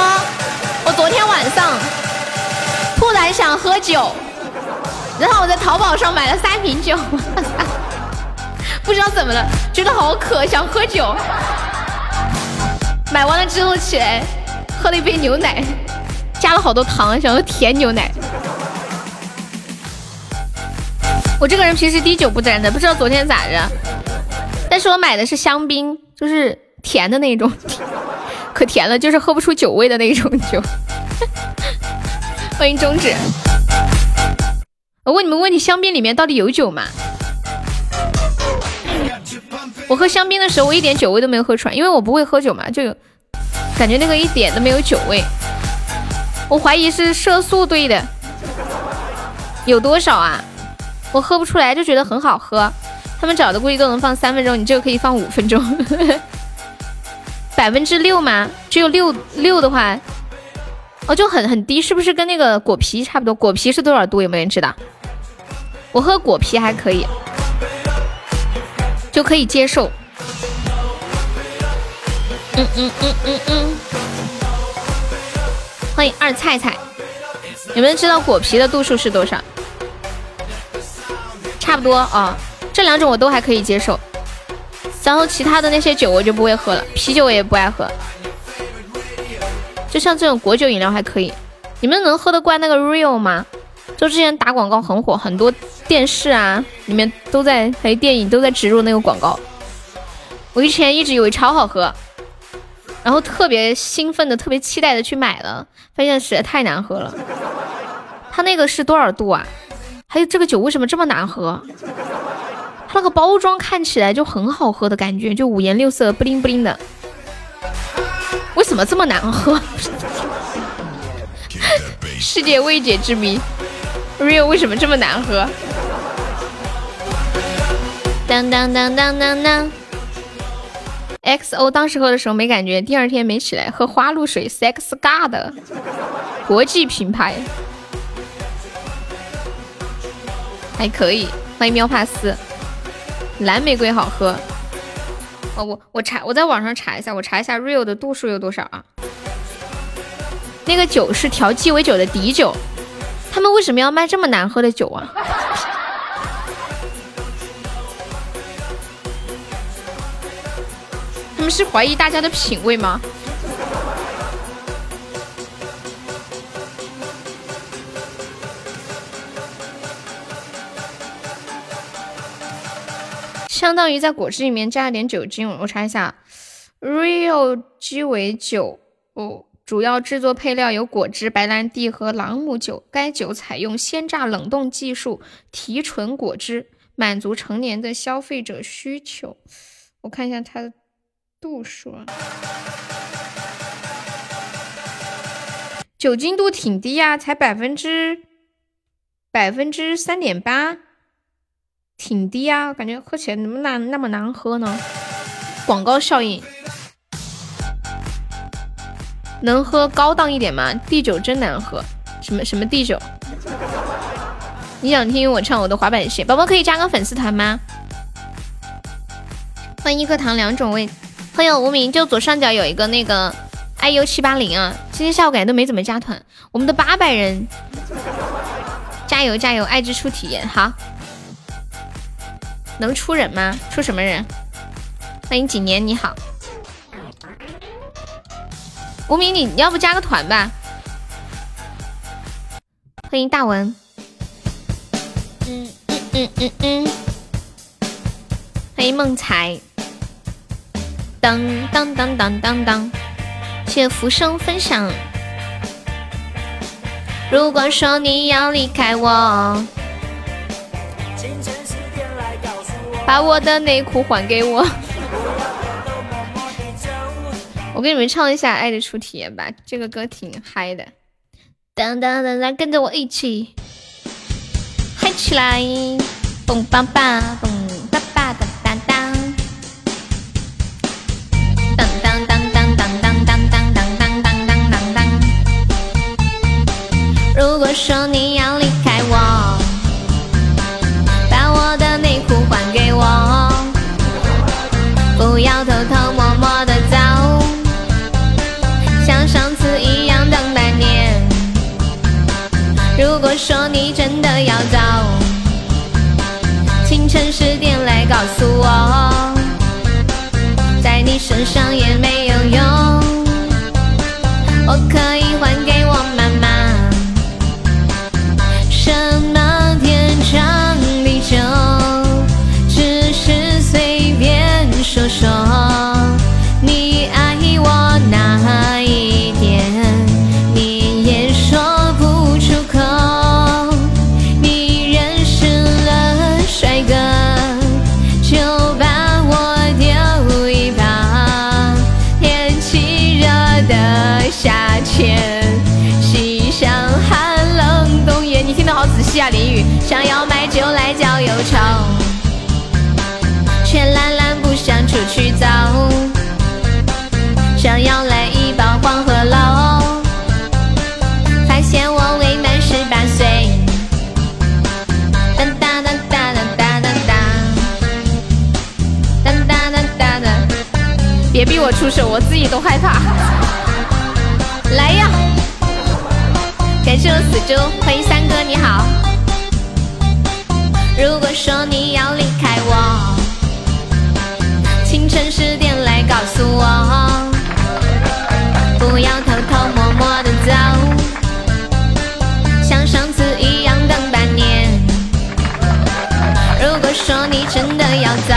我昨天晚上突然想喝酒。然后我在淘宝上买了三瓶酒，(laughs) 不知道怎么了，觉得好渴，想喝酒。买完了之后起来喝了一杯牛奶，加了好多糖，想喝甜牛奶。我这个人平时滴酒不沾的，不知道昨天咋着。但是我买的是香槟，就是甜的那种，(laughs) 可甜了，就是喝不出酒味的那种酒。(laughs) 欢迎中指。我问你们问题：香槟里面到底有酒吗？我喝香槟的时候，我一点酒味都没有喝出来，因为我不会喝酒嘛，就有感觉那个一点都没有酒味。我怀疑是色素兑的。有多少啊？我喝不出来，就觉得很好喝。他们找的估计都能放三分钟，你这个可以放五分钟。(laughs) 百分之六吗？只有六六的话，哦，就很很低，是不是跟那个果皮差不多？果皮是多少度？有没有人知道？我喝果啤还可以，就可以接受。嗯嗯嗯嗯嗯。欢迎二菜菜，有没有知道果皮的度数是多少？差不多啊，这两种我都还可以接受。然后其他的那些酒我就不会喝了，啤酒我也不爱喝。就像这种果酒饮料还可以。你们能喝得惯那个 Real 吗？就之前打广告很火，很多电视啊里面都在，还有电影都在植入那个广告。我以前一直以为超好喝，然后特别兴奋的、特别期待的去买了，发现实在太难喝了。它那个是多少度啊？还有这个酒为什么这么难喝？那个包装看起来就很好喝的感觉，就五颜六色、布灵布灵的，为什么这么难喝？世界未解之谜，Real 为什么这么难喝？当当当当当当，XO 当时喝的时候没感觉，第二天没起来，喝花露水，Sex God，国际品牌，还可以。欢迎喵帕斯，蓝玫瑰好喝。哦，我我查，我在网上查一下，我查一下 Real 的度数有多少啊？那个酒是调鸡尾酒的底酒，他们为什么要卖这么难喝的酒啊？(laughs) 他们是怀疑大家的品味吗？相当于在果汁里面加了点酒精，我查一下，Real 鸡尾酒哦。主要制作配料有果汁、白兰地和朗姆酒。该酒采用鲜榨冷冻技术提纯果汁，满足成年的消费者需求。我看一下它的度数，啊，酒精度挺低呀，才百分之百分之三点八，挺低啊，感觉喝起来怎么难那么难喝呢？广告效应。能喝高档一点吗？地酒真难喝，什么什么地酒？你想听我唱我的滑板鞋？宝宝可以加个粉丝团吗？欢迎一颗糖两种味，欢迎无名，就左上角有一个那个 iu 七八零啊。今天下午感觉都没怎么加团，我们的八百人，加油加油！爱之初体验好，能出人吗？出什么人？欢迎几年你好。无名，你要不加个团吧？欢迎大文。嗯嗯嗯嗯嗯。欢迎梦才。当当当当当当。谢谢浮生分享。如果说你要离开我，把我的内裤还给我。(laughs) 我给你们唱一下《爱的初体验》吧，这个歌挺嗨的。当当当当，跟着我一起嗨起来！蹦吧吧，蹦吧吧哒哒哒。当当当当当当当当当当当当当。如果说你要不要偷偷摸摸的走。像上次一样等半年。如果说你真的要走，清晨十点来告诉我，在你身上也没有用。我可我出手，我自己都害怕。(laughs) 来呀！感谢我死猪，欢迎三哥，你好。如果说你要离开我，清晨十点来告诉我，不要偷偷摸摸的走，像上次一样等半年。如果说你真的要走，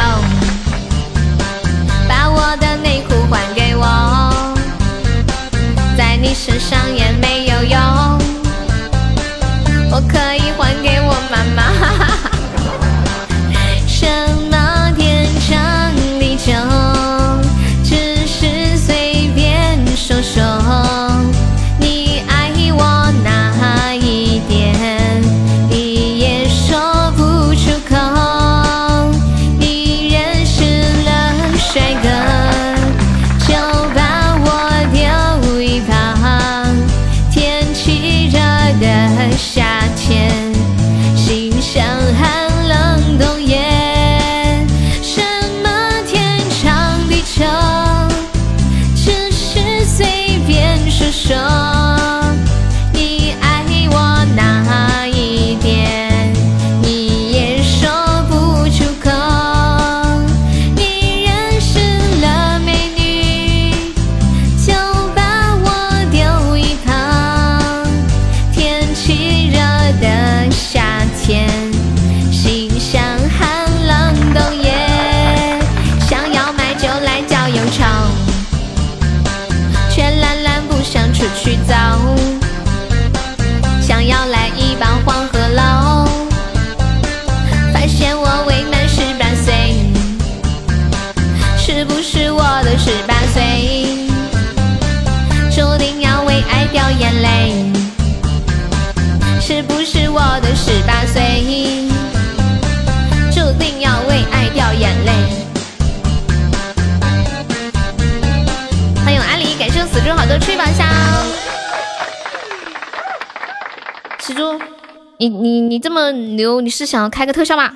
你你你这么牛，你是想要开个特效吗？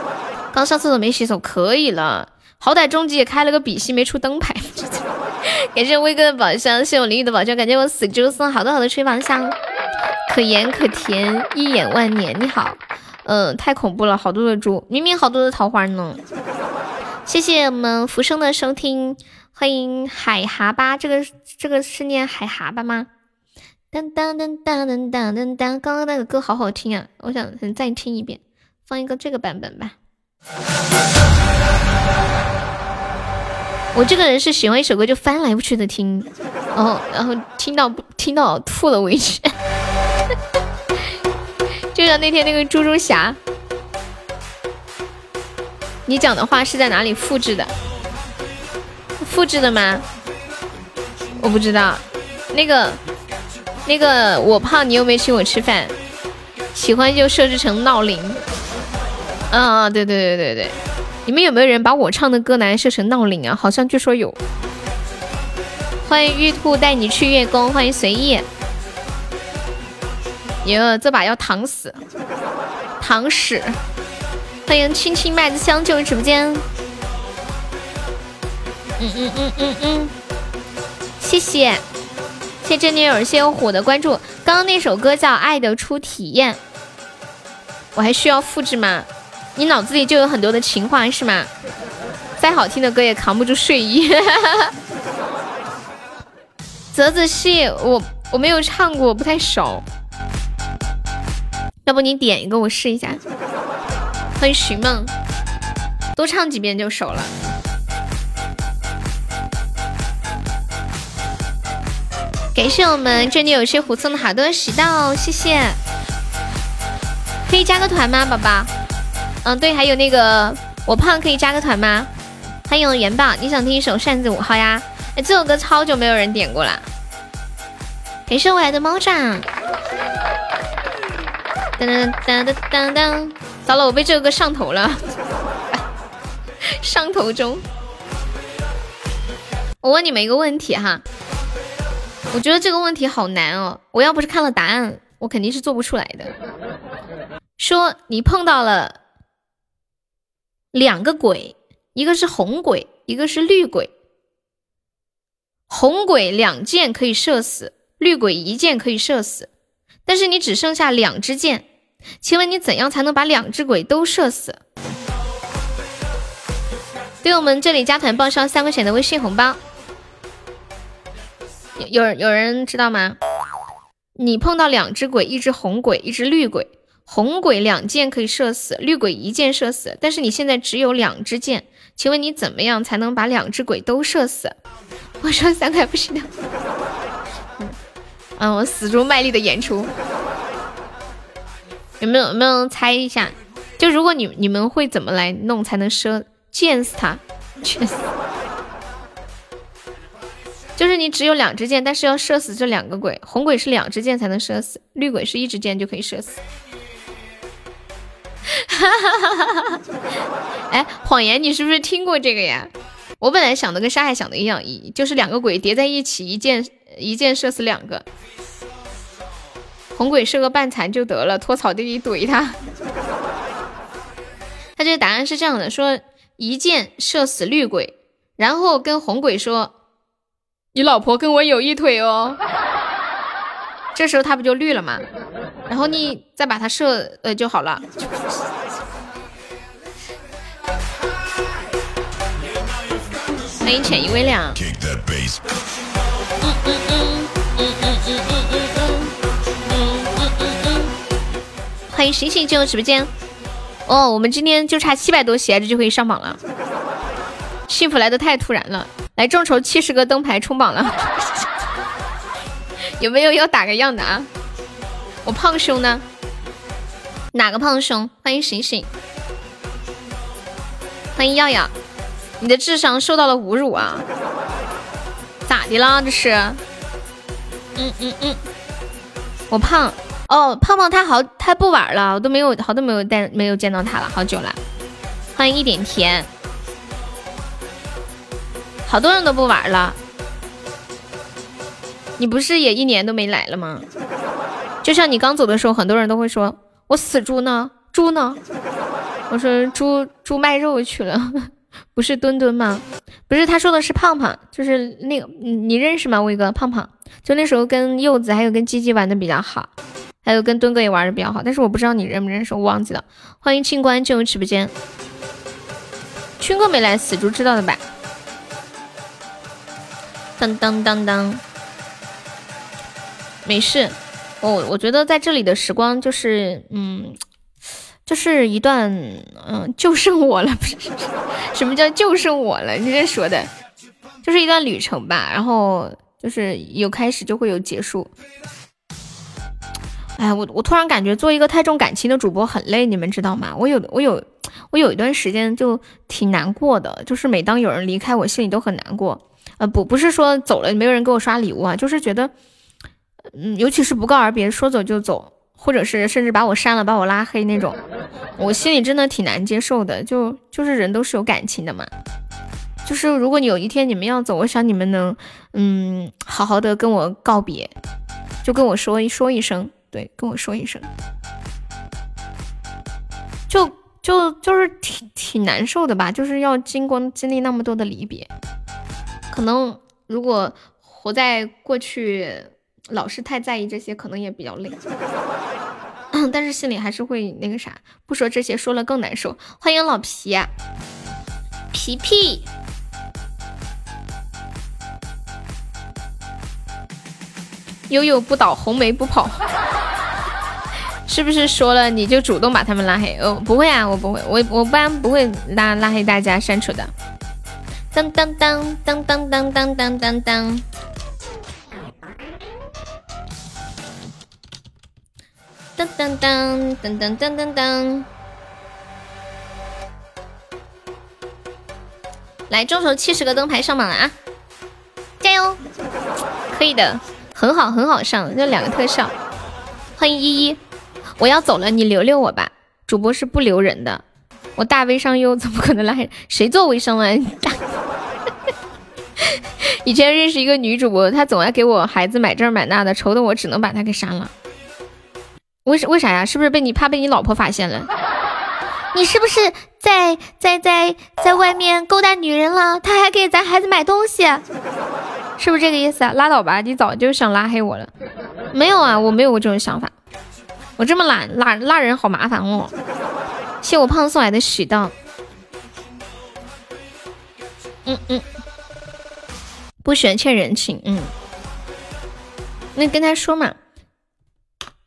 (laughs) 刚上厕所没洗手，可以了。好歹终极也开了个比心，没出灯牌。(laughs) 感谢威哥的宝箱，谢我林雨的宝箱，感谢我死猪送好多好多吹宝箱，可盐可甜，一眼万年。你好，嗯、太恐怖了，好多的猪，明明好多的桃花呢。谢谢我们浮生的收听，欢迎海蛤蟆，这个这个是念海蛤蟆吗？当当当当当当当当，刚刚那个歌好好听啊，我想再听一遍，放一个这个版本吧。我这个人是喜欢一首歌就翻来覆去的听，然后然后听到听到吐了为止。(laughs) 就像那天那个猪猪侠，你讲的话是在哪里复制的？复制的吗？我不知道。那个那个我胖，你又没请我吃饭，喜欢就设置成闹铃。嗯嗯，对对对对对，你们有没有人把我唱的歌拿来设成闹铃啊？好像据说有。欢迎玉兔带你去月宫，欢迎随意。哟，这把要躺死，躺屎！欢迎青青麦子香进入直播间。嗯嗯嗯嗯嗯，谢谢，谢谢真女友，谢谢虎的关注。刚刚那首歌叫《爱的初体验》，我还需要复制吗？你脑子里就有很多的情话是吗？再好听的歌也扛不住睡意。泽子戏我我没有唱过，不太熟。要不你点一个我试一下。欢迎寻梦，多唱几遍就熟了。感谢我们这里有些虎送的好多喜到，谢谢。可以加个团吗，宝宝？嗯，对，还有那个我胖可以加个团吗？欢迎元宝，你想听一首扇子舞号呀？哎，这首歌超久没有人点过了。感谢我来的猫爪。当当当当当当，糟了，我被这个歌上头了，(laughs) 上头中。我问你们一个问题哈，我觉得这个问题好难哦，我要不是看了答案，我肯定是做不出来的。说你碰到了两个鬼，一个是红鬼，一个是绿鬼，红鬼两箭可以射死，绿鬼一箭可以射死，但是你只剩下两支箭，请问你怎样才能把两只鬼都射死？对我们这里加团报销三块钱的微信红包，有有人知道吗？你碰到两只鬼，一只红鬼，一只绿鬼，红鬼两箭可以射死，绿鬼一箭射死，但是你现在只有两支箭，请问你怎么样才能把两只鬼都射死？(laughs) 我说三块不行的，嗯，我死猪卖力的演出，有没有有没有猜一下？就如果你你们会怎么来弄才能射？箭死他，(laughs) 去死！就是你只有两支箭，但是要射死这两个鬼。红鬼是两支箭才能射死，绿鬼是一支箭就可以射死。哈哈哈哈哈！哎，谎言，你是不是听过这个呀？我本来想的跟沙海想的一样，一就是两个鬼叠在一起，一箭一箭射死两个。红鬼射个半残就得了，拖草地里怼他。他这个答案是这样的，说。一箭射死绿鬼，然后跟红鬼说：“你老婆跟我有一腿哦。(laughs) ”这时候他不就绿了吗？然后你再把他射呃就好了。(laughs) 欢迎浅意微凉。欢迎醒醒进入直播间。哦，我们今天就差七百多鞋子就可以上榜了，幸福来的太突然了！来众筹七十个灯牌冲榜了，(laughs) 有没有要打个样的啊？我胖兄呢？哪个胖兄？欢迎醒醒，欢迎耀耀，你的智商受到了侮辱啊？咋的啦？这是？嗯嗯嗯，我胖。哦，胖胖他好，他不玩了，我都没有，好多没有带，没有见到他了，好久了。欢迎一点甜，好多人都不玩了。你不是也一年都没来了吗？就像你刚走的时候，很多人都会说：“我死猪呢？猪呢？”我说：“猪猪卖肉去了，(laughs) 不是墩墩吗？不是，他说的是胖胖，就是那个你认识吗？威哥，胖胖，就那时候跟柚子还有跟鸡鸡玩的比较好。”还有跟墩哥也玩的比较好，但是我不知道你认不认识，我忘记了。欢迎清官进入直播间，军哥没来，死猪知道的吧？当当当当，没事，我我觉得在这里的时光就是，嗯，就是一段，嗯，就剩我了，不是？(laughs) 什么叫就剩我了？你这说的，就是一段旅程吧。然后就是有开始就会有结束。哎，我我突然感觉做一个太重感情的主播很累，你们知道吗？我有我有我有一段时间就挺难过的，就是每当有人离开，我心里都很难过。呃，不不是说走了没有人给我刷礼物啊，就是觉得，嗯，尤其是不告而别，说走就走，或者是甚至把我删了，把我拉黑那种，我心里真的挺难接受的。就就是人都是有感情的嘛，就是如果有一天你们要走，我想你们能嗯好好的跟我告别，就跟我说一说一声。对，跟我说一声，就就就是挺挺难受的吧，就是要经过经历那么多的离别，可能如果活在过去，老是太在意这些，可能也比较累，(coughs) 但是心里还是会那个啥，不说这些，说了更难受。欢迎老皮，皮皮。悠悠不倒，红梅不跑，(laughs) 是不是说了你就主动把他们拉黑？哦，不会啊，我不会，我我一般不会拉拉黑大家删除的。当当当当当当当当当当，当当当当当当当当，来众筹七十个灯牌上榜了啊！加油，可以的。很好，很好上，就两个特效。欢迎依依，我要走了，你留留我吧。主播是不留人的，我大微商优怎么可能拉黑？谁做微商了？(laughs) 以前认识一个女主播，她总爱给我孩子买这买那的，愁的我只能把她给删了。为啥？为啥呀？是不是被你怕被你老婆发现了？你是不是在在在在外面勾搭女人了？他还给咱孩子买东西。是不是这个意思啊？拉倒吧，你早就想拉黑我了。没有啊，我没有过这种想法。我这么懒，拉拉人好麻烦哦。谢我胖送来的许道。嗯嗯，不喜欢欠人情。嗯，那跟他说嘛。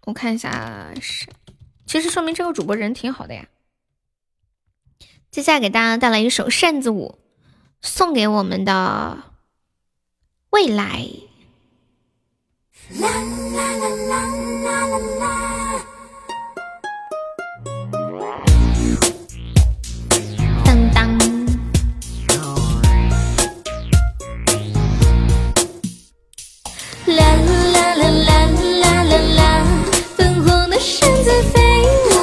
我看一下是，其实说明这个主播人挺好的呀。接下来给大家带来一首扇子舞，送给我们的未来。啦啦啦飞舞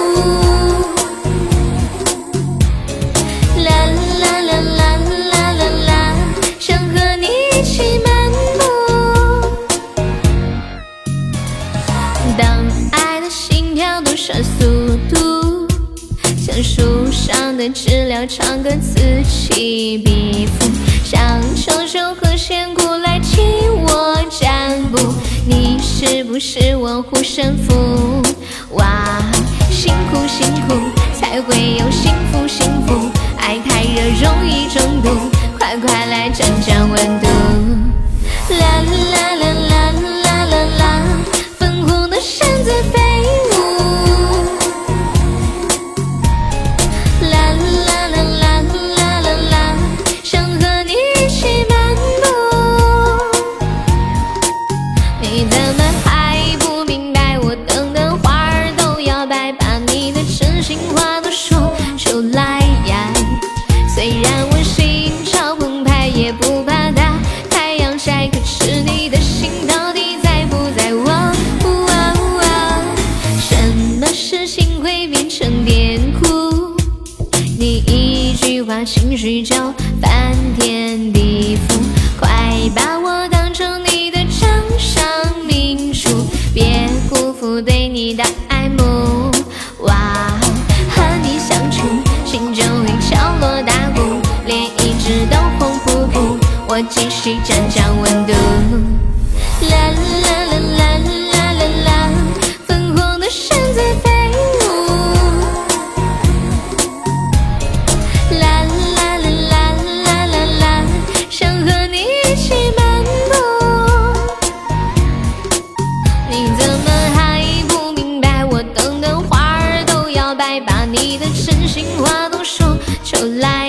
啦啦啦啦啦啦啦想和你一起漫步当爱的心跳都算速度像树上的知了唱歌此起彼伏像秋收和仙果来替我占卜你是不是我护身符哇，辛苦辛苦才会有幸福幸福，爱太热容易中毒，快快来降降温度。啦啦啦啦啦啦啦，粉红的扇子飞情绪就翻天地覆。快把我当成你的掌上明珠，别辜负对你的爱慕。哇哦，和你相处，心就会敲锣打鼓，脸一直都红扑扑。我继续降降温度。出来。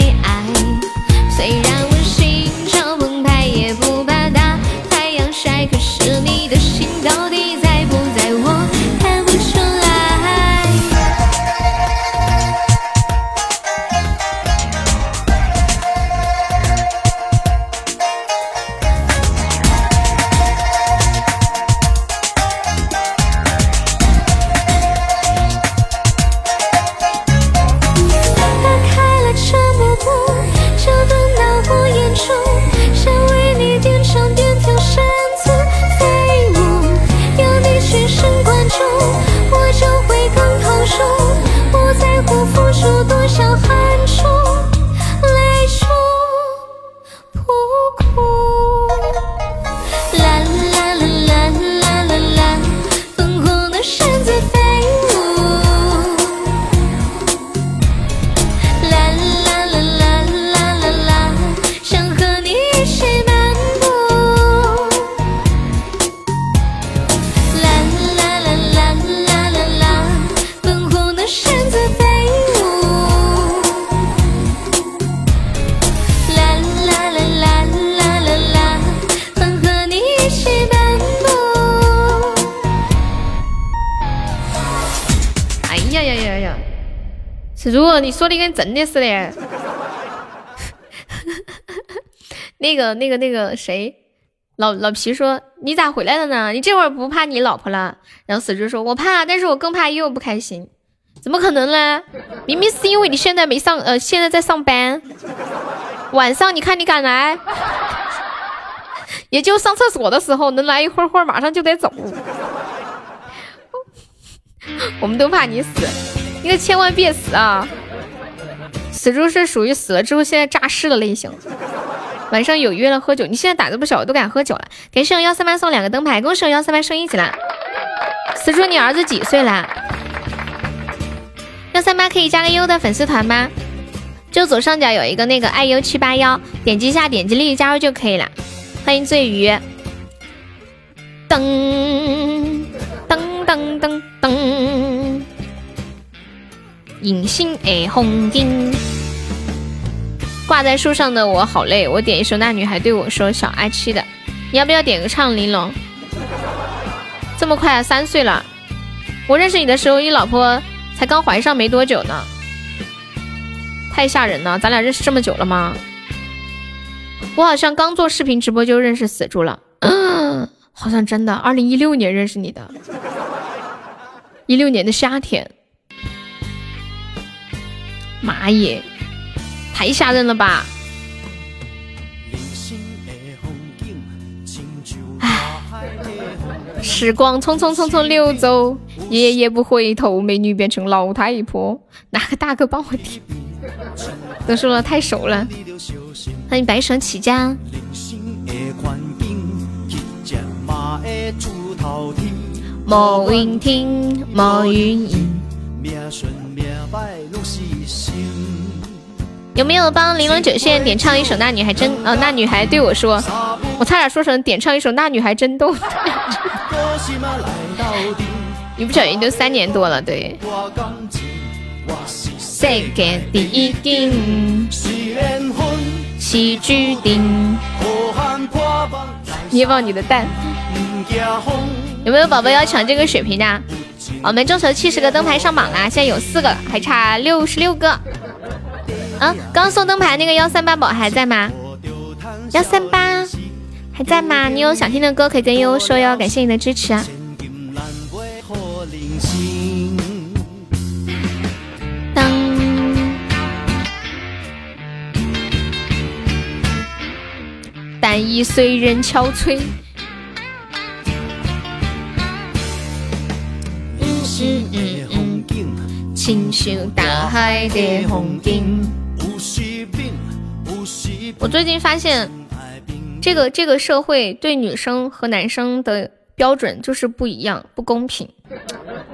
子如，你说的跟真的似的。(laughs) 那个、那个、那个谁，老老皮说你咋回来了呢？你这会儿不怕你老婆了？然后死猪说，我怕，但是我更怕又不开心。怎么可能呢？明明是因为你现在没上，呃，现在在上班，晚上你看你敢来？(laughs) 也就上厕所的时候能来一会儿会儿，马上就得走。(laughs) 我们都怕你死，你可千万别死啊！死猪是属于死了之后现在诈尸的类型。晚上有约了喝酒。你现在胆子不小，都敢喝酒了。给室友幺三八送两个灯牌，恭喜幺三八升一级了。死猪，你儿子几岁了？幺三八可以加个优的粉丝团吗？就左上角有一个那个爱优七八幺，点击一下，点击立即加入就可以了。欢迎醉鱼。噔噔噔噔，隐形的红巾，挂在树上的我好累。我点一首那女孩对我说，小阿七的，你要不要点个唱玲珑？这么快啊，三岁了。我认识你的时候，你老婆才刚怀上没多久呢，太吓人了。咱俩认识这么久了吗？我好像刚做视频直播就认识死猪了，嗯，(clears throat) 好像真的。二零一六年认识你的，一六年的夏天。妈耶，太吓人了吧！时光匆匆匆匆流走，夜夜不回头，美女变成老太婆。哪个大哥帮我点？都说了太熟了。欢迎白手起家。莫云听，莫云影。有没有帮玲珑九线点唱一首《那女孩真》？呃，那女孩对我说，我差点说成点唱一首《那女孩真逗》。(laughs) 一不小心都三年多了，对。世界第一景是注定。捏爆你的蛋！有没有宝宝要抢这个血瓶的？我们众筹七十个灯牌上榜啦，现在有四个了，还差六十六个。嗯，刚送灯牌那个幺三八宝还在吗？幺三八还在吗？你有想听的歌可以跟悠悠说哟，感谢你的支持啊！当，但已随人憔悴。嗯嗯嗯，亲像大海的风景。我最近发现，这个这个社会对女生和男生的标准就是不一样，不公平，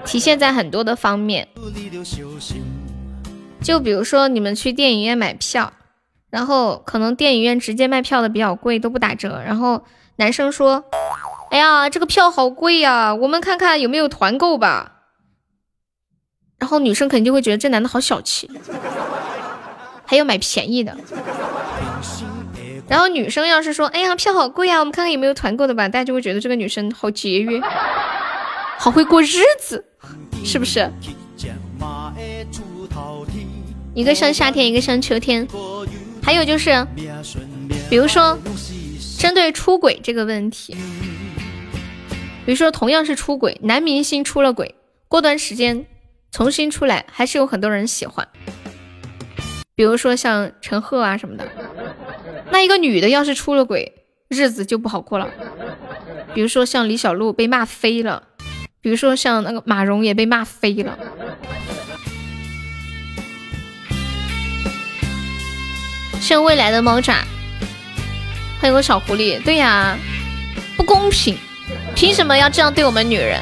体现在很多的方面。就比如说，你们去电影院买票，然后可能电影院直接卖票的比较贵，都不打折。然后男生说：“哎呀，这个票好贵呀，我们看看有没有团购吧。”然后女生肯定就会觉得这男的好小气。还有买便宜的，然后女生要是说，哎呀，票好贵啊，我们看看有没有团购的吧，大家就会觉得这个女生好节约，好会过日子，是不是？一个像夏天，一个像秋天。还有就是，比如说，针对出轨这个问题，比如说同样是出轨，男明星出了轨，过段时间重新出来，还是有很多人喜欢。比如说像陈赫啊什么的，那一个女的要是出了轨，日子就不好过了。比如说像李小璐被骂飞了，比如说像那个马蓉也被骂飞了。像未来的猫爪，欢迎我小狐狸。对呀，不公平，凭什么要这样对我们女人？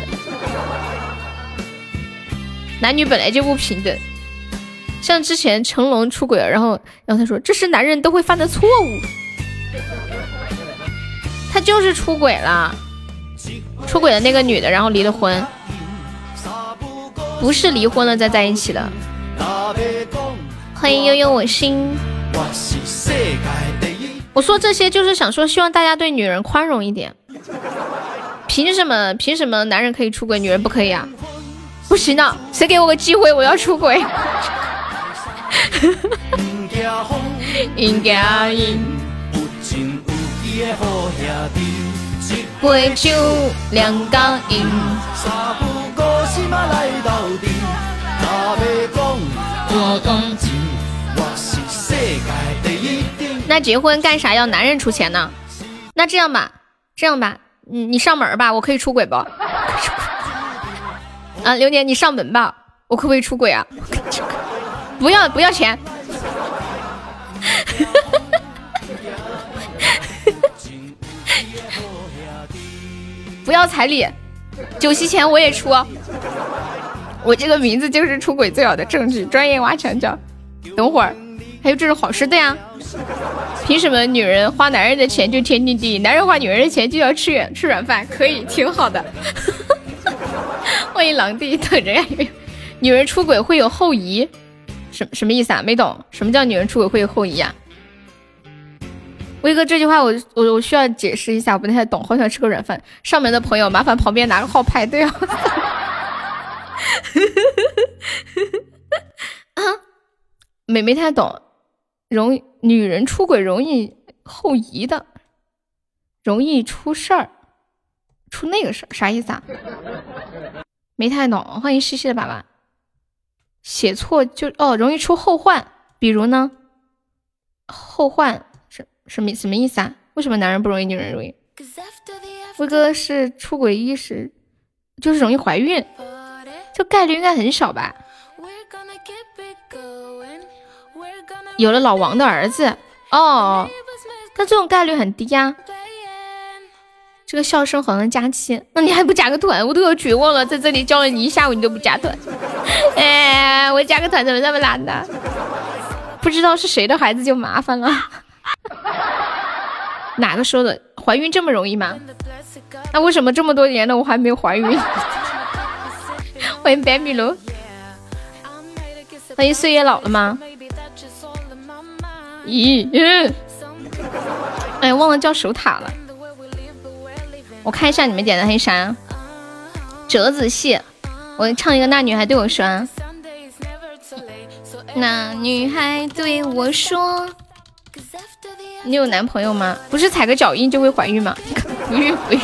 男女本来就不平等。像之前成龙出轨了，然后，然后他说这是男人都会犯的错误，他就是出轨了，出轨的那个女的，然后离了婚，不是离婚了再在一起的。欢迎悠悠我心，我说这些就是想说，希望大家对女人宽容一点。凭什么？凭什么男人可以出轨，女人不可以啊？不行的，谁给我个机会，我要出轨。应该应。杯酒两家饮。那结婚干啥要男人出钱呢？那这样吧，这样吧，你你上门吧，我可以出轨不？啊流年你上门吧我可不可以出轨啊？不要不要钱。不要彩礼酒席钱我也出我这个名字就是出轨最好的证据专业挖墙脚。等会儿还有这种好事对呀。凭什么女人花男人的钱就天经地义？男人花女人的钱就要吃软吃软饭可以挺好的。(laughs) 欢迎狼弟等着呀！女人出轨会有后遗，什什么意思啊？没懂，什么叫女人出轨会有后遗啊？威哥这句话我我我需要解释一下，我不太懂。好想吃个软饭。上门的朋友，麻烦旁边拿个号排队啊！(laughs) 啊，没没太懂，容女人出轨容易后遗的，容易出事儿，出那个事儿啥意思啊？没太懂。欢迎西西的爸爸，写错就哦，容易出后患，比如呢，后患。什什么什么意思啊？为什么男人不容易，女人容易？威哥是出轨意识，就是容易怀孕，这概率应该很少吧？有了老王的儿子哦，但这种概率很低呀。这个笑声好像加七，那你还不加个团？我都要绝望了，在这里叫了你一下午，你都不加团。哎，我加个团怎么这么难呢？不知道是谁的孩子就麻烦了。哪个说的？怀孕这么容易吗？那为什么这么多年了我还没有怀孕？(laughs) 欢迎白米露，欢迎岁月老了吗？咦，哎，忘了叫守塔了。我看一下你们点的黑啥？折子戏。我唱一个，那女孩对我说。那女孩对我说。你有男朋友吗？不是踩个脚印就会怀孕吗？(laughs) 不孕不育。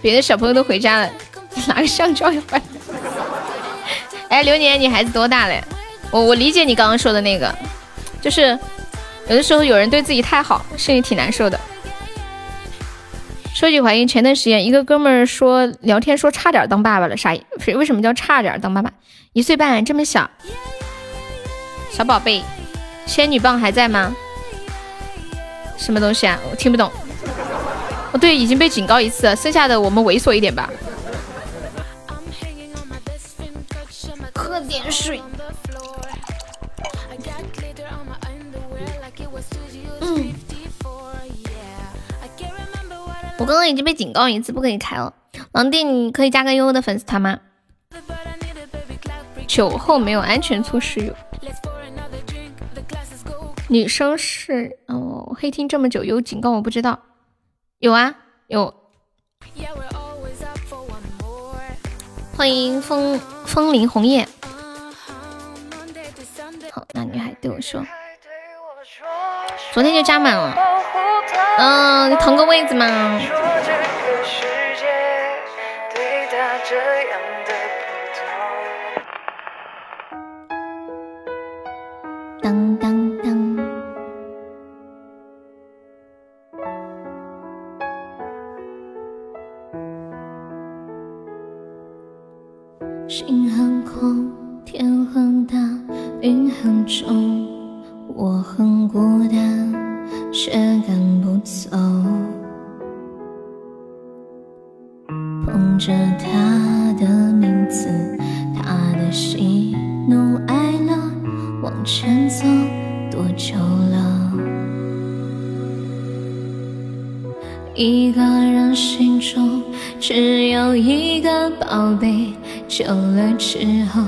别的小朋友都回家了，(laughs) 拿个香蕉要怀？哎，流年，你孩子多大了？我我理解你刚刚说的那个，就是有的时候有人对自己太好，心里挺难受的。说起怀孕，前段时间一个哥们儿说聊天说差点当爸爸了，啥？为什么叫差点当爸爸？一岁半这么小，小宝贝。仙女棒还在吗？什么东西啊？我听不懂。哦，对，已经被警告一次，剩下的我们猥琐一点吧。喝点水。我刚刚已经被警告一次，不可以开了。狼弟，你可以加个悠悠的粉丝团吗？酒后没有安全措施有。女生是哦，黑听这么久有警告我不知道，有啊有。欢迎风风铃红叶。好，那女孩对我说，昨天就加满了。嗯，你腾个位子嘛。当当。心很空，天很大，云很重，我很孤单，只有一个宝贝。久了之后，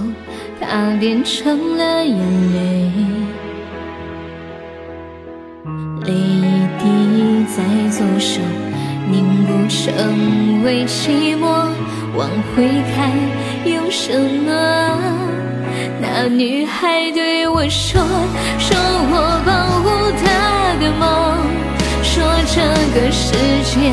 它变成了眼泪，泪一滴在左手凝固成为寂寞，往回看有什么？那女孩对我说，说我保护她的梦，说这个世界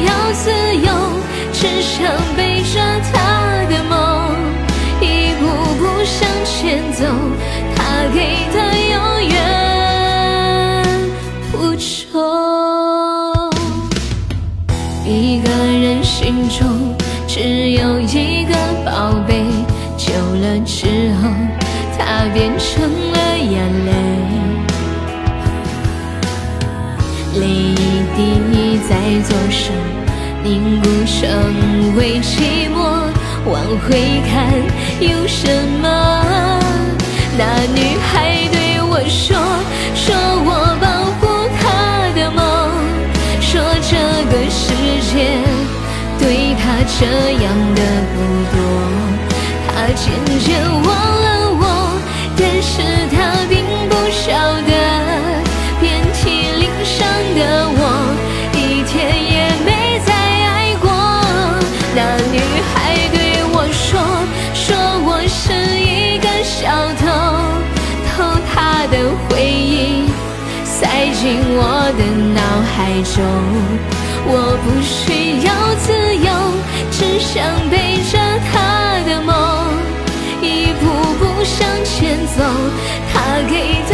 要自由，只想背着他的梦，一步步向前走，他给的永远不愁。一个人心中只有一个宝贝，久了之后，它变成了眼泪。泪一滴在左手凝固成为寂寞，往回看有什么？那女孩对我说，说我保护她的梦，说这个世界对她这样的不多，她渐渐忘进我的脑海中。我不需要自由，只想背着他的梦，一步步向前走。他给的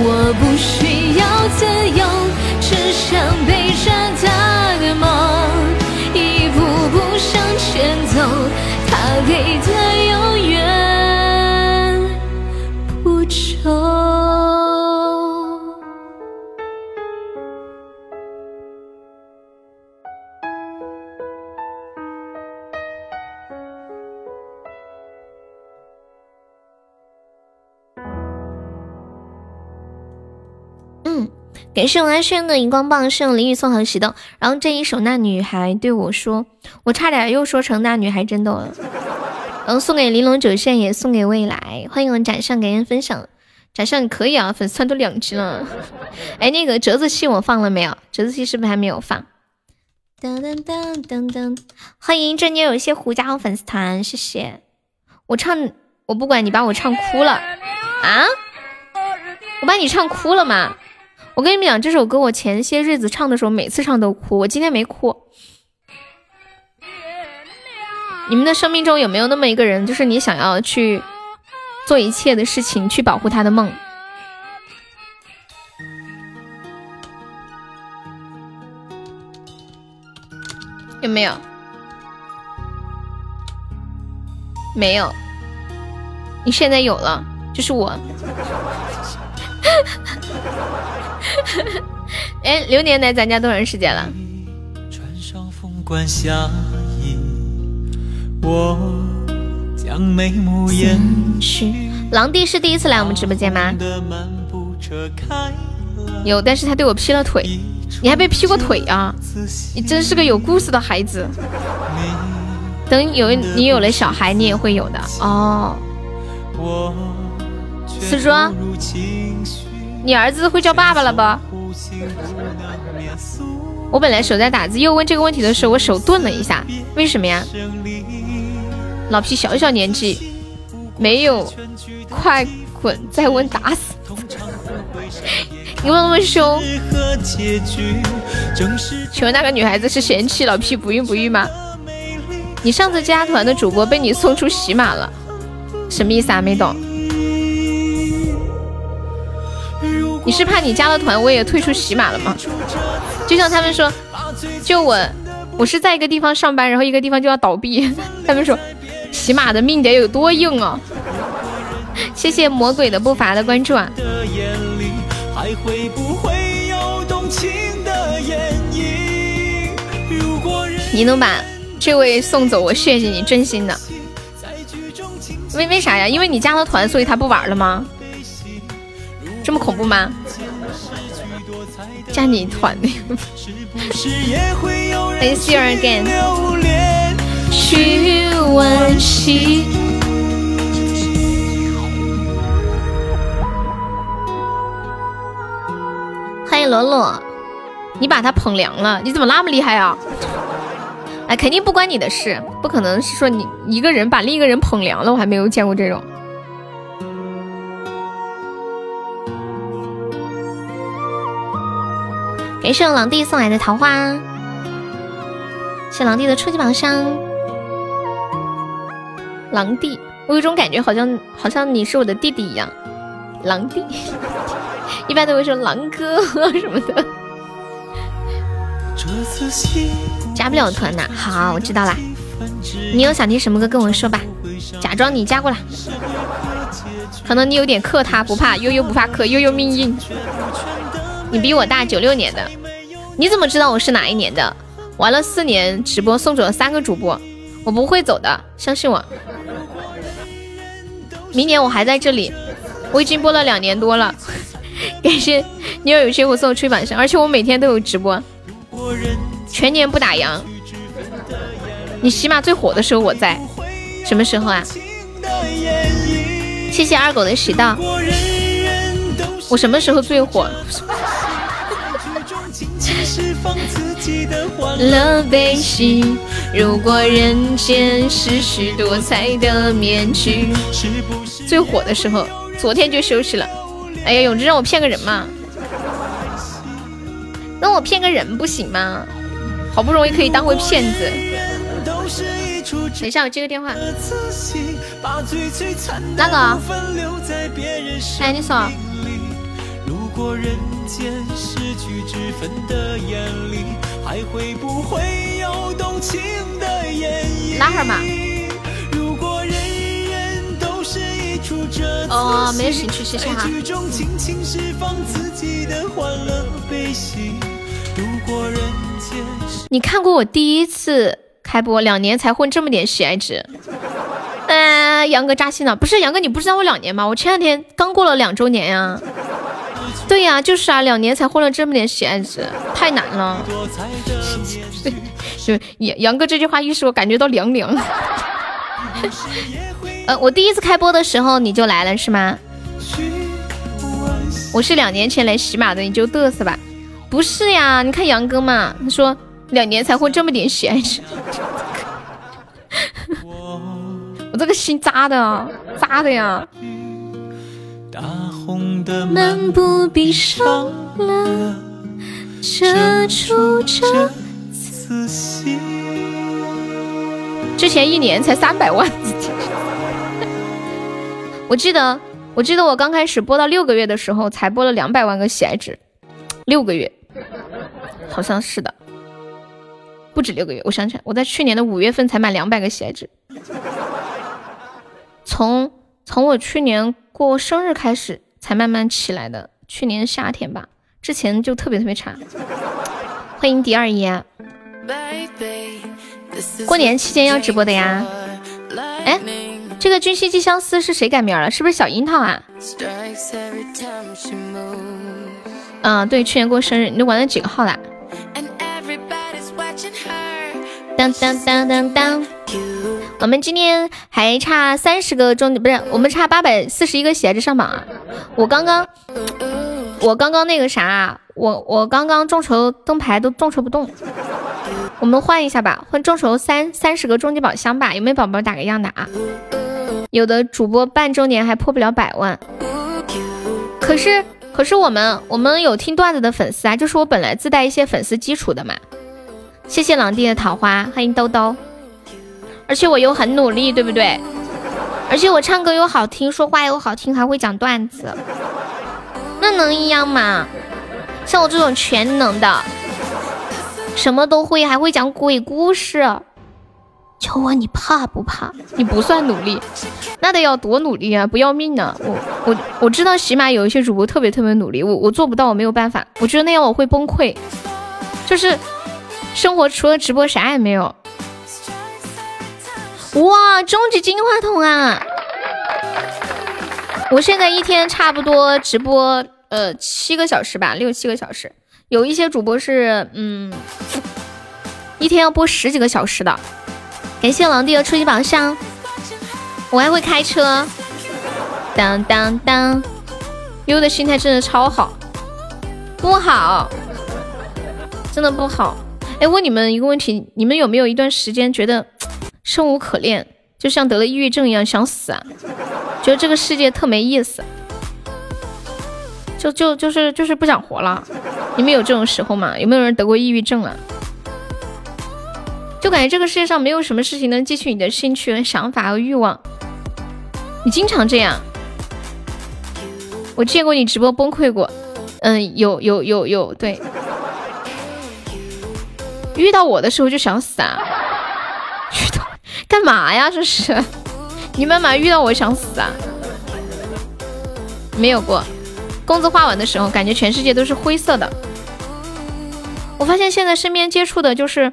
我不需要自由，只想背着他的梦，一步步向前走。他给的感谢我阿轩的荧光棒，是用淋雨送好喜的。然后这一首那女孩对我说，(laughs) 我差点又说成那女孩真逗了。然后送给玲珑九线，也送给未来。欢迎我们展上，给人分享。展上可以啊，粉丝团都两级了。哎，那个折子戏我放了没有？折子戏是不是还没有放？噔噔噔噔噔！欢迎这里有一些胡加入粉丝团，谢谢。我唱，我不管你把我唱哭了啊！我把你唱哭了吗？我跟你们讲，这首歌我前些日子唱的时候，每次唱都哭。我今天没哭。你们的生命中有没有那么一个人，就是你想要去做一切的事情，去保护他的梦？有没有？没有。你现在有了，就是我。(laughs) 哎，流年来咱家多长时间了？我将眉目掩去。狼弟是第一次来我们直播间吗？有，但是他对我劈了腿。你还被劈过腿啊？你真是个有故事的孩子。等有你有了小孩，你也会有的哦。四叔，你儿子会叫爸爸了不？我本来手在打字，又问这个问题的时候，我手顿了一下，为什么呀？老皮小小年纪，没有，快滚！再问打死！(laughs) 你问那么凶？请问那个女孩子是嫌弃老皮不孕不育吗？你上次加团的主播被你送出喜马了，什么意思啊？没懂。你是怕你加了团我也退出喜马了吗？就像他们说，就我，我是在一个地方上班，然后一个地方就要倒闭，(laughs) 他们说。喜马的命得有多硬啊！谢谢魔鬼的步伐的关注啊！你能把这位送走，我谢谢你，真心的。为为啥呀？因为你加了团，所以他不玩了吗？这么恐怖吗？加你团的
是不是也会有人
I see you again
留恋？
去惋惜。欢迎罗罗，你把他捧凉了，你怎么那么厉害啊？哎，肯定不关你的事，不可能是说你一个人把另一个人捧凉了，我还没有见过这种。感谢我狼弟送来的桃花，谢狼弟的初级宝箱。狼弟，我有种感觉，好像好像你是我的弟弟一样。狼弟，(laughs) 一般都会说狼哥什么的。加不了团呐，好，我知道啦。你有想听什么歌跟我说吧，假装你加过来。可能你有点克他，不怕悠悠不怕克，悠悠命硬。你比我大，九六年的，你怎么知道我是哪一年的？玩了四年直播，送走了三个主播，我不会走的，相信我。明年我还在这里，我已经播了两年多了。(laughs) 感谢你要有些我送吹板上，而且我每天都有直播，全年不打烊。你起码最火的时候我在，什么时候啊？谢谢二狗的喜到。我什么时候最火？了悲喜。如果人间是许多彩的面具，最火的时候，昨天就休息了。哎呀，永志让我骗个人嘛？让我骗个人不行吗？好不容易可以当回骗子。等一下，我接个电话。那个？哎，你说。
如果人间失去之分的眼里，还会不会有动情的眼影？
拉会儿嘛。
如果人人都是一出这
哦，没兴趣，谢谢哈。
剧中尽情释放自己的欢乐悲喜。如果人间
你看过我第一次开播，两年才混这么点喜爱值。哎，杨哥扎心了，不是杨哥，你不知道我两年吗？我前两天刚过了两周年呀。对呀，就是啊，两年才混了这么点喜爱值，太难了。(laughs) 就杨杨哥这句话一说，我感觉到凉凉。(laughs) 呃，我第一次开播的时候你就来了是吗？我是两年前来喜马的，你就嘚瑟吧。不是呀，你看杨哥嘛，他说两年才混这么点喜爱值。(laughs) 我这个心扎的，扎的呀。
大红的
漫步闭上了遮住这
次戏。
之前一年才三百万，(laughs) 我记得，我记得我刚开始播到六个月的时候，才播了两百万个喜爱值，六个月，好像是的，不止六个月。我想起来，我在去年的五月份才满两百个喜爱值，从从我去年过生日开始才慢慢起来的，去年夏天吧，之前就特别特别差。欢迎迪二爷。过年期间要直播的呀？哎，这个君西寄相思是谁改名了？是不是小樱桃啊？嗯，对，去年过生日，你都玩了几个号啦？当当当当当，我们今天还差三十个钟，不是，我们差八百四十一个鞋子上榜啊！我刚刚，我刚刚那个啥，我我刚刚众筹灯牌都众筹不动。我们换一下吧，换众筹三三十个终极宝箱吧，有没有宝宝打个样的啊？有的主播半周年还破不了百万，可是可是我们我们有听段子的粉丝啊，就是我本来自带一些粉丝基础的嘛。谢谢朗弟的桃花，欢迎兜兜，而且我又很努力，对不对？而且我唱歌又好听，说话又好听，还会讲段子，那能一样吗？像我这种全能的。什么都会，还会讲鬼故事，求问，你怕不怕？你不算努力，那得要多努力啊！不要命呢！我我我知道起码有一些主播特别特别努力，我我做不到，我没有办法。我觉得那样我会崩溃，就是生活除了直播啥也没有。哇，终极金话筒啊！我现在一天差不多直播呃七个小时吧，六七个小时。有一些主播是嗯，一天要播十几个小时的。感谢狼弟的初级宝箱，我还会开车，当当当，优的心态真的超好，不好，真的不好。哎，问你们一个问题，你们有没有一段时间觉得生无可恋，就像得了抑郁症一样想死啊？觉得这个世界特没意思，就就就是就是不想活了？你们有这种时候吗？有没有人得过抑郁症啊？就感觉这个世界上没有什么事情能激起你的兴趣想法和欲望。你经常这样，我见过你直播崩溃过。嗯，有有有有，对。遇到我的时候就想死啊！干嘛呀？这是 (laughs) 你们嘛？遇到我想死啊？没有过。工资花完的时候，感觉全世界都是灰色的。我发现现在身边接触的就是。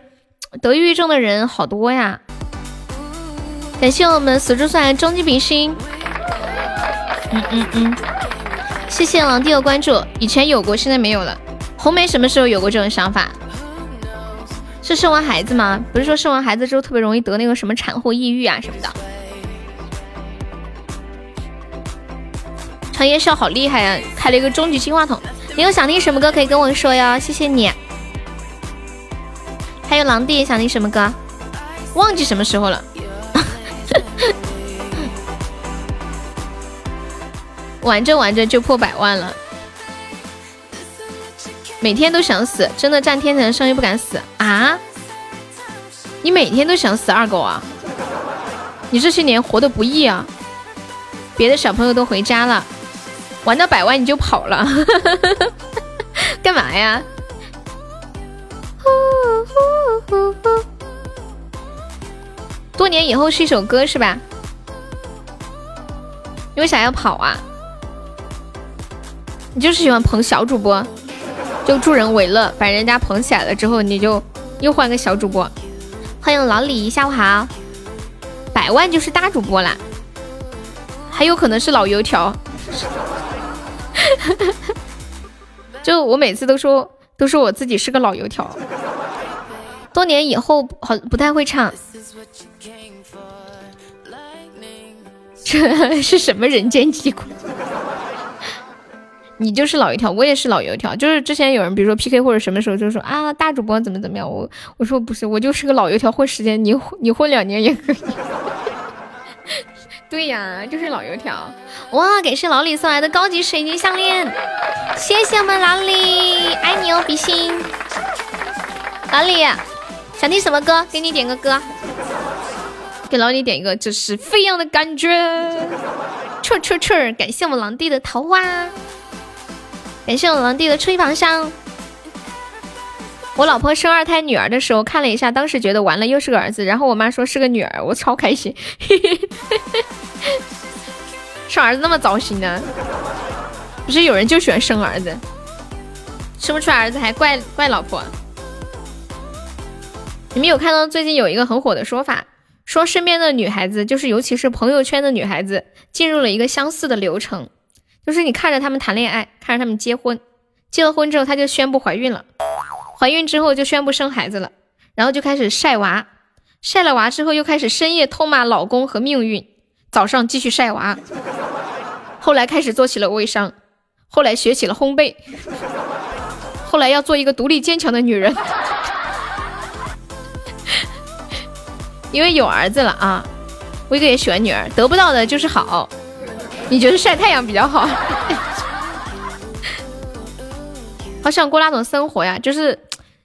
得抑郁症的人好多呀！感谢我们死猪蒜终极比心，嗯嗯嗯，谢谢狼弟的关注。以前有过，现在没有了。红梅什么时候有过这种想法？是生完孩子吗？不是说生完孩子之后特别容易得那个什么产后抑郁啊什么的？长夜笑好厉害呀，开了一个终极金话筒。你有想听什么歌可以跟我说哟，谢谢你。还有狼弟想听什么歌？忘记什么时候了。(laughs) 玩着玩着就破百万了，每天都想死，真的占天才的生意不敢死啊！你每天都想死二狗啊？你这些年活的不易啊！别的小朋友都回家了，玩到百万你就跑了，(laughs) 干嘛呀？多年以后是一首歌是吧？你为啥要跑啊？你就是喜欢捧小主播，就助人为乐，把人家捧起来了之后，你就又换个小主播。欢迎老李，下午好。百万就是大主播啦，还有可能是老油条。(laughs) 就我每次都说，都说我自己是个老油条。多年以后，好不太会唱。这 (laughs) 是什么人间疾苦？你就是老油条，我也是老油条。就是之前有人，比如说 PK 或者什么时候，就说啊，大主播怎么怎么样？我我说不是，我就是个老油条，混时间，你你混两年也可以。(laughs) 对呀，就是老油条。哇，感谢老李送来的高级水晶项链，谢谢我们老李，爱你哦，比心。老李。想听什么歌？给你点个歌，给老李点一个，这是飞扬的感觉。吹吹吹！感谢我们狼弟的桃花，感谢我狼弟的吹房香。我老婆生二胎女儿的时候看了一下，当时觉得完了又是个儿子，然后我妈说是个女儿，我超开心。(laughs) 生儿子那么糟心呢？不是有人就喜欢生儿子，生不出来儿子还怪怪老婆。你们有看到最近有一个很火的说法，说身边的女孩子，就是尤其是朋友圈的女孩子，进入了一个相似的流程，就是你看着他们谈恋爱，看着他们结婚，结了婚之后，她就宣布怀孕了，怀孕之后就宣布生孩子了，然后就开始晒娃，晒了娃之后又开始深夜痛骂老公和命运，早上继续晒娃，后来开始做起了微商，后来学起了烘焙，后来要做一个独立坚强的女人。(laughs) 因为有儿子了啊，威哥也喜欢女儿，得不到的就是好。你觉得晒太阳比较好？(laughs) 好想过那种生活呀，就是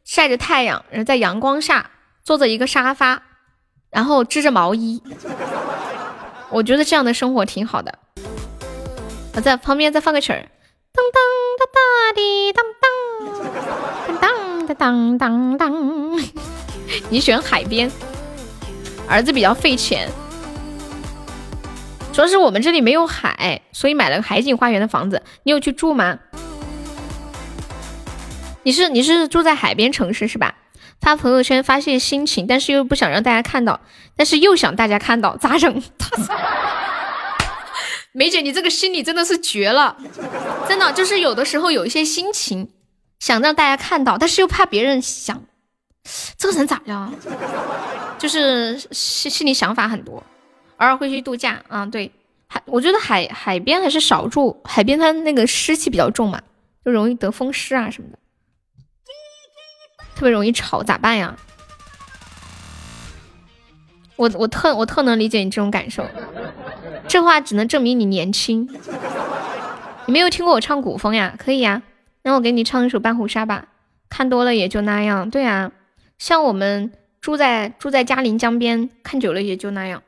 晒着太阳，然后在阳光下坐着一个沙发，然后织着毛衣。我觉得这样的生活挺好的。我在旁边再放个曲儿，当当哒哒滴当当，当当当当。你喜欢海边？儿子比较费钱。主要是我们这里没有海，所以买了个海景花园的房子。你有去住吗？你是你是住在海边城市是吧？发朋友圈发泄心情，但是又不想让大家看到，但是又想大家看到，咋整？(laughs) 梅姐，你这个心理真的是绝了，真的就是有的时候有一些心情想让大家看到，但是又怕别人想，这个人咋样？就是心心里想法很多，偶尔会去度假啊。对，海我觉得海海边还是少住，海边它那个湿气比较重嘛，就容易得风湿啊什么的。特别容易吵，咋办呀？我我特我特能理解你这种感受，这话只能证明你年轻。你没有听过我唱古风呀？可以呀，那我给你唱一首《半壶纱》吧。看多了也就那样，对呀。像我们住在住在嘉陵江边，看久了也就那样。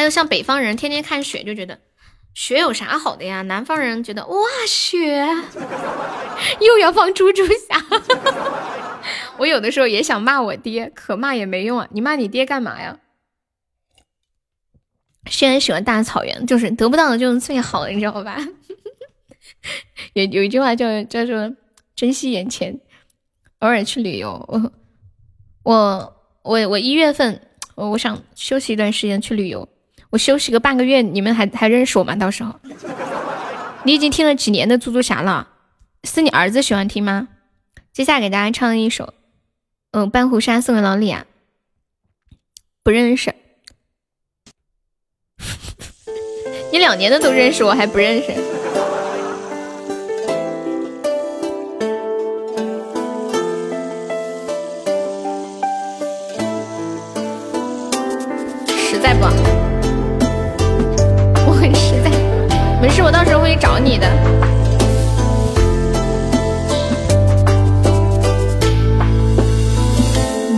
还有像北方人天天看雪就觉得。雪有啥好的呀？南方人觉得哇，雪又要放猪猪侠。(laughs) 我有的时候也想骂我爹，可骂也没用啊。你骂你爹干嘛呀？虽然喜欢大草原，就是得不到的就是最好的，你知道吧？(laughs) 有有一句话叫叫做珍惜眼前，偶尔去旅游。我我我一月份，我我想休息一段时间去旅游。我休息个半个月，你们还还认识我吗？到时候，你已经听了几年的猪猪侠了，是你儿子喜欢听吗？接下来给大家唱一首，嗯，《半壶纱》送给老李啊，不认识，(laughs) 你两年的都认识，我还不认识，实在不。事，我到时候会找你的。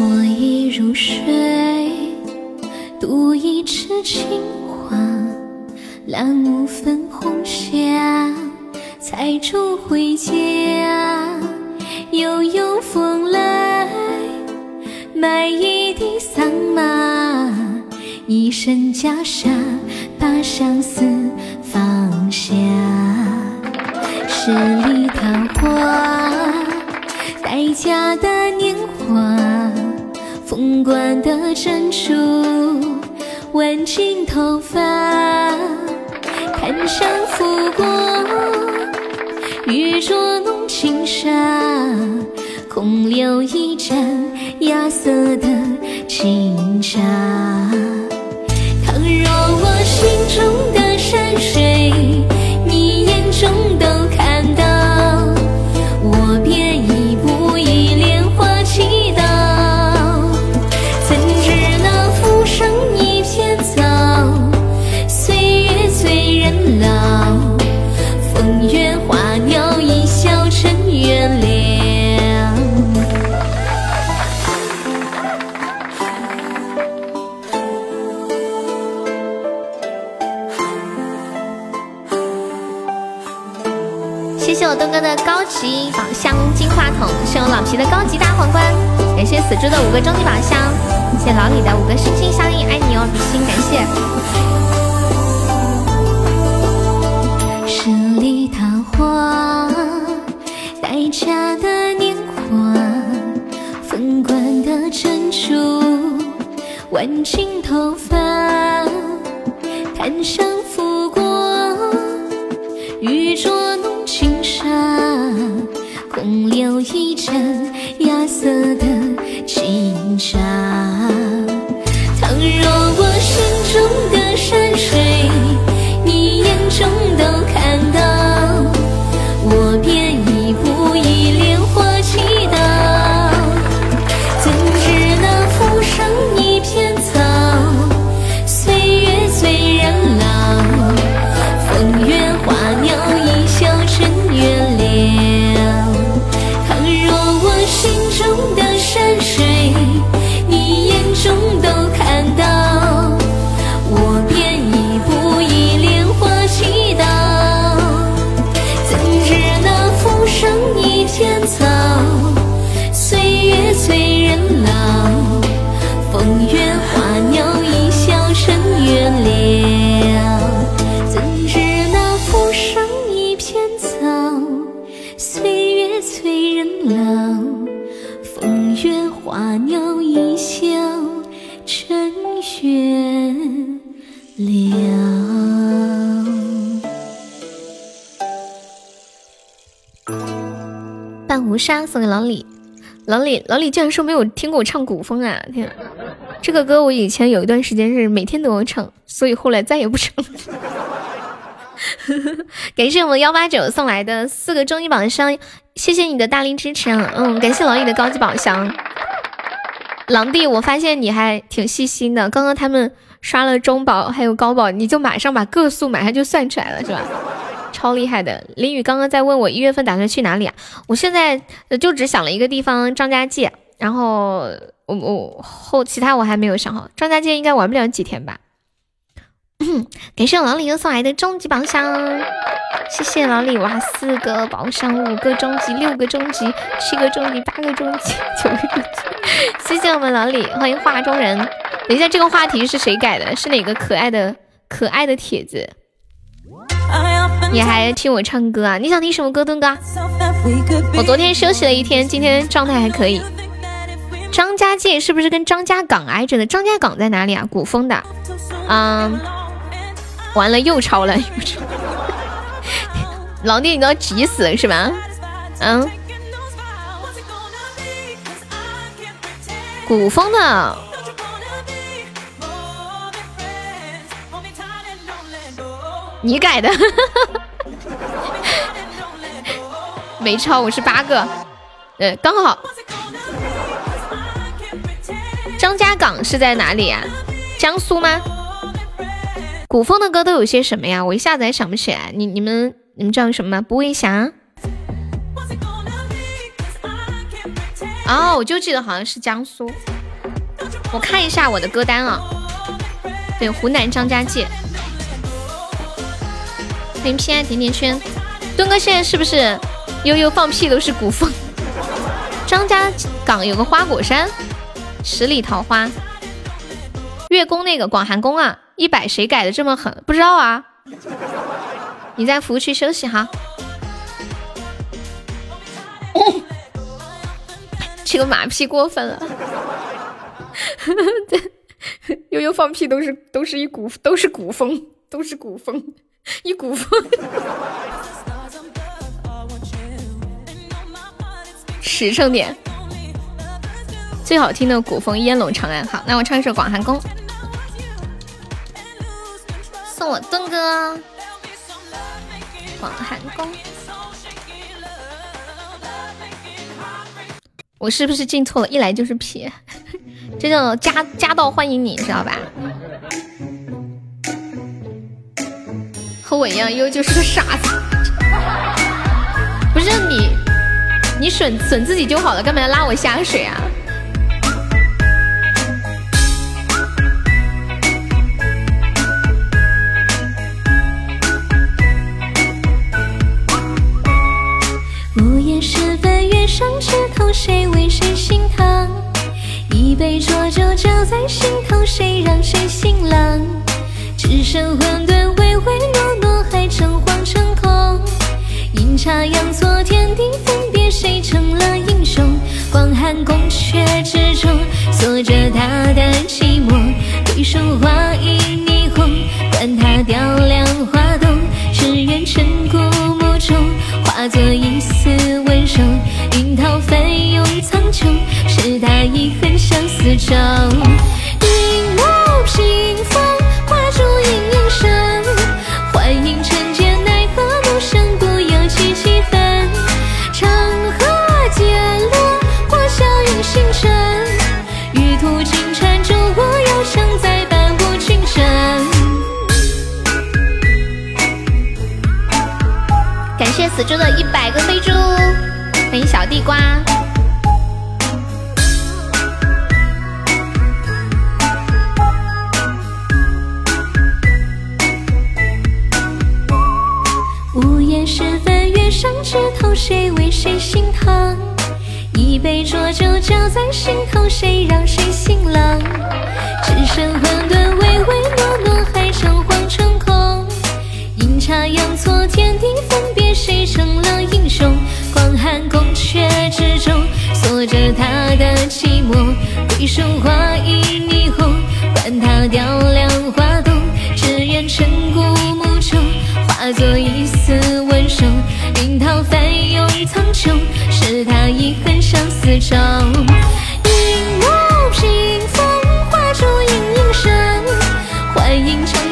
我已入水，独一池青花，蓝雾粉红霞，采竹回家。悠悠风来，买一地桑麻，一身袈裟，把相思。放下十里桃花，待嫁的年华，凤冠的珍珠，挽进头发，檀香拂过，玉镯弄轻纱，空留一盏芽色的清茶。倘若我心中的。山水，
级宝箱金话筒，谢我老皮的高级大皇冠，感谢死猪的五个终极宝箱，谢谢老李的五个心心相印，爱你哦，比心，感谢。
十里桃花，待嫁的年华，凤冠的珍珠，挽进头发，老
李老李竟然说没有听过我唱古风啊！天，这个歌我以前有一段时间是每天都要唱，所以后来再也不唱了。(laughs) 感谢我们幺八九送来的四个终极宝箱，谢谢你的大力支持啊！嗯，感谢老李的高级宝箱。狼弟，我发现你还挺细心的，刚刚他们刷了中宝还有高宝，你就马上把个数马上就算出来了，是吧？超厉害的。林雨刚刚在问我一月份打算去哪里啊？我现在就只想了一个地方，张家界。然后我我后其他我还没有想好，张家界应该玩不了几天吧。(coughs) 感谢老李又送来的终极宝箱，谢谢老李哇！四个宝箱，五个终极，六个终极，七个终极，八个终极，九个终极。(laughs) 谢谢我们老李，欢迎画中人。等一下，这个话题是谁改的？是哪个可爱的可爱的帖子？你还听我唱歌啊？你想听什么歌，墩哥？我昨天休息了一天，今天状态还可以。张家界是不是跟张家港挨着的？张家港在哪里啊？古风的，嗯。完了又超了，又超 (laughs) 老弟你都要急死了是吧？嗯，古风的，你改的，(laughs) 没超，我是八个，呃，刚好。张家港是在哪里呀？江苏吗？古风的歌都有些什么呀？我一下子还想不起来。你你们你们知道什么吗？不为霞。哦，我就记得好像是江苏。我看一下我的歌单啊。对，湖南张家界。欢迎偏爱甜甜圈。墩哥现在是不是悠悠放屁都是古风？张家港有个花果山，十里桃花。月宫那个广寒宫啊。一百谁改的这么狠？不知道啊。你在服务区休息哈。这个马屁过分了。悠悠放屁都是都是一股都是古风都是古风 (laughs) 一股风。(laughs) 实诚点。最好听的古风烟笼长安。好，那我唱一首广寒宫。送我墩哥，广寒宫。我是不是进错了？一来就是屁，(laughs) 这叫家家道欢迎你，知道吧？和我一样，优就是个傻子。不是你，你损损自己就好了，干嘛要拉我下水啊？上枝头，谁为谁心疼？一杯浊酒浇在心头，谁让谁心冷？只剩混沌唯唯诺诺，还诚惶诚恐。阴差阳错，天地分别，谁成了英雄？广寒宫阙之中，锁着他的寂寞。回首花影霓虹，管他雕梁画栋，只愿尘古墓中化作一丝温柔。樱桃翻涌苍穹，是他遗恨相思舟。死猪的一百个飞猪。欢迎小地瓜。午夜时分，月上枝头，谁为谁心疼？一杯浊酒浇在心头，谁让谁心冷？只剩混沌唯唯诺诺，还剩。差阳错，天地分别，谁成了英雄？广寒宫阙之中，锁着他的寂寞。回首花影霓虹，管他雕梁画栋，只愿尘古墓中化作一丝温柔。樱桃翻涌苍穹。是。
是他已恨上四周。荧幕屏风画出隐隐身，幻影成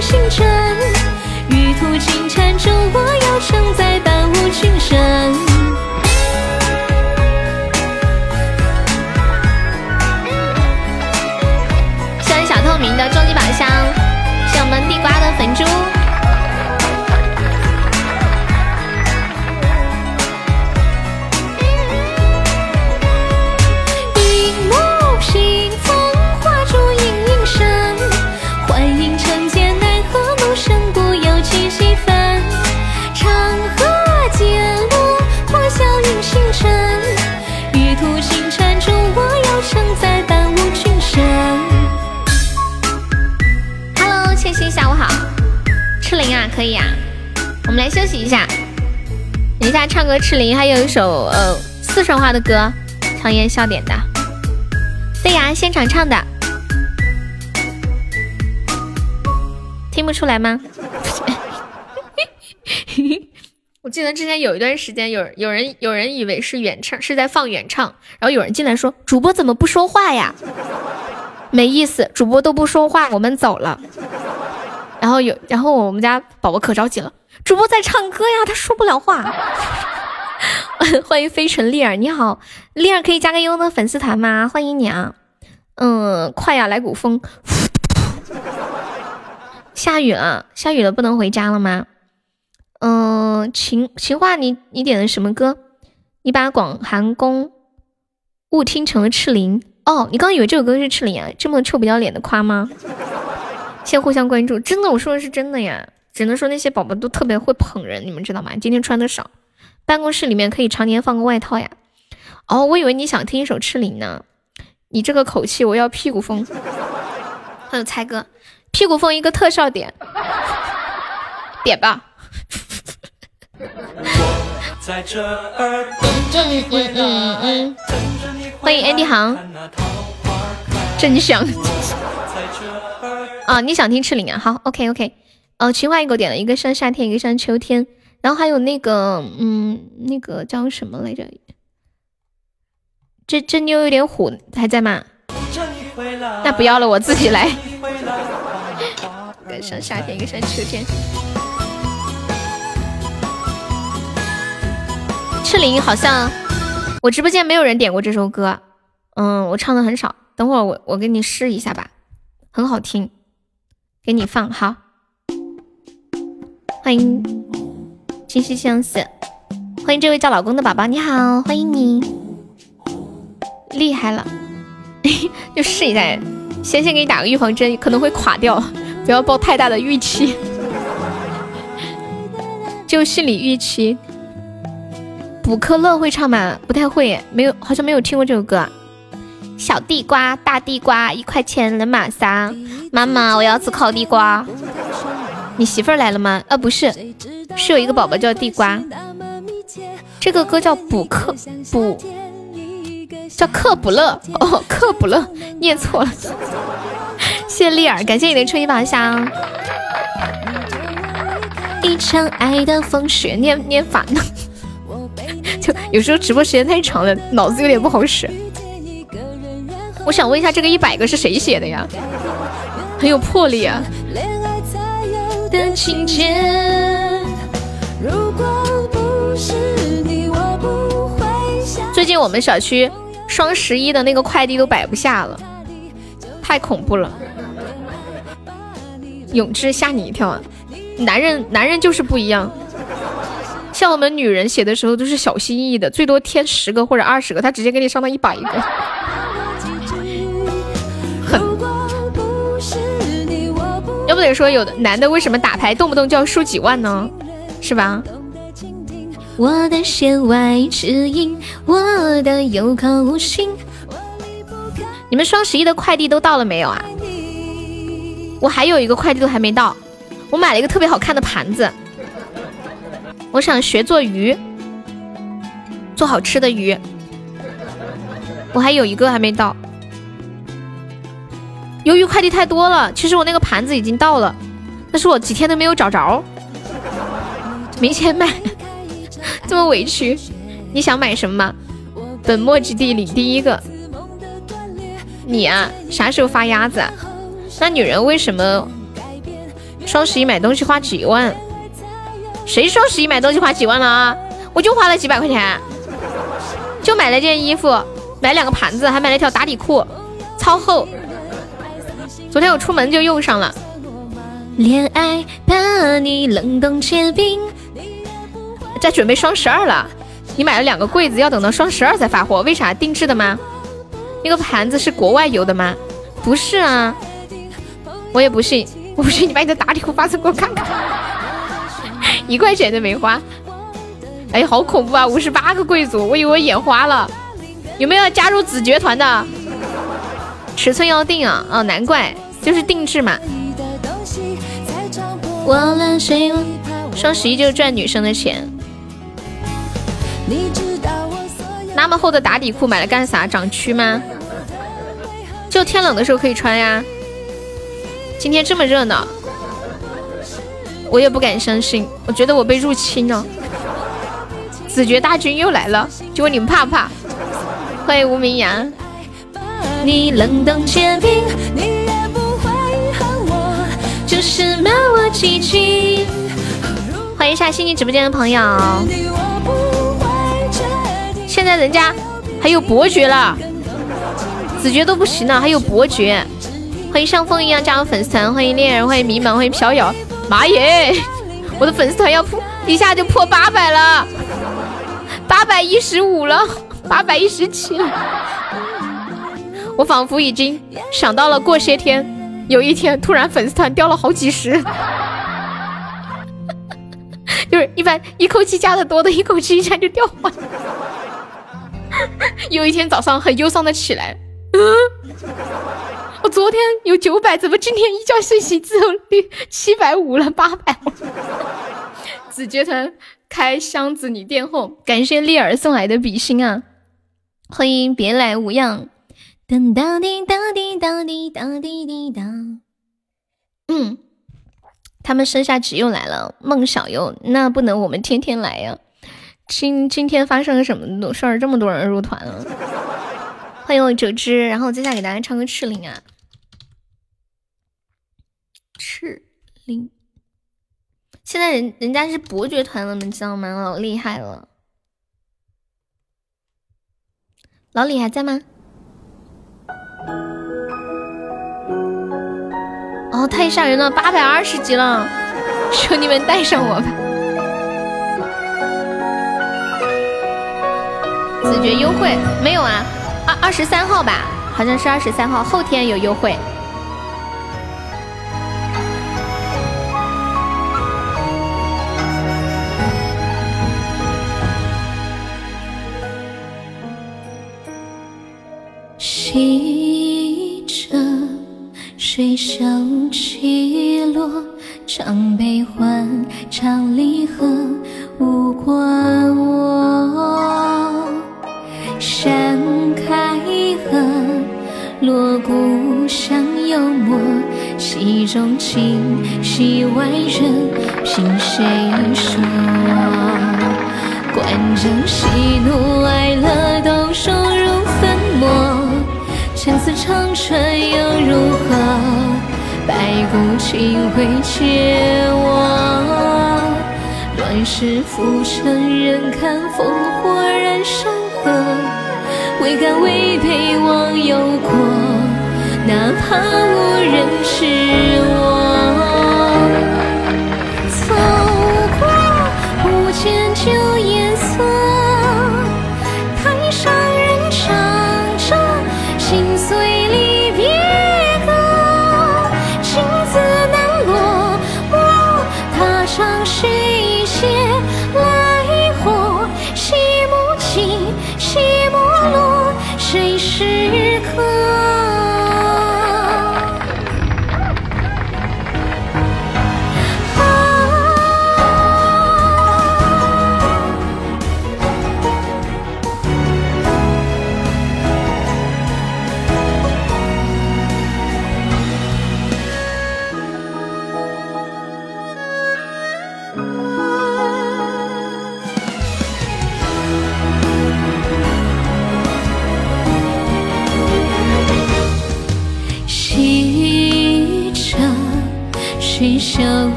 星辰。玉兔金蟾中，我要承载
可以啊。我们来休息一下，等一下唱歌。赤灵还有一首呃四川话的歌，强颜笑点的。对呀，现场唱的，听不出来吗？(laughs) 我记得之前有一段时间，有有人有人以为是原唱，是在放原唱，然后有人进来说主播怎么不说话呀？没意思，主播都不说话，我们走了。然后有，然后我们家宝宝可着急了，主播在唱歌呀，他说不了话。(laughs) 欢迎飞尘丽儿，你好，丽儿可以加个优的粉丝团吗？欢迎你啊。嗯，快呀，来股风。下雨了，下雨了，不能回家了吗？嗯，情情话你你点的什么歌？你把广寒宫误听成了赤灵哦，你刚以为这首歌是赤灵啊？这么臭不要脸的夸吗？先互相关注，真的，我说的是真的呀。只能说那些宝宝都特别会捧人，你们知道吗？今天穿的少，办公室里面可以常年放个外套呀。哦，我以为你想听一首赤灵呢。你这个口气，我要屁股风。还有猜歌，屁股风一个特效点，点吧。
在这儿
嗯嗯嗯，欢迎 Andy 航，真香。啊，你想听赤伶啊？好，OK OK。哦，情话一个点了一个像夏天，一个像秋天，然后还有那个，嗯，那个叫什么来着？这这妞有点虎，还在吗？那不要了，我自己来。一个像夏天，一个像秋天。赤伶好像我直播间没有人点过这首歌，嗯，我唱的很少。等会儿我我给你试一下吧，很好听，给你放好。欢迎今夕相思，欢迎这位叫老公的宝宝，你好，欢迎你，厉害了，(laughs) 就试一下，先先给你打个预防针，可能会垮掉，不要抱太大的预期，(laughs) 就心理预期。补课乐会唱吗？不太会，没有，好像没有听过这首歌。小地瓜，大地瓜，一块钱能买啥？妈妈，我要吃烤地瓜。你媳妇儿来了吗？啊，不是，是有一个宝宝叫地瓜。这个歌叫补课补，叫克卜勒哦，克卜勒，念错了。谢丽儿，感谢你的初一宝箱。一场爱的风雪，念念反了。(laughs) 就有时候直播时间太长了，脑子有点不好使。我想问一下，这个一百个是谁写的呀？很有魄力啊！的情节。最近我们小区双十一的那个快递都摆不下了，太恐怖了。永志吓你一跳啊！男人男人就是不一样。像我们女人写的时候都是小心翼翼的，最多添十个或者二十个，他直接给你上到一百个，不得说有的男的为什么打牌动不动就要输几万呢？是吧？我的弦外之音，我的有口无心。你们双十一的快递都到了没有啊？我还有一个快递都还没到，我买了一个特别好看的盘子。我想学做鱼，做好吃的鱼。我还有一个还没到，由于快递太多了，其实我那个盘子已经到了，但是我几天都没有找着，没钱买，(laughs) 这么委屈。你想买什么吗？本末之地里第一个。你啊，啥时候发鸭子？那女人为什么双十一买东西花几万？谁双十一买东西花几万了啊？我就花了几百块钱，就买了件衣服，买两个盘子，还买了条打底裤，超厚。昨天我出门就用上了。恋爱把你冷冻结冰，在准备双十二了。你买了两个柜子，要等到双十二才发货，为啥？定制的吗？那个盘子是国外邮的吗？不是啊，我也不信，我不信你把你的打底裤发给我看看，(laughs) 一块钱都没花。哎，好恐怖啊！五十八个贵族，我以为我眼花了。有没有要加入子爵团的？尺寸要定啊！哦，难怪，就是定制嘛。双十一就是赚女生的钱。那么厚的打底裤买了干啥？长蛆吗？就天冷的时候可以穿呀。今天这么热闹，我也不敢相信。我觉得我被入侵了。子爵大军又来了，就问你们怕不怕？欢迎无名羊。你冷冻结冰，你也不会恨我，就是骂我几句。欢迎一下新进直播间的朋友。现在人家还有伯爵了，子爵都不行了，还有伯爵。欢迎像风一样加入粉丝团，欢迎恋人，欢迎迷茫，欢迎飘摇。妈耶，我的粉丝团要破，一下就破八百了，八百一十五了，八百一十七了。我仿佛已经想到了过些天，有一天突然粉丝团掉了好几十，(laughs) 就是一般一口气加的多的，一口气一下就掉完。有一天早上很忧伤的起来，嗯，我昨天有九百，怎么今天一觉睡醒之后六七百五了，八百？子爵团开箱子你垫后，感谢丽儿送来的比心啊！欢迎别来无恙。当当滴当滴当滴当滴滴当。嗯，他们生下只又来了，孟小优，那不能我们天天来呀。今今天发生了什么事儿？这么多人入团了，欢迎我折枝，然后接下来给大家唱个赤灵啊，赤灵。现在人人家是伯爵团了，你们知道吗？老厉害了，老李还在吗？哦，太吓人了，八百二十级了，求你们带上我吧。子爵优惠没有啊？二二十三号吧，好像是二十三号，后天有优惠。洗着水袖起落，唱悲欢，唱离合，无关我。山开合，锣鼓响，幽默戏中情，戏外人，凭谁说？观众喜怒哀乐都收入粉墨，相思长春又如何？白骨青灰皆我，乱世浮沉，人看烽火燃山河。未敢违背忘忧国，哪怕无人知我。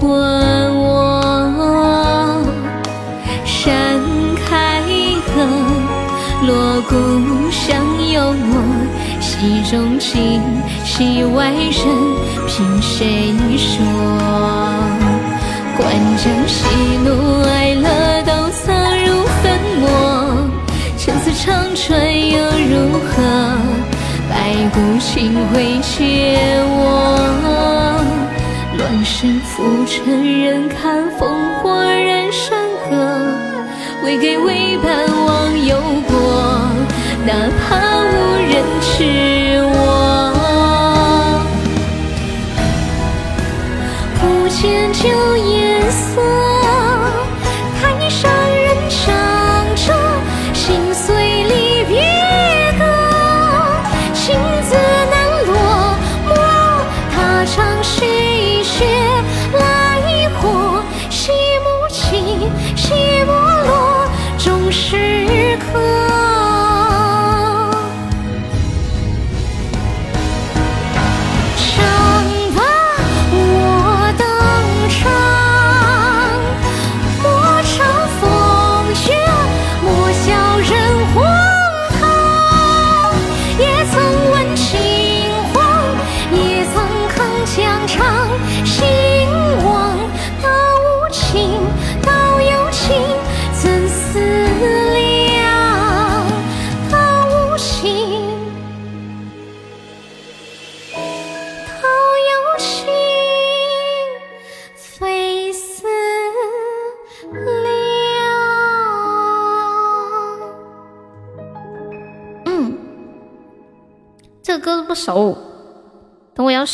无关我。山开合，锣鼓响有我，戏中情，戏外人，凭谁说？关将喜怒哀乐都藏入粉墨，陈词长传又如何？白骨青灰皆我，浮沉人看烽火燃山河，未给为伴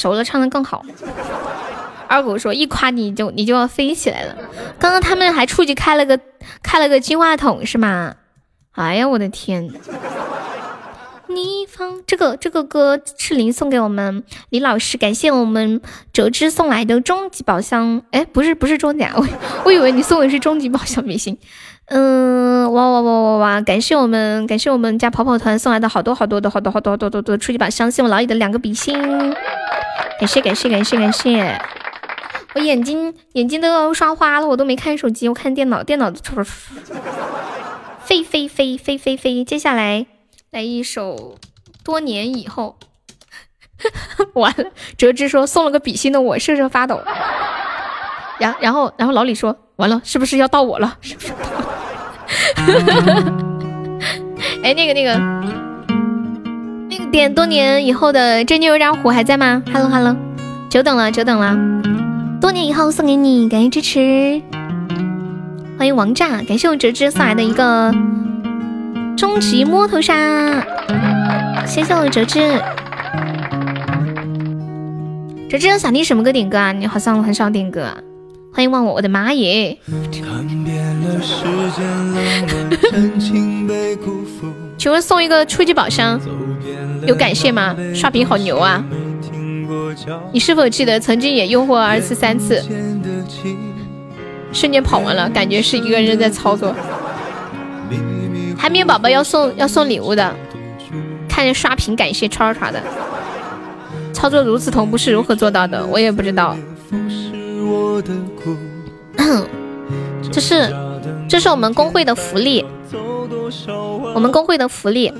熟了唱的更好。二狗说一夸你就你就要飞起来了。刚刚他们还出去开了个开了个金话筒是吗？哎呀我的天！你放这个这个歌赤灵送给我们李老师，感谢我们折枝送来的终极宝箱。哎，不是不是终极，我我以为你送的是终极宝箱明星。嗯，哇哇哇哇哇！感谢我们感谢我们家跑跑团送来的好多好多的好多好多好多好多的初级宝箱，谢我老李的两个比心，感谢感谢感谢感谢。我眼睛眼睛都要刷花了，我都没看手机，我看电脑，电脑的飞飞飞飞飞飞。接下来来一首多年以后，(laughs) 完了，哲之说送了个比心的我瑟瑟发抖。然然后然后老李说完了，是不是要到我了？是不是到我了？(laughs) 哎，那个那个那个点多年以后的真牛让虎还在吗？Hello Hello，久等了久等了，多年以后送给你，感谢支持，欢迎王炸，感谢我哲之送来的一个终极摸头杀，谢谢我哲之。哲之想听什么歌点歌啊？你好像很少点歌啊。欢迎忘我，我的妈耶！请问送一个初级宝箱，有感谢吗？刷屏好牛啊！你是否记得曾经也诱惑二次、三次，瞬间跑完了，感觉是一个人在操作。海绵宝宝要送要送礼物的，看见刷屏感谢刷刷的，操作如此同步是如何做到的？我也不知道。(coughs) 这是这是我们工会的福利，我们工会的福利，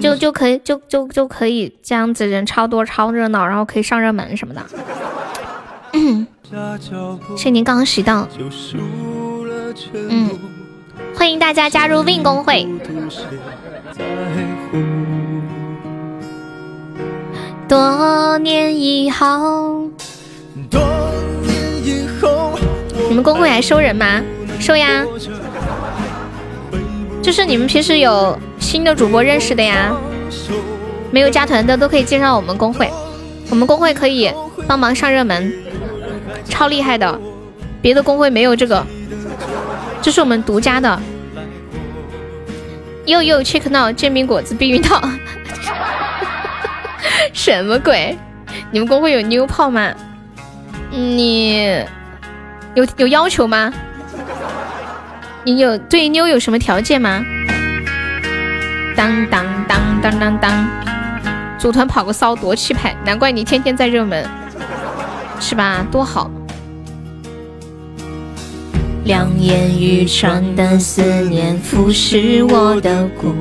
就就可以就就就可以这样子，人超多超热闹，然后可以上热门什么的。谢谢您刚刚拾到，嗯，欢迎大家加入 Win 工会。多年以后。你们公会还收人吗？收呀！就是你们平时有新的主播认识的呀，没有加团的都可以介绍我们公会，我们公会可以帮忙上热门，超厉害的，别的公会没有这个，这是我们独家的。又又 check now 煎饼果子避孕套，(laughs) 什么鬼？你们公会有妞泡吗？你有有要求吗？你有对妞有什么条件吗？当当当当当当，组团跑个骚多气派，难怪你天天在热门，是吧？多好。两眼欲穿的思念腐蚀我的骨。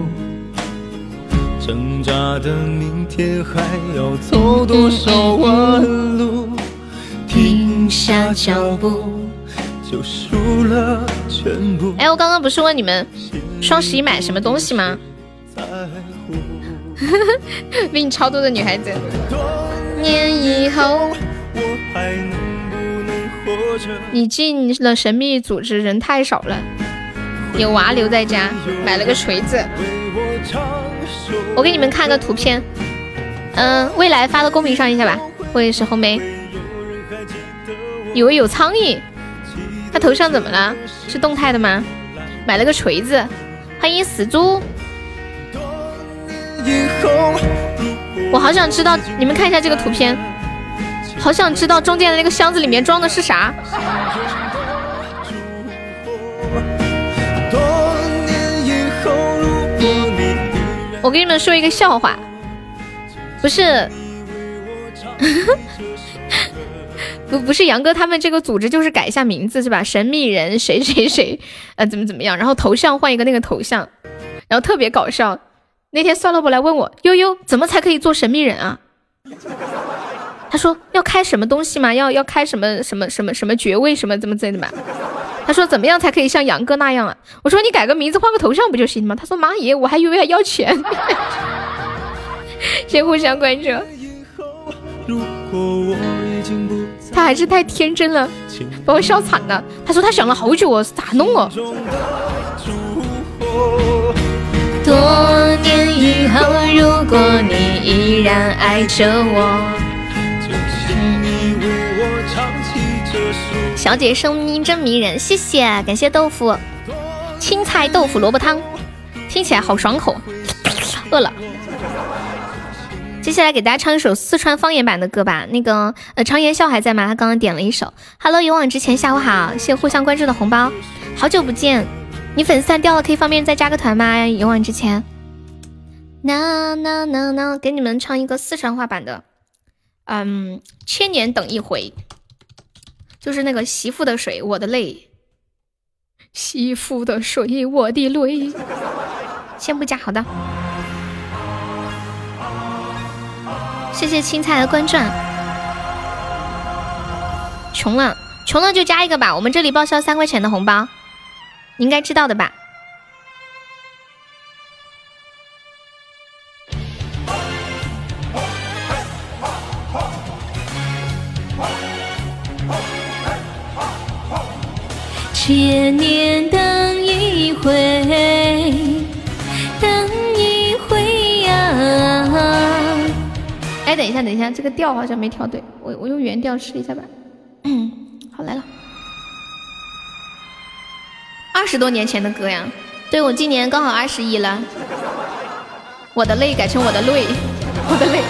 挣扎的明天还要走多少弯路？停下脚步。
哎，我刚刚不是问你们双十一买什么东西吗？(laughs) 比你超多的女孩子。年以后，你进了神秘组织，人太少了，有娃留在家，买了个锤子。我给你们看个图片，嗯，未来发到公屏上一下吧，或者是红梅。以为有苍蝇，他头上怎么了？是动态的吗？买了个锤子，欢迎死猪。我好想知道，你们看一下这个图片，好想知道中间的那个箱子里面装的是啥。我给你们说一个笑话，不是，不不是杨哥他们这个组织就是改一下名字是吧？神秘人谁谁谁，呃怎么怎么样，然后头像换一个那个头像，然后特别搞笑。那天酸萝卜来问我悠悠怎么才可以做神秘人啊？(laughs) 他说要开什么东西吗？要要开什么什么什么什么爵位什么怎么之类的吗？他说怎么样才可以像杨哥那样啊？我说你改个名字换个头像不就行吗？他说妈耶，我还以为还要钱。(laughs) 先互相关注。如果我他还是太天真了，把我笑惨了。他说他想了好久哦，咋弄哦？多年以后，如果你依然爱着我。小姐声音真迷人，谢谢，感谢豆腐，青菜豆腐萝卜汤，听起来好爽口，饿了。接下来给大家唱一首四川方言版的歌吧，那个呃常言笑还在吗？他刚刚点了一首。Hello，勇往直前，下午好，谢谢互相关注的红包，好久不见，你粉丝团掉了，可以方便再加个团吗？勇往直前。那那那那，给你们唱一个四川话版的，嗯，千年等一回。就是那个媳妇的水，我的泪；媳妇的水，我的泪。先不加，好的。谢谢青菜的关注。穷了，穷了就加一个吧。我们这里报销三块钱的红包，你应该知道的吧。千年的等一下，等一下，这个调好像没调对，我我用原调试一下吧。嗯，好来了，二十多年前的歌呀。对，我今年刚好二十一了。我的泪改成我的泪，我的泪，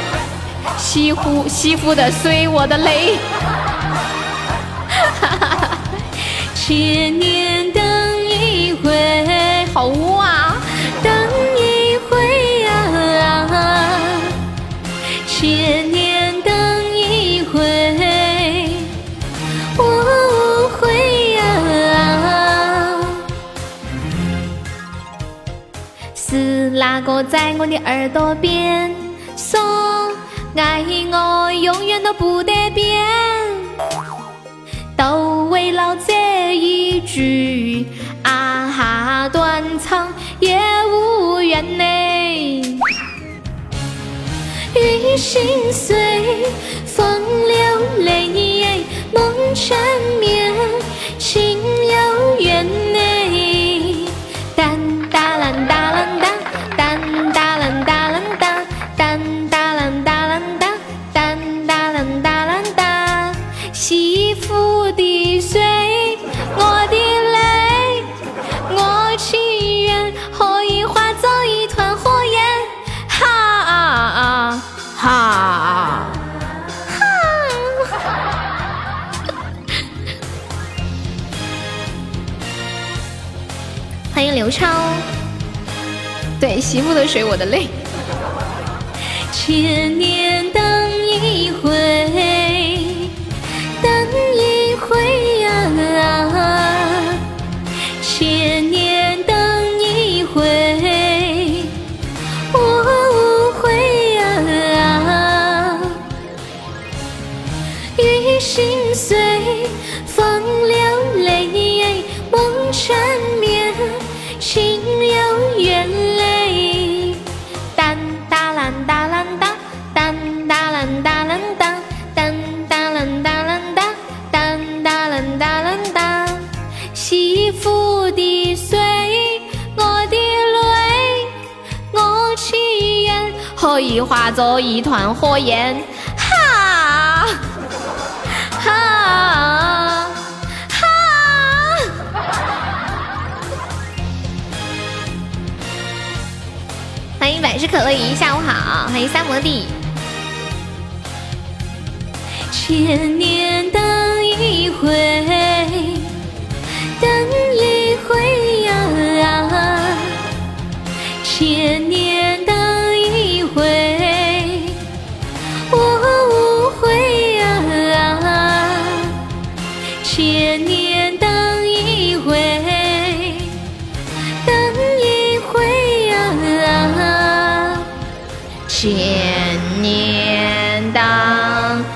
西湖西湖的水，我的泪。哈哈哈。千年等一回，好污啊！哪个在我的耳朵边说爱我永远都不得变？都为了这一句啊哈，断肠也无怨呢。雨心碎，风流泪，梦缠绵，情有缘呢。超对，媳妇的水，我的泪。
千年等一回，等一回呀！千年等一回，我无悔呀！雨心碎，风流泪，梦缠绵，情有缘泪。当哒啷哒啷当，当哒啷哒啷当，当哒啷哒啷当，当哒啷哒啷当。媳妇的水，我的泪，我祈愿可以化作一团火焰。
百事可乐姨，下午好。欢迎三摩地。
千年等一回，等一回呀！千年
千年等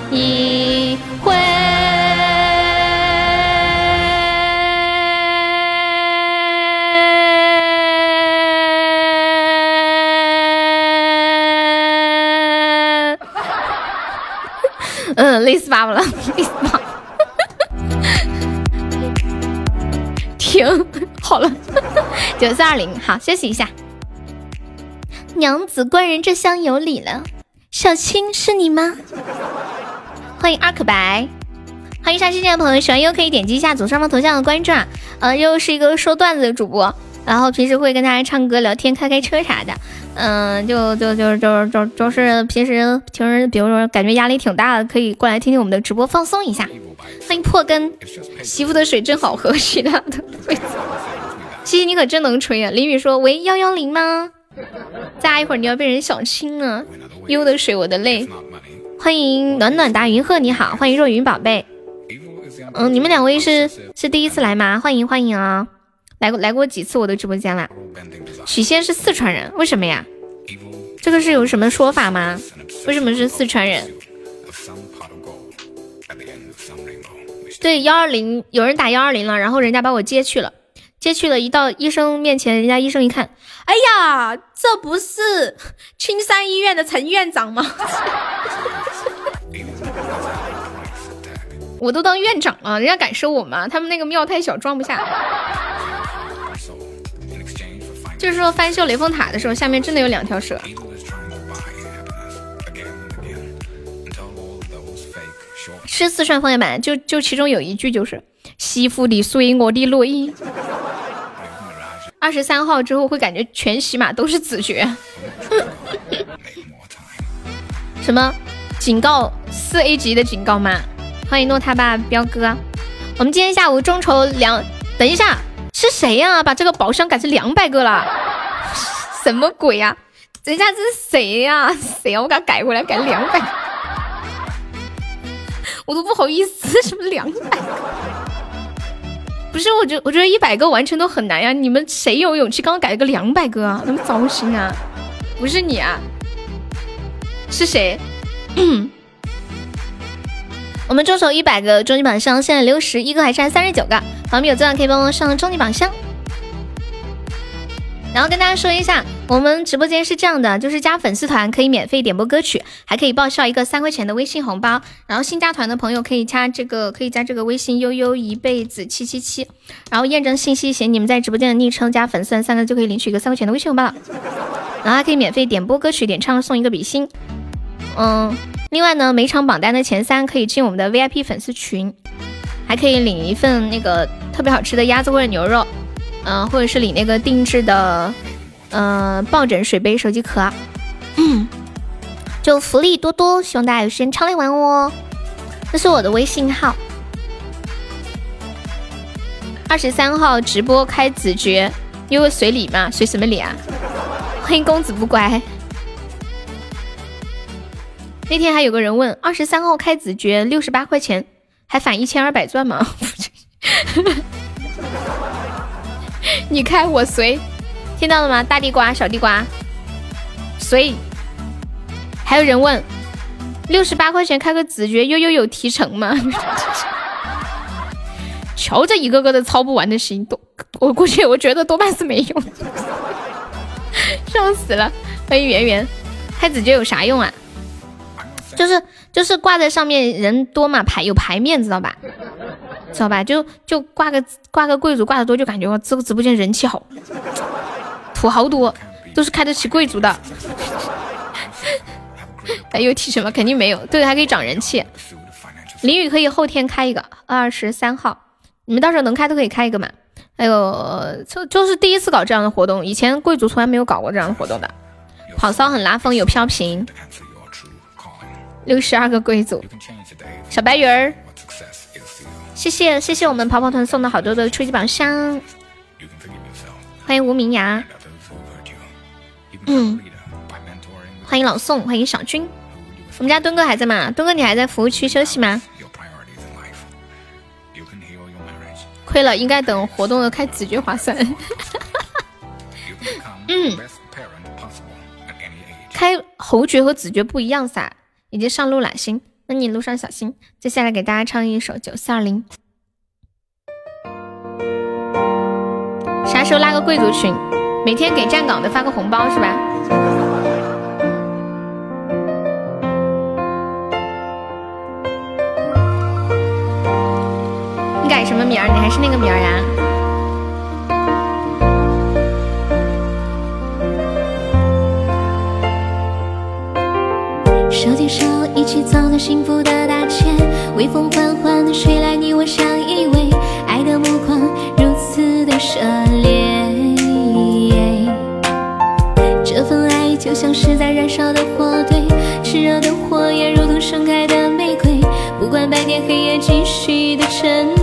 一回。嗯，累死爸爸了，累死爸爸。停，好了，九四二零，好，休息一下。
娘子官人这厢有礼了，小青是你吗？
欢迎阿可白，欢迎上新进的朋友，喜欢悠可以点击一下左上方头像的关注啊。呃，悠是一个说段子的主播，然后平时会跟大家唱歌、聊天、开开车啥的。嗯、就就就就就就是平时平时，比如说感觉压力挺大的，可以过来听听我们的直播，放松一下。欢迎破根，媳妇的水真好喝，谁的的？(laughs) 西西你可真能吹啊！林雨说：“喂，幺幺零吗？(laughs) 再一会儿你要被人小亲了。”悠的水，我的泪。欢迎暖暖达云鹤，你好，欢迎若云宝贝。嗯，你们两位是是第一次来吗？欢迎欢迎啊！来过来过几次我的直播间了。许仙是四川人，为什么呀？这个是有什么说法吗？为什么是四川人？对，幺二零有人打幺二零了，然后人家把我接去了，接去了，一到医生面前，人家医生一看，哎呀，这不是青山医院的陈院长吗？(laughs) 我都当院长了，人家敢收我吗？他们那个庙太小，装不下。就是说翻修雷峰塔的时候，下面真的有两条蛇。是四川方言版，就就其中有一句就是“媳妇的水，我的泪”。二十三号之后会感觉全喜马都是子爵。(laughs) 什么警告四 A 级的警告吗？欢迎诺他爸彪哥。我们今天下午众筹两，等一下是谁呀、把这个宝箱改成两百个了？(laughs) 什么鬼呀、等一下这是谁呀、谁呀、我给他改回来，改两百。我都不好意思，什么两百？不是，我觉我觉得一百个完成都很难呀。你们谁有勇气刚刚改了个两百个啊？那么糟心啊！不是你啊？是谁？(coughs) 我们众筹一百个终极宝箱，现在六十一个，还差三十九个。宝们有钻可以帮我上终极宝箱。然后跟大家说一下，我们直播间是这样的，就是加粉丝团可以免费点播歌曲，还可以报销一个三块钱的微信红包。然后新加团的朋友可以加这个，可以加这个微信悠悠一辈子七七七，然后验证信息写你们在直播间的昵称加粉丝团三个就可以领取一个三块钱的微信红包了。然后还可以免费点播歌曲，点唱送一个比心。嗯，另外呢，每场榜单的前三可以进我们的 VIP 粉丝群，还可以领一份那个特别好吃的鸭子或者牛肉。嗯、或者是领那个定制的，呃，抱枕、水杯、手机壳，嗯，就福利多多，希望大家有时间常来玩哦。这是我的微信号，二十三号直播开子爵，因为随礼嘛，随什么礼啊？
欢迎公子不乖。那天还有个人问：二十三号开子爵六十八块钱，还返一千二百钻吗？(laughs) (laughs) 你开我随，听到了吗？大地瓜、小地瓜，随。还有人问：六十八块钱开个子爵，悠悠有提成吗？(laughs) 瞧这一个个的操不完的心，都我估计我觉得多半是没用。(laughs) 笑死了！欢迎圆圆，开子爵有啥用啊？就是就是挂在上面人多嘛，牌有牌面，知道吧？知道吧？就就挂个挂个贵族挂的多，就感觉哇，这个直播间人气好，(tsk) 土豪多，都是开得起贵族的。(laughs) 还有提什么？肯定没有。对，还可以涨人气。淋雨可以后天开一个，二十三号，你们到时候能开都可以开一个嘛。还有就就是第一次搞这样的活动，以前贵族从来没有搞过这样的活动的。跑骚很拉风，有飘屏。六十二个贵族，小白鱼儿，谢谢谢谢我们跑跑团送的好多的初级宝箱，欢迎吴明牙，嗯，欢迎老宋，欢迎小军，我们家墩哥还在吗？墩哥你还在服务区休息吗？亏了，应该等活动的开子爵划算。(laughs) 嗯，开侯爵和子爵不一样噻。已经上路了，行，那你路上小心。接下来给大家唱一首《九四二零》。啥时候拉个贵族群？每天给站岗的发个红包是吧？你改什么名儿？你还是那个名儿呀？
手机上一起走在幸福的大街，微风缓缓的吹来，你我相依偎，爱的目光如此的热烈。这份爱就像是在燃烧的火堆，炽热的火焰如同盛开的玫瑰，不管白天黑夜，继续的沉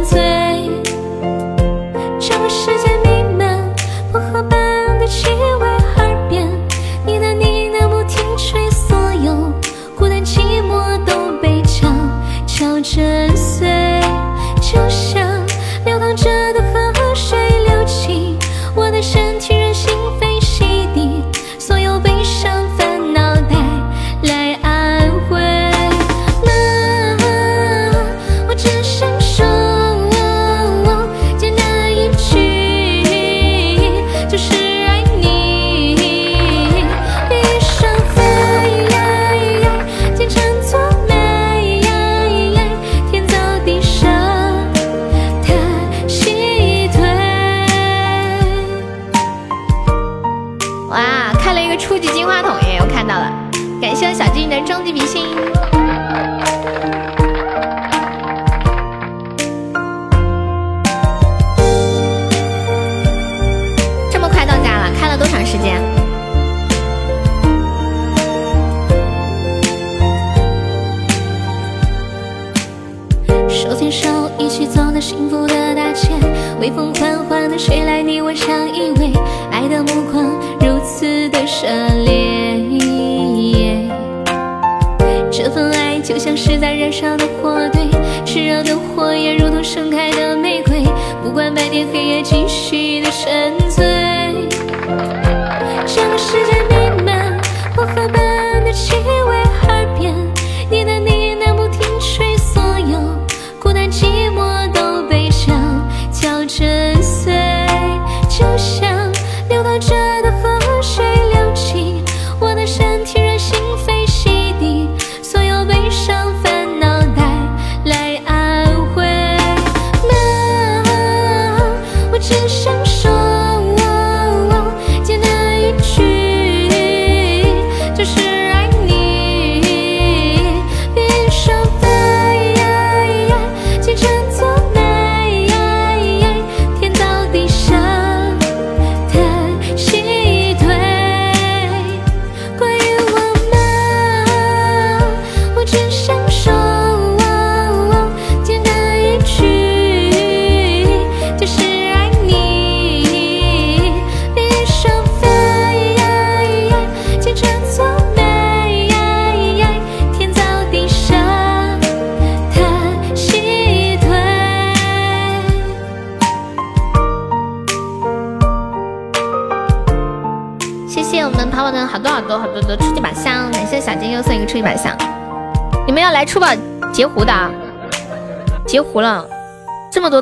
就像是在燃烧的火堆，炽热的火焰如同盛开的玫瑰，不管白天黑夜，继续的沉醉。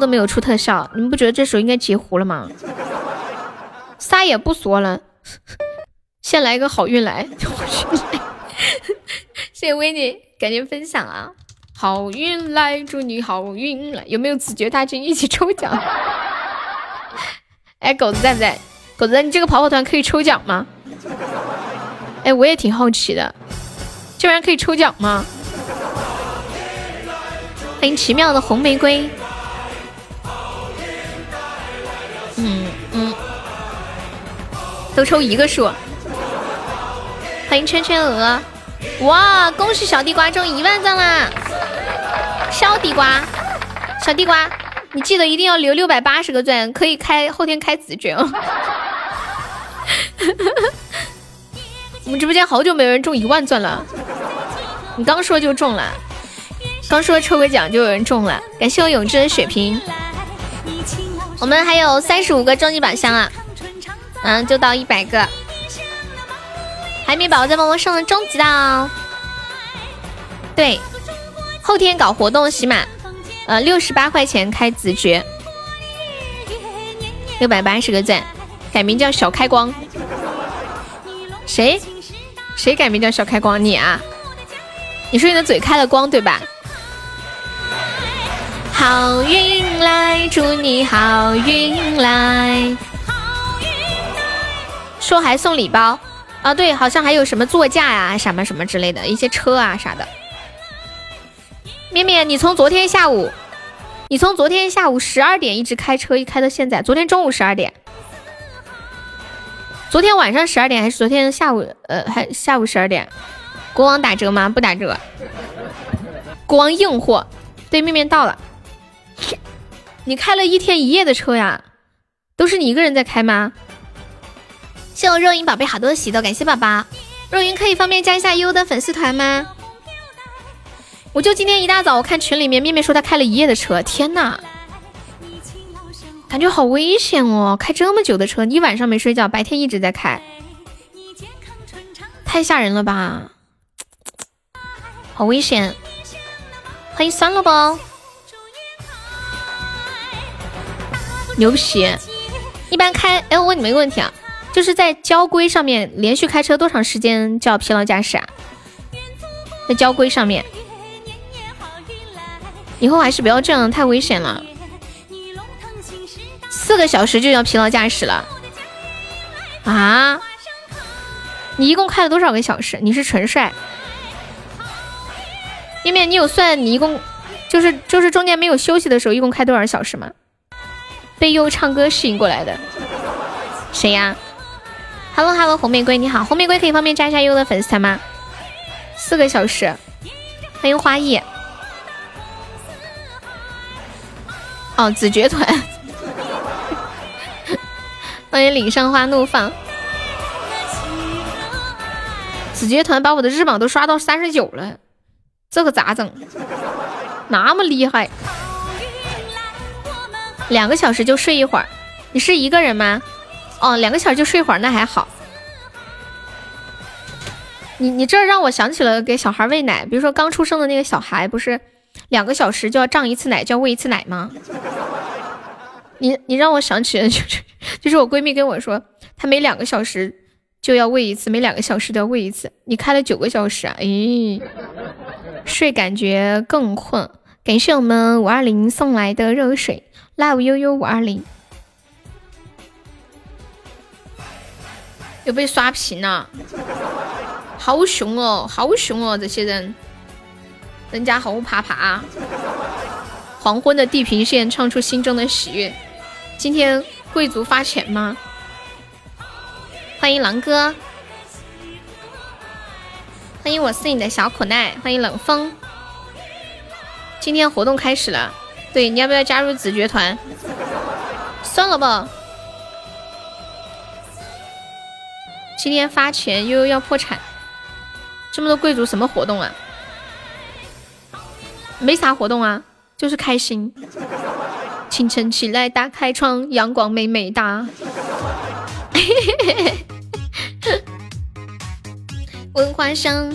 都没有出特效，你们不觉得这时候应该截胡了吗？啥也不说了，先来个好运来，谢谢维尼，感谢分享啊！好运来，祝你好运来，有没有子爵大军一起抽奖？(laughs) 哎，狗子在不在？狗子，你这个跑跑团可以抽奖吗？哎，我也挺好奇的，这玩意可以抽奖吗？欢迎奇妙的红玫瑰。都抽一个数。欢迎圈圈鹅，哇，恭喜小地瓜中一万赞啦！小地瓜，小地瓜，你记得一定要留六百八十个钻，可以开后天开子爵哦。(laughs) 我们直播间好久没有人中一万钻了，你刚说就中了。刚说抽个奖就有人中了，感谢我永志的血瓶。我们还有三十五个终极宝箱啊，嗯，就到一百个。海绵宝宝在帮我上了终极的，对，后天搞活动，喜马呃六十八块钱开子爵，六百八十个赞，改名叫小开光。谁？谁改名叫小开光？你啊？你说你的嘴开了光对吧？好运来，祝你好运来。说还送礼包啊？对，好像还有什么座驾呀、什么什么之类的一些车啊啥的。面面，你从昨天下午，你从昨天下午十二点一直开车，一开到现在。昨天中午十二点，昨天晚上十二点还是昨天下午？呃，还下午十二点。国王打折吗？不打折。国王硬货。对面面到了。你开了一天一夜的车呀？都是你一个人在开吗？谢我肉云宝贝好多的喜豆，感谢宝宝。肉云可以方便加一下悠悠的粉丝团吗？我就今天一大早，我看群里面面面说他开了一夜的车，天呐，感觉好危险哦！开这么久的车，一晚上没睡觉，白天一直在开，太吓人了吧？好危险！欢迎酸萝卜。牛皮，一般开哎，我问你们一个问题啊，就是在交规上面连续开车多长时间叫疲劳驾驶啊？在交规上面，以后还是不要这样，太危险了。四个小时就要疲劳驾驶了啊？你一共开了多少个小时？你是纯帅？面面，你有算你一共就是就是中间没有休息的时候，一共开多少小时吗？被悠悠唱歌吸引过来的，谁呀？Hello Hello，红玫瑰你好，红玫瑰可以方便加一下悠悠的粉丝团吗？四个小时，欢迎花艺。哦，子爵团，欢迎岭上花怒放。子爵团把我的日榜都刷到三十九了，这个咋整？那么厉害？两个小时就睡一会儿，你是一个人吗？哦，两个小时就睡会儿，那还好。你你这让我想起了给小孩喂奶，比如说刚出生的那个小孩，不是两个小时就要胀一次奶，就要喂一次奶吗？你你让我想起了就是就是我闺蜜跟我说，她每两个小时就要喂一次，每两个小时都要喂一次。你开了九个小时啊？哎，睡感觉更困。感谢我们五二零送来的热水。Love 悠悠五二零又被刷屏了，好凶哦，好凶哦！这些人，人家好怕怕。黄昏的地平线唱出心中的喜悦。今天贵族发钱吗？欢迎狼哥，欢迎我是你的小可爱，欢迎冷风。今天活动开始了。对，你要不要加入子爵团？算了吧，今天发钱悠悠要破产，这么多贵族什么活动啊？没啥活动啊，就是开心。清晨起来打开窗，阳光美美哒。(laughs) 闻花香。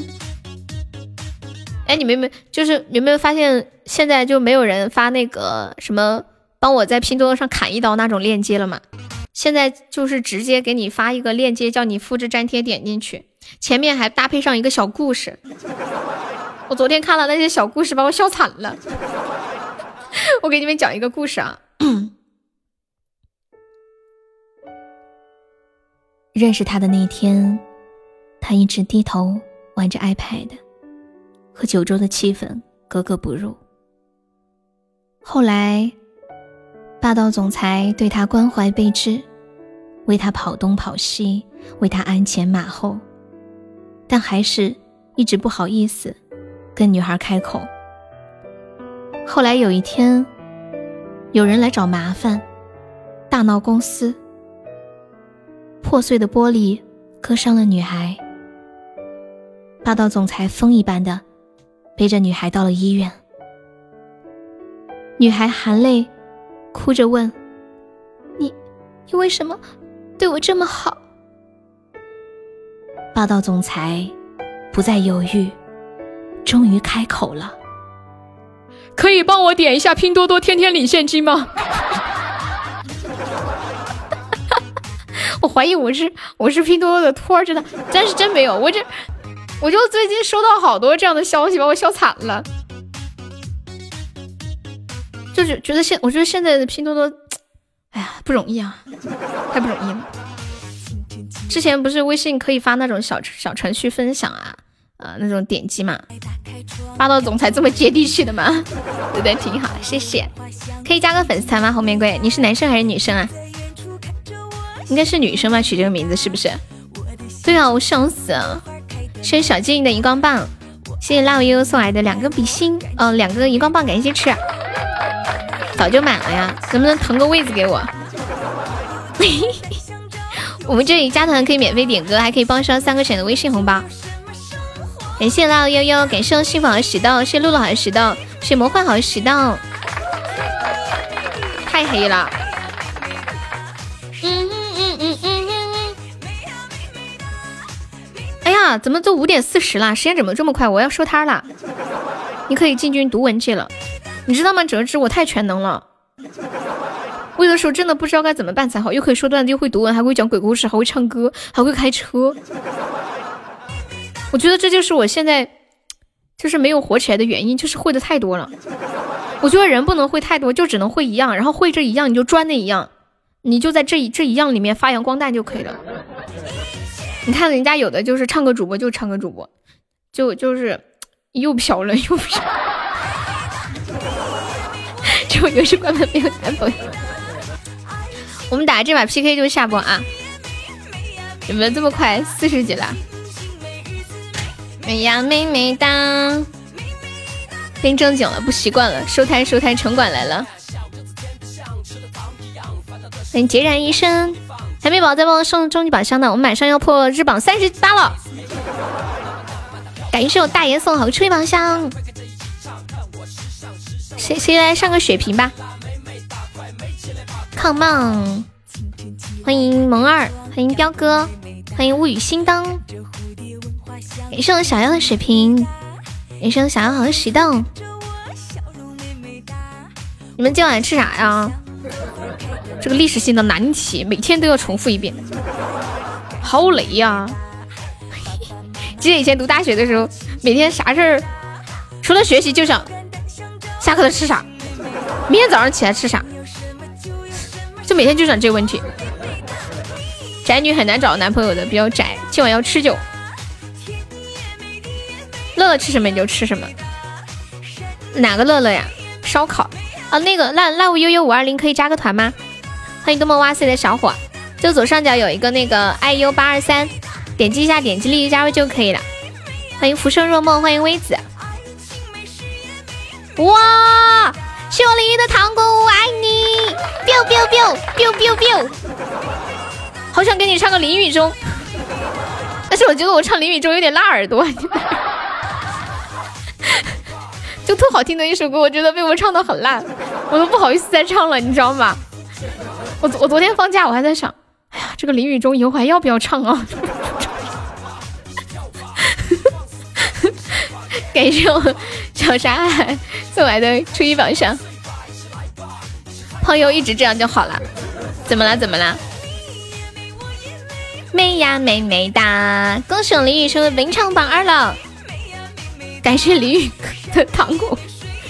哎，你们有没有就是有没有发现现在就没有人发那个什么帮我在拼多多上砍一刀那种链接了吗？现在就是直接给你发一个链接，叫你复制粘贴点进去，前面还搭配上一个小故事。我昨天看了那些小故事，把我笑惨了。我给你们讲一个故事啊。(clears throat)
认识他的那天，他一直低头玩着 iPad，和九州的气氛格格不入。后来，霸道总裁对他关怀备至，为他跑东跑西，为他鞍前马后，但还是一直不好意思跟女孩开口。后来有一天，有人来找麻烦，大闹公司。破碎的玻璃割伤了女孩，霸道总裁风一般的背着女孩到了医院。女孩含泪哭着问：“你，你为什么对我这么好？”霸道总裁不再犹豫，终于开口了：“
可以帮我点一下拼多多天天领现金吗？” (laughs) 我怀疑我是我是拼多多的托，真的，但是真没有，我这我就最近收到好多这样的消息，把我笑惨了。就是觉得现，我觉得现在的拼多多，哎呀，不容易啊，太不容易了。之前不是微信可以发那种小小程序分享啊，呃，那种点击嘛。霸道总裁这么接地气的吗？对对，挺好，谢谢。可以加个粉丝团吗？红玫瑰，你是男生还是女生啊？应该是女生吧，取这个名字是不是？对啊，我笑死了！谢谢小静的荧光棒，谢谢辣悠悠送来的两个比心，嗯，两个荧光棒，感谢吃。早就满了呀，能不能腾个位子给我？(laughs) 我们这里加团可以免费点歌，还可以报销三个钱的微信红包。感谢辣悠悠，感谢幸福好十道，谢露露好十道，谢谢魔幻好十道。太黑了。嗯嗯嗯嗯嗯。哎呀！怎么都五点四十了？时间怎么这么快？我要收摊了。你可以进军读文界了，你知道吗？哲之，我太全能了。我有的时候真的不知道该怎么办才好，又可以说段子，又会读文，还会讲鬼故事，还会唱歌，还会开车。我觉得这就是我现在就是没有火起来的原因，就是会的太多了。我觉得人不能会太多，就只能会一样，然后会这一样你就专那一样，你就在这一这一样里面发扬光大就可以了。你看人家有的就是唱歌主播，就唱歌主播，就就是又飘了又飘，就游戏关门没有男朋友。我们打这把 PK 就下播啊！有没有这么快？四十级了。哎呀，妹妹哒，变正经了，不习惯了。收摊收摊，城管来了。欢迎孑然一身。海绵宝宝在帮我上终极宝箱呢，我们马上要破日榜三十八了。感谢我大爷送好初级宝箱，谁谁来上个血瓶吧？Come on！欢迎萌二，欢迎彪哥，欢迎物语心当。感谢我小妖的血瓶，感谢我小妖好的喜豆。你们今晚吃啥呀？这个历史性的难题，每天都要重复一遍，好累呀！(laughs) 记得以前读大学的时候，每天啥事儿，除了学习就想下课了吃啥，明天早上起来吃啥，就每天就想这个问题。宅女很难找男朋友的，比较宅。今晚要吃酒，乐乐吃什么你就吃什么。哪个乐乐呀？烧烤啊？那个烂烂物悠悠五二零可以加个团吗？欢迎多么哇塞的小伙，就左上角有一个那个 iu 八二三，点击一下，点击立即加入就可以了。欢迎浮生若梦，欢迎微子。哇，谢我林一的糖果，我爱你。biu biu biu biu biu biu。好想给你唱个淋雨中，但是我觉得我唱淋雨中有点辣耳朵。就特好听的一首歌，我觉得被我唱的很烂，我都不好意思再唱了，你知道吗？我我昨天放假，我还在想，哎呀，这个淋雨中以后还要不要唱啊？感谢我小沙海送来的初一宝箱。朋友一直这样就好了。怎么了？怎么了？美呀美美哒！恭喜李宇成为本场榜二了。感谢李宇的糖果，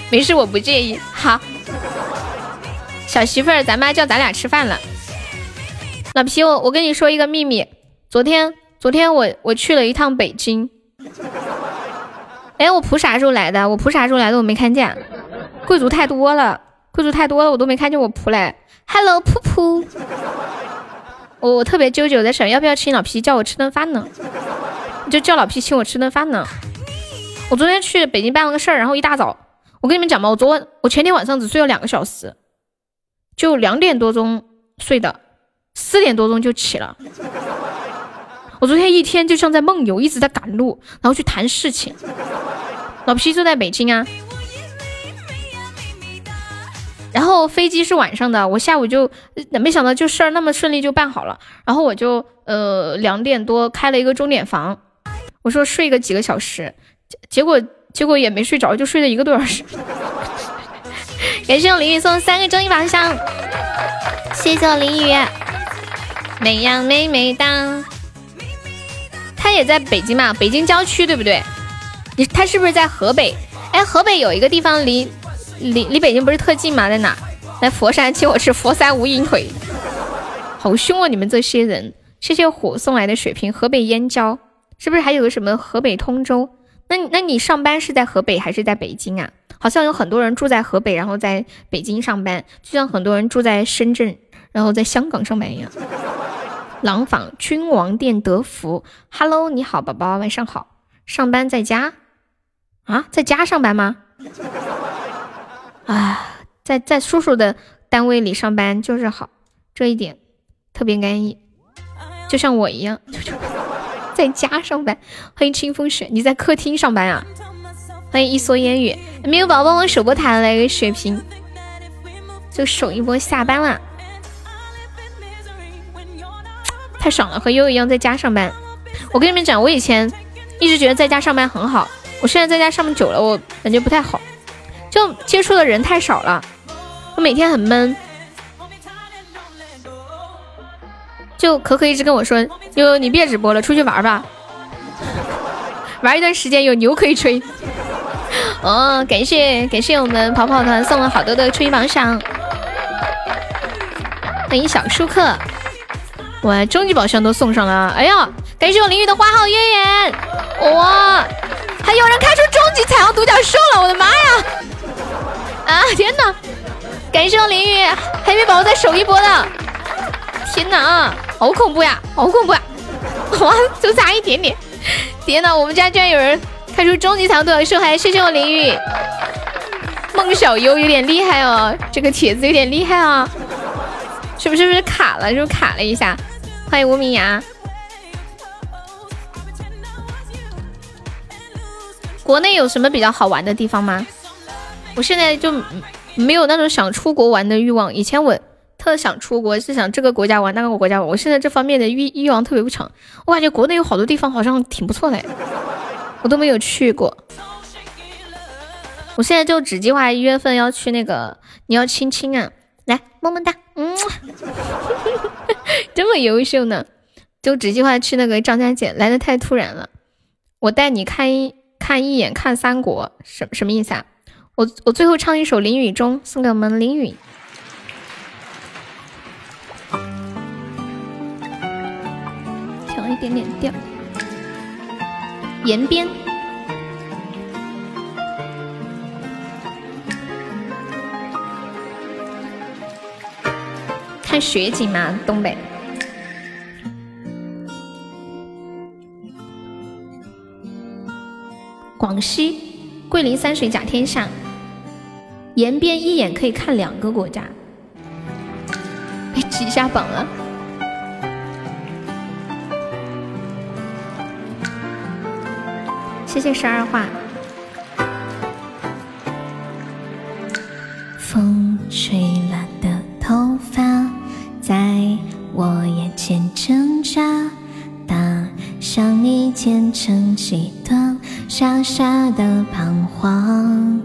没事，我不介意。好，小媳妇儿，咱妈叫咱俩吃饭了。老皮，我我跟你说一个秘密，昨天昨天我我去了一趟北京。哎，我仆啥时候来的？我仆啥时候来的？我没看见。贵族太多了，贵族太多了，我都没看见我仆来。Hello，噗噗。我我特别纠结，我在想要不要请老皮叫我吃顿饭呢？就叫老皮请我吃顿饭呢。我昨天去北京办了个事儿，然后一大早，我跟你们讲吧，我昨晚我前天晚上只睡了两个小时，就两点多钟睡的，四点多钟就起了。我昨天一天就像在梦游，一直在赶路，然后去谈事情。老皮就在北京啊，然后飞机是晚上的，我下午就没想到就事儿那么顺利就办好了，然后我就呃两点多开了一个钟点房，我说睡个几个小时。结果结果也没睡着，就睡了一个多小时。(laughs) 感谢我林雨送三个终极宝箱，谢谢我林雨，美呀美美哒。他也在北京嘛，北京郊区对不对？你他是不是在河北？哎，河北有一个地方离离离北京不是特近吗？在哪？来佛山请我吃佛山无影腿，好凶啊！你们这些人。谢谢虎送来的水瓶，河北燕郊是不是还有个什么河北通州？那那你上班是在河北还是在北京啊？好像有很多人住在河北，然后在北京上班，就像很多人住在深圳，然后在香港上班一样。廊坊君王殿德福，Hello，你好，宝宝，晚上好。上班在家啊，在家上班吗？啊，在在叔叔的单位里上班就是好，这一点特别安逸，就像我一样。在家上班，欢迎清风雪。你在客厅上班啊？欢迎一蓑烟雨。没有宝宝，我首播弹了一个血瓶，就守一波下班了，太爽了！和悠悠一样在家上班。我跟你们讲，我以前一直觉得在家上班很好，我现在在家上班久了，我感觉不太好，就接触的人太少了，我每天很闷。就可可一直跟我说，悠悠你别直播了，出去玩吧，玩一段时间有牛可以吹。哦，感谢感谢我们跑跑团送了好多的吹榜赏，欢迎小舒克，我终极宝箱都送上了。哎呀，感谢我淋雨的花好月圆，哇，还有人开出终极彩虹独角兽了，我的妈呀！啊天哪，感谢我淋雨黑皮宝宝在守一波的，天哪！好恐怖呀，好恐怖呀！(laughs) 哇，就差一点点！天哪，我们家居然有人开出终极彩虹独角兽，还谢谢我淋雨。孟小优有点厉害哦，这个帖子有点厉害啊！是不是不是卡了？是不是卡了一下？欢迎无名牙。国内有什么比较好玩的地方吗？我现在就没有那种想出国玩的欲望。以前我。特想出国，是想这个国家玩那个国家玩。我现在这方面的欲欲望特别不强。我感觉国内有好多地方好像挺不错的，我都没有去过。我现在就只计划一月份要去那个，你要亲亲啊，来么么哒，嗯，(laughs) 这么优秀呢，就只计划去那个张家界，来的太突然了。我带你看一看一眼看三国，什什么意思啊？我我最后唱一首《淋雨中》，送给我们淋雨。调一点点调，延边，看雪景吗？东北，广西桂林山水甲天下，延边一眼可以看两个国家，被挤下榜了。谢谢十二画。风吹乱的头发在我眼前挣扎，大像一件成几段傻傻的彷徨。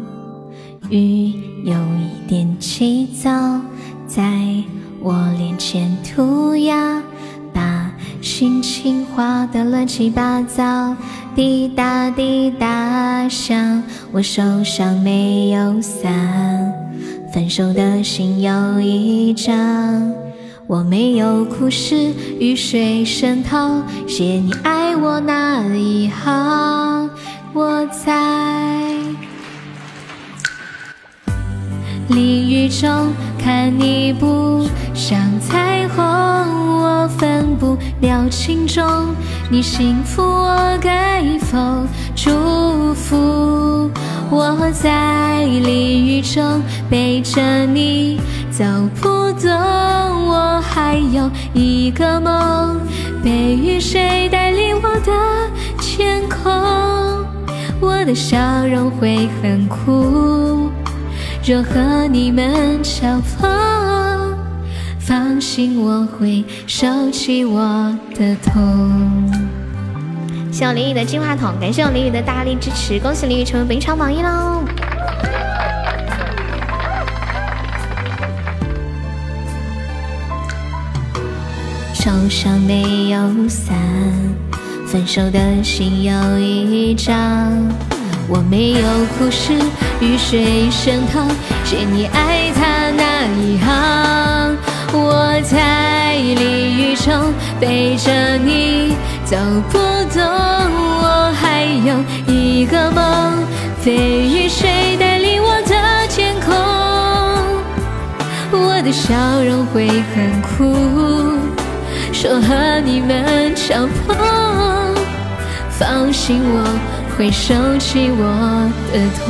雨有一点急躁，在我脸前涂鸦，把心情画得乱七八糟。滴答滴答响，我手上没有伞，分手的信有一张。我没有哭湿雨水渗透，写你爱我那一行。我在淋雨中看你不像彩虹，我分不了轻重。你幸福，我该否祝福？我在淋雨中背着你走不动，我还有一个梦，被雨水带离我的天空。我的笑容会很酷，若和你们相逢，放心我会收起我的痛。谢我淋雨的金话筒，感谢我淋雨的大力支持，恭喜淋雨成为本场榜一喽！手上没有伞，分手的心有一张。我没有哭湿雨水渗透，写你爱他那一行。我在淋雨中背着你走不动，我还有一个梦，飞雨水带领我的天空。我的笑容会很酷，说和你们相逢，放心我会收起我的痛。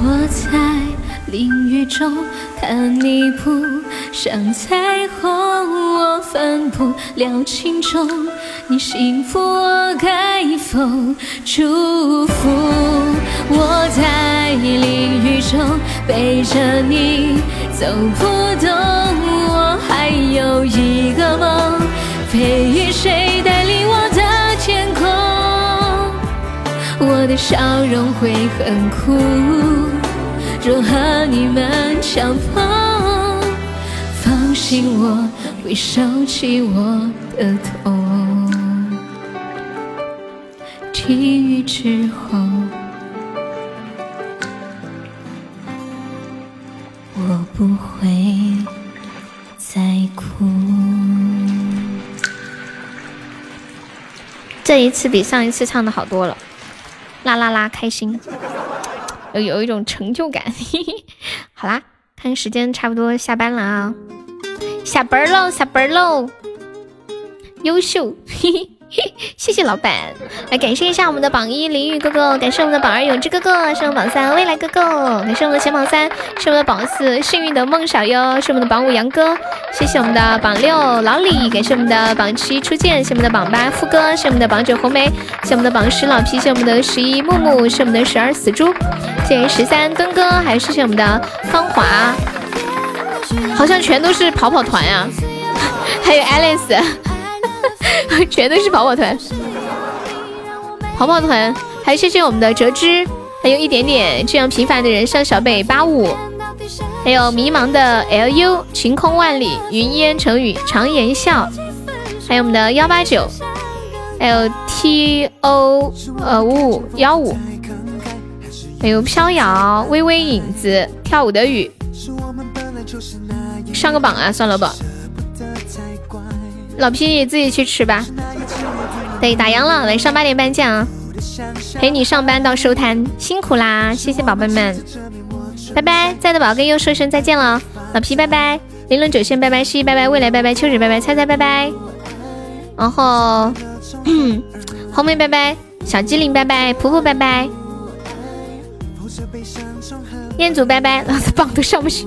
我在淋雨中看你扑向彩虹，我分不了轻重。你幸福，我该否祝福？我在淋雨中背着你走不动，我还有一个梦，被雨水带领我的天空。我的笑容会很酷，若和你们相逢，放心我会收起我的痛。停雨之后，我不会再哭。
这一次比上一次唱的好多了，啦啦啦，开心，有有一种成就感。(laughs) 好啦，看时间差不多下班了啊，下班喽，下班喽，优秀，嘿嘿。谢谢老板，来感谢一下我们的榜一淋雨哥哥，感谢我们的榜二永志哥哥，是我们榜三未来哥哥，感谢我们的前榜三，是我们的榜四幸运的梦小优，是我们的榜五杨哥，谢谢我们的榜六老李，感谢我们的榜七初见，谢我们的榜八富哥，谢我们的榜九红梅，谢我们的榜十老皮，谢我们的十一木木，是我们的十二死猪，谢谢十三墩哥，还有谢谢我们的芳华，好像全都是跑跑团呀、(laughs) 还有 Alice。(laughs) 全都是跑跑团，跑跑团，还谢谢我们的折枝，还有一点点这样平凡的人像小北八五，还有迷茫的 LU，晴空万里，云烟成雨，常言笑，还有我们的幺八九，还有 T O 呃五五幺五，还有飘摇，微微影子，跳舞的雨，上个榜啊，算了吧。老皮你自己去吃吧。对，打烊了，晚上八点半见啊！陪你上班到收摊，辛苦啦！谢谢宝贝们，拜拜！在的宝跟又说声再见了，老皮拜拜，零零九仙拜拜，西拜拜，未来拜拜，秋水拜拜，猜猜拜拜，然后 (clears throat) 红梅拜拜，小机灵拜拜，婆婆拜拜，彦祖拜拜，老子榜都上不去，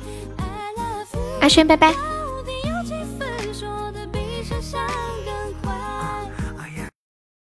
阿轩拜拜。